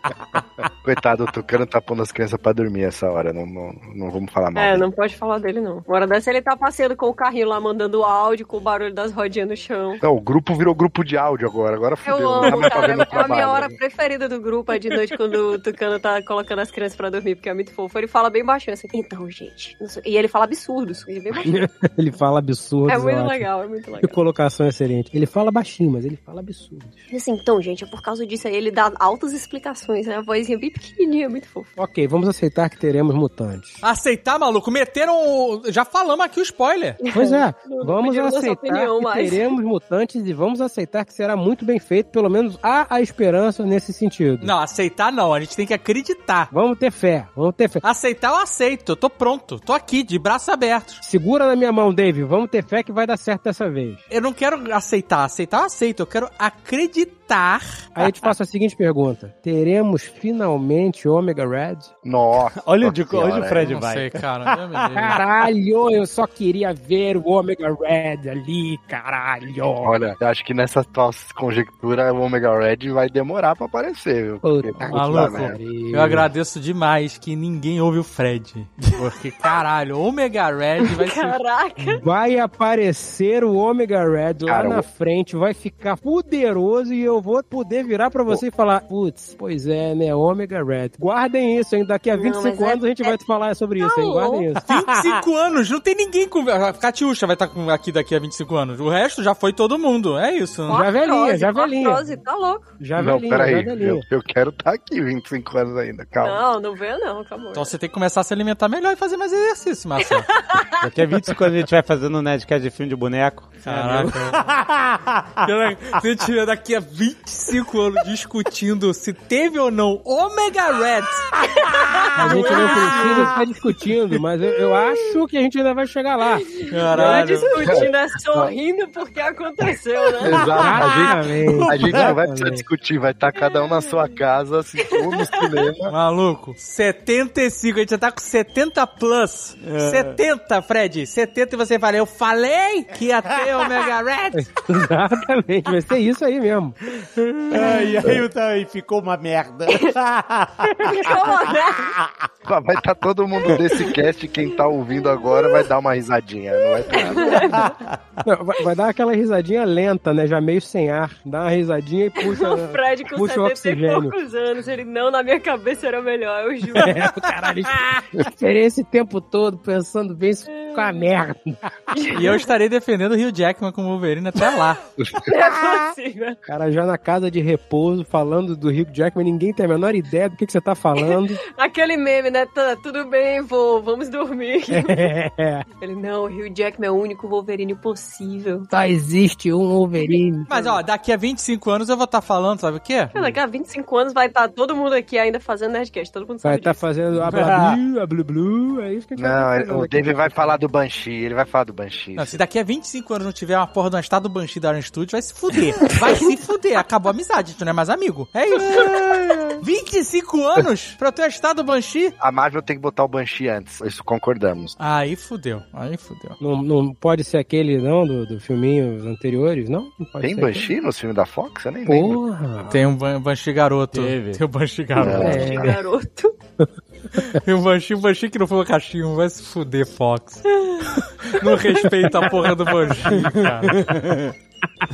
Coitado, o Tucano tá pondo as crianças pra dormir essa hora, não, não, não vamos falar mal. É, dele. não pode falar dele, não. Uma hora dessa ele tá passeando com o carrinho lá, mandando áudio com o barulho das rodinhas no chão. Não, o grupo virou grupo de áudio agora, agora Eu fudeu, não tá amo, cara. fazendo É a trabalho. minha hora né? preferida do grupo, é de noite, quando o Tucano tá colocando as crianças pra dormir, porque é muito fofo. Ele fala bem baixinho, assim, então, gente. não E ele fala absurdos, ele é bem baixinho. Ele fala absurdo. É muito legal, é muito Que legal. colocação excelente. Ele fala baixinho, mas ele fala absurdo. E assim, então, gente, é por causa disso aí, ele dá altas explicações, né? A vozinha bem pequenininha, muito fofa. Ok, vamos aceitar que teremos mutantes. Aceitar, maluco? Meteram. Já falamos aqui o spoiler. Pois é, Não vamos aceitar opinião que teremos mutantes e vamos aceitar que será muito bem feito, pelo menos há a esperança nesse sentido. Não, aceitar não. A gente tem que acreditar. Vamos ter fé, vamos ter fé. Aceitar eu aceito. Eu tô pronto. Tô aqui, de braços abertos. Segura na minha mão, Dave, vamos ter fé que vai dar certo dessa vez. Eu não quero aceitar. Aceitar eu aceito. Eu quero acreditar. Aí eu te faço a seguinte pergunta: teremos finalmente Omega Red? Nossa. Olha onde o Fred Eu não vai. sei, cara. Caralho, eu só queria ver o Omega Red ali, caralho. Olha, eu acho que nessa tua conjectura o Omega Red vai demorar pra aparecer, viu? Puta Maluco. Eu agradeço demais que ninguém ouve o Fred. Porque, caralho, Omega Red vai ser. Caraca! Vai aparecer o Omega Red lá Cara, na o- frente, vai ficar poderoso e eu vou poder virar pra você e falar: Putz, pois é, né? Omega Red. Guardem isso, hein? Daqui a Não, 25 mas é- anos a gente é- vai te falar sobre isso, hein? Não. Guardem isso. 25 anos, não tem ninguém com. A Catiuxa vai estar com- aqui daqui a 25 anos. O resto já foi todo mundo. É isso. Já velhinha, já velhinha. Tá louco. Já não, velhinha, peraí, já velhinha. eu, eu quero estar aqui 25 anos ainda, calma. Não, não veio não, acabou. Então você tem que começar a se alimentar melhor e fazer mais exercício, Marcelo. Daqui a 25 anos a gente vai fazendo um Nerdcast de filme de boneco. Caraca. Se tiver daqui a 25 25 anos discutindo se teve ou não Omega Red. A gente não precisa estar discutindo, mas eu, eu acho que a gente ainda vai chegar lá. Não é discutindo, é sorrindo porque aconteceu, né? Exato. A gente, Exatamente. a gente não vai precisar discutir, vai estar cada um na sua casa, assistindo no cinema. Maluco, 75, a gente já tá com 70 plus. 70, Fred, 70 e você fala, eu falei que ia ter Omega Red. Exatamente, vai ser isso aí mesmo. É, e aí também ficou uma merda. Como, né? Vai estar todo mundo desse cast, quem tá ouvindo agora vai dar uma risadinha, não vai ter nada. Não, vai, vai dar aquela risadinha lenta, né? Já meio sem ar. Dá uma risadinha e puxa, O Fred com puxa o 70 e oxigênio. poucos anos, ele não, na minha cabeça era melhor, eu juro. É, caralho, esperei esse tempo todo pensando bem, isso ficou uma merda. E eu estarei defendendo o Hugh Jackman como Wolverine até lá. Não é possível. Cara, já na casa de repouso, falando do Hugh Jackman, ninguém tem a menor ideia do que, que você tá falando. Aquele meme, né? Tá, tudo bem, vô, vamos dormir. É, Ele, não, o Hugh Jackman é o único Wolverine possível. só existe um Wolverine. Mas ó, daqui a 25 anos eu vou estar falando, sabe o quê? Cara, Daqui a 25 anos vai estar todo mundo aqui ainda fazendo Nerdcast, todo mundo Vai sabe estar disso. fazendo a bla blu, a blu blu, é isso que a gente Não, vai ele- tá o David vai falar do Banshee, ele vai falar do Banshee. Não, se daqui a 25 anos não tiver uma porra de estado Banshee da Iron Studios, vai se fuder. Vai se fuder. Acabou a amizade, tu não é mais amigo. É isso. 25 anos pra eu ter um estado Banshee? A Marvel tem que botar o Banshee antes, isso concordamos. Aí fudeu. Aí fudeu. Não, não pode ser aquele, não, do, do filminho anteriores, não? Não pode Tem ser Banshee no filme da Fox? Eu nem aquele. lembro. Porra! Tem um Ban- Banshee garoto. Teve. Tem o Banshee garoto. Não. É. Garoto. Tem o Banshee, o Banshee que não foi o cachimbo. Vai se fuder, Fox. Não respeita a porra do Banshee, cara.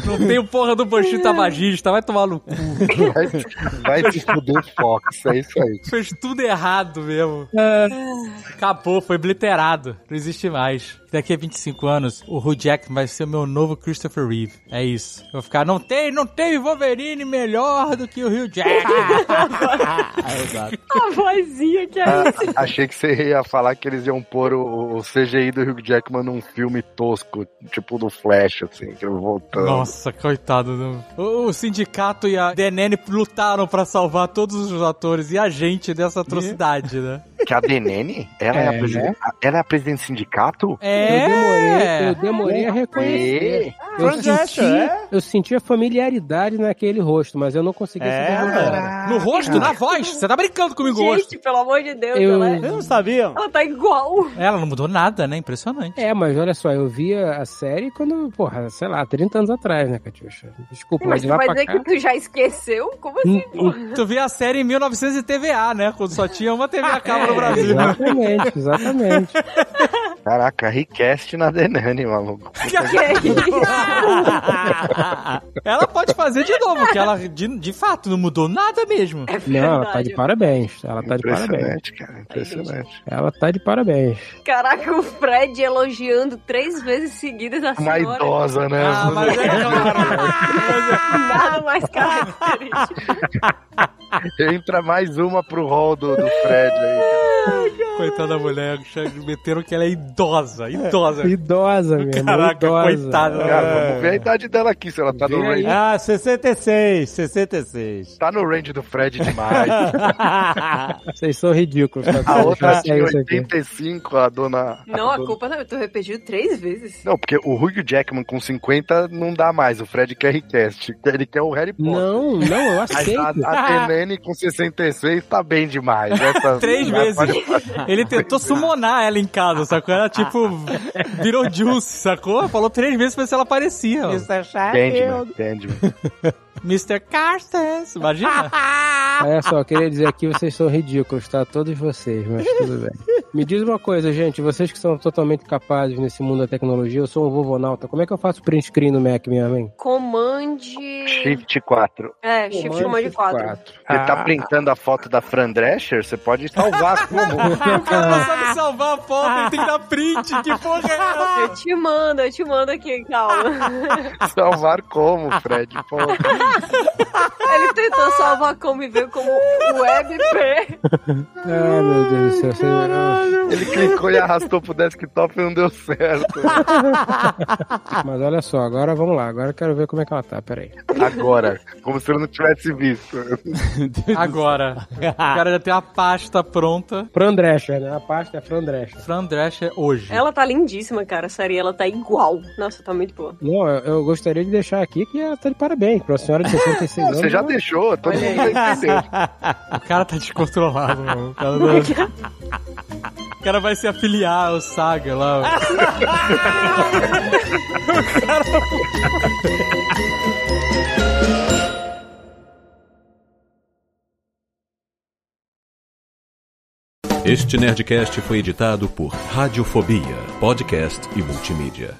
Não tem o porra do Banshee tabagista, vai tomar no cu. Vai, vai se fuder Fox, é isso aí. Fez tudo errado mesmo. Acabou, foi obliterado. Não existe mais. Daqui a 25 anos, o Hugh Jackman vai ser o meu novo Christopher Reeve. É isso. Eu vou ficar, não tem, não tem Wolverine melhor do que o Hugh Jackman. Exato. A vozinha que é Ah, isso. achei que você ia falar que eles iam pôr o, o CGI do Hugh Jackman num filme tosco, tipo do Flash, assim, que ele voltando. Nossa, coitado. do- O, o sindicato e a DNN lutaram pra salvar todos os atores e a gente dessa atrocidade, né? Que a Denene, ela é, É, a presidente, ela é a presidente do sindicato? É. Eu demorei, eu demorei a reconhecer. Eu senti, é? eu senti a familiaridade naquele rosto, mas eu não consegui É. No rosto, na voz. Você tá brincando comigo hoje. Gente, pelo amor de Deus, Eu- ela, é- Vocês não sabiam? ela tá igual. Ela não mudou nada, né? Impressionante. É, mas olha só, eu via a série quando, porra, sei lá, 30 anos atrás, né, Catiuxa? Desculpa, mas Mas de lá vai pra dizer cá... que tu já esqueceu? Como assim, pô? Tu viu a série em 1900 e TVA, né? Quando só tinha uma TV a cabo no Brasil. Exatamente, exatamente. Caraca, request na Denene, maluco. Que é ela pode fazer de novo, que ela de, de fato não mudou nada mesmo. É Não, ela tá de parabéns. Ela tá de parabéns. Impressionante, cara, impressionante. Ela tá de parabéns. Caraca, o Fred elogiando três vezes seguidas a Uma senhora. idosa, né? Ah, mas é claro. Nada mais característico. Entra mais uma pro hall do, do Fred aí. Coitada da mulher, meteram que ela é idosa, idosa. Idosa mesmo. Caraca, idosa. coitada. Cara, vamos ver a idade dela aqui, se ela tá no range. Ah, 66, 66. Tá no range do Fred demais. Vocês são ridículos. tá? A outra tinha sei isso aqui. 85, a dona. Não, a dona- culpa não, eu tô repetindo três vezes. Não, porque o Hugh Jackman com 50 não dá mais. O Fred quer request. Ele quer o Harry Potter. Não, não, eu Mas aceito. a, a Tenene com 66 tá bem demais. Essa- Três vezes. pode- Ele tentou summonar ela em casa, sacou? Ela, tipo, virou juice, sacou? Falou três vezes pra ver se ela aparecia. Isso é chato. Candyman, Candyman. Mr. Carstens, imagina? Olha só, eu queria dizer aqui, vocês são ridículos, tá? Todos vocês, mas tudo bem. Me diz uma coisa, gente, vocês que são totalmente capazes nesse mundo da tecnologia, eu sou um vovonauta, como é que eu faço print screen no Mac mesmo, hein? Comand. Shift 4. É, Shift Command 4. Você tá printando a foto da Fran Drescher? Você pode salvar como? O cara não sabe salvar a foto, ele tem que dar print. Que porra é essa? Eu te mando, eu te mando aqui, calma. salvar como, Fred? Pô. Ele tentou salvar como e veio como WebP. Ai, meu Deus do céu, você- Ele clicou e arrastou pro desktop e não deu certo. Mas olha só, agora vamos lá. Agora eu quero ver como é que ela tá. Pera aí. Agora, como se ele não tivesse visto. Agora. O cara já tem a pasta pronta. Fran Drescher, né? A pasta é Fran Drescher. Fran Drescher hoje. Ela tá lindíssima, cara. A série, ela tá igual. Nossa, tá muito boa. Não, eu, eu gostaria de deixar aqui que ela tá de parabéns pra senhora de 66 anos. Você já deixou, todo mundo. O cara tá descontrolado, mano. O cara, não- o cara vai se afiliar ao Saga lá. Este Nerdcast foi editado por Radiofobia, podcast e multimídia.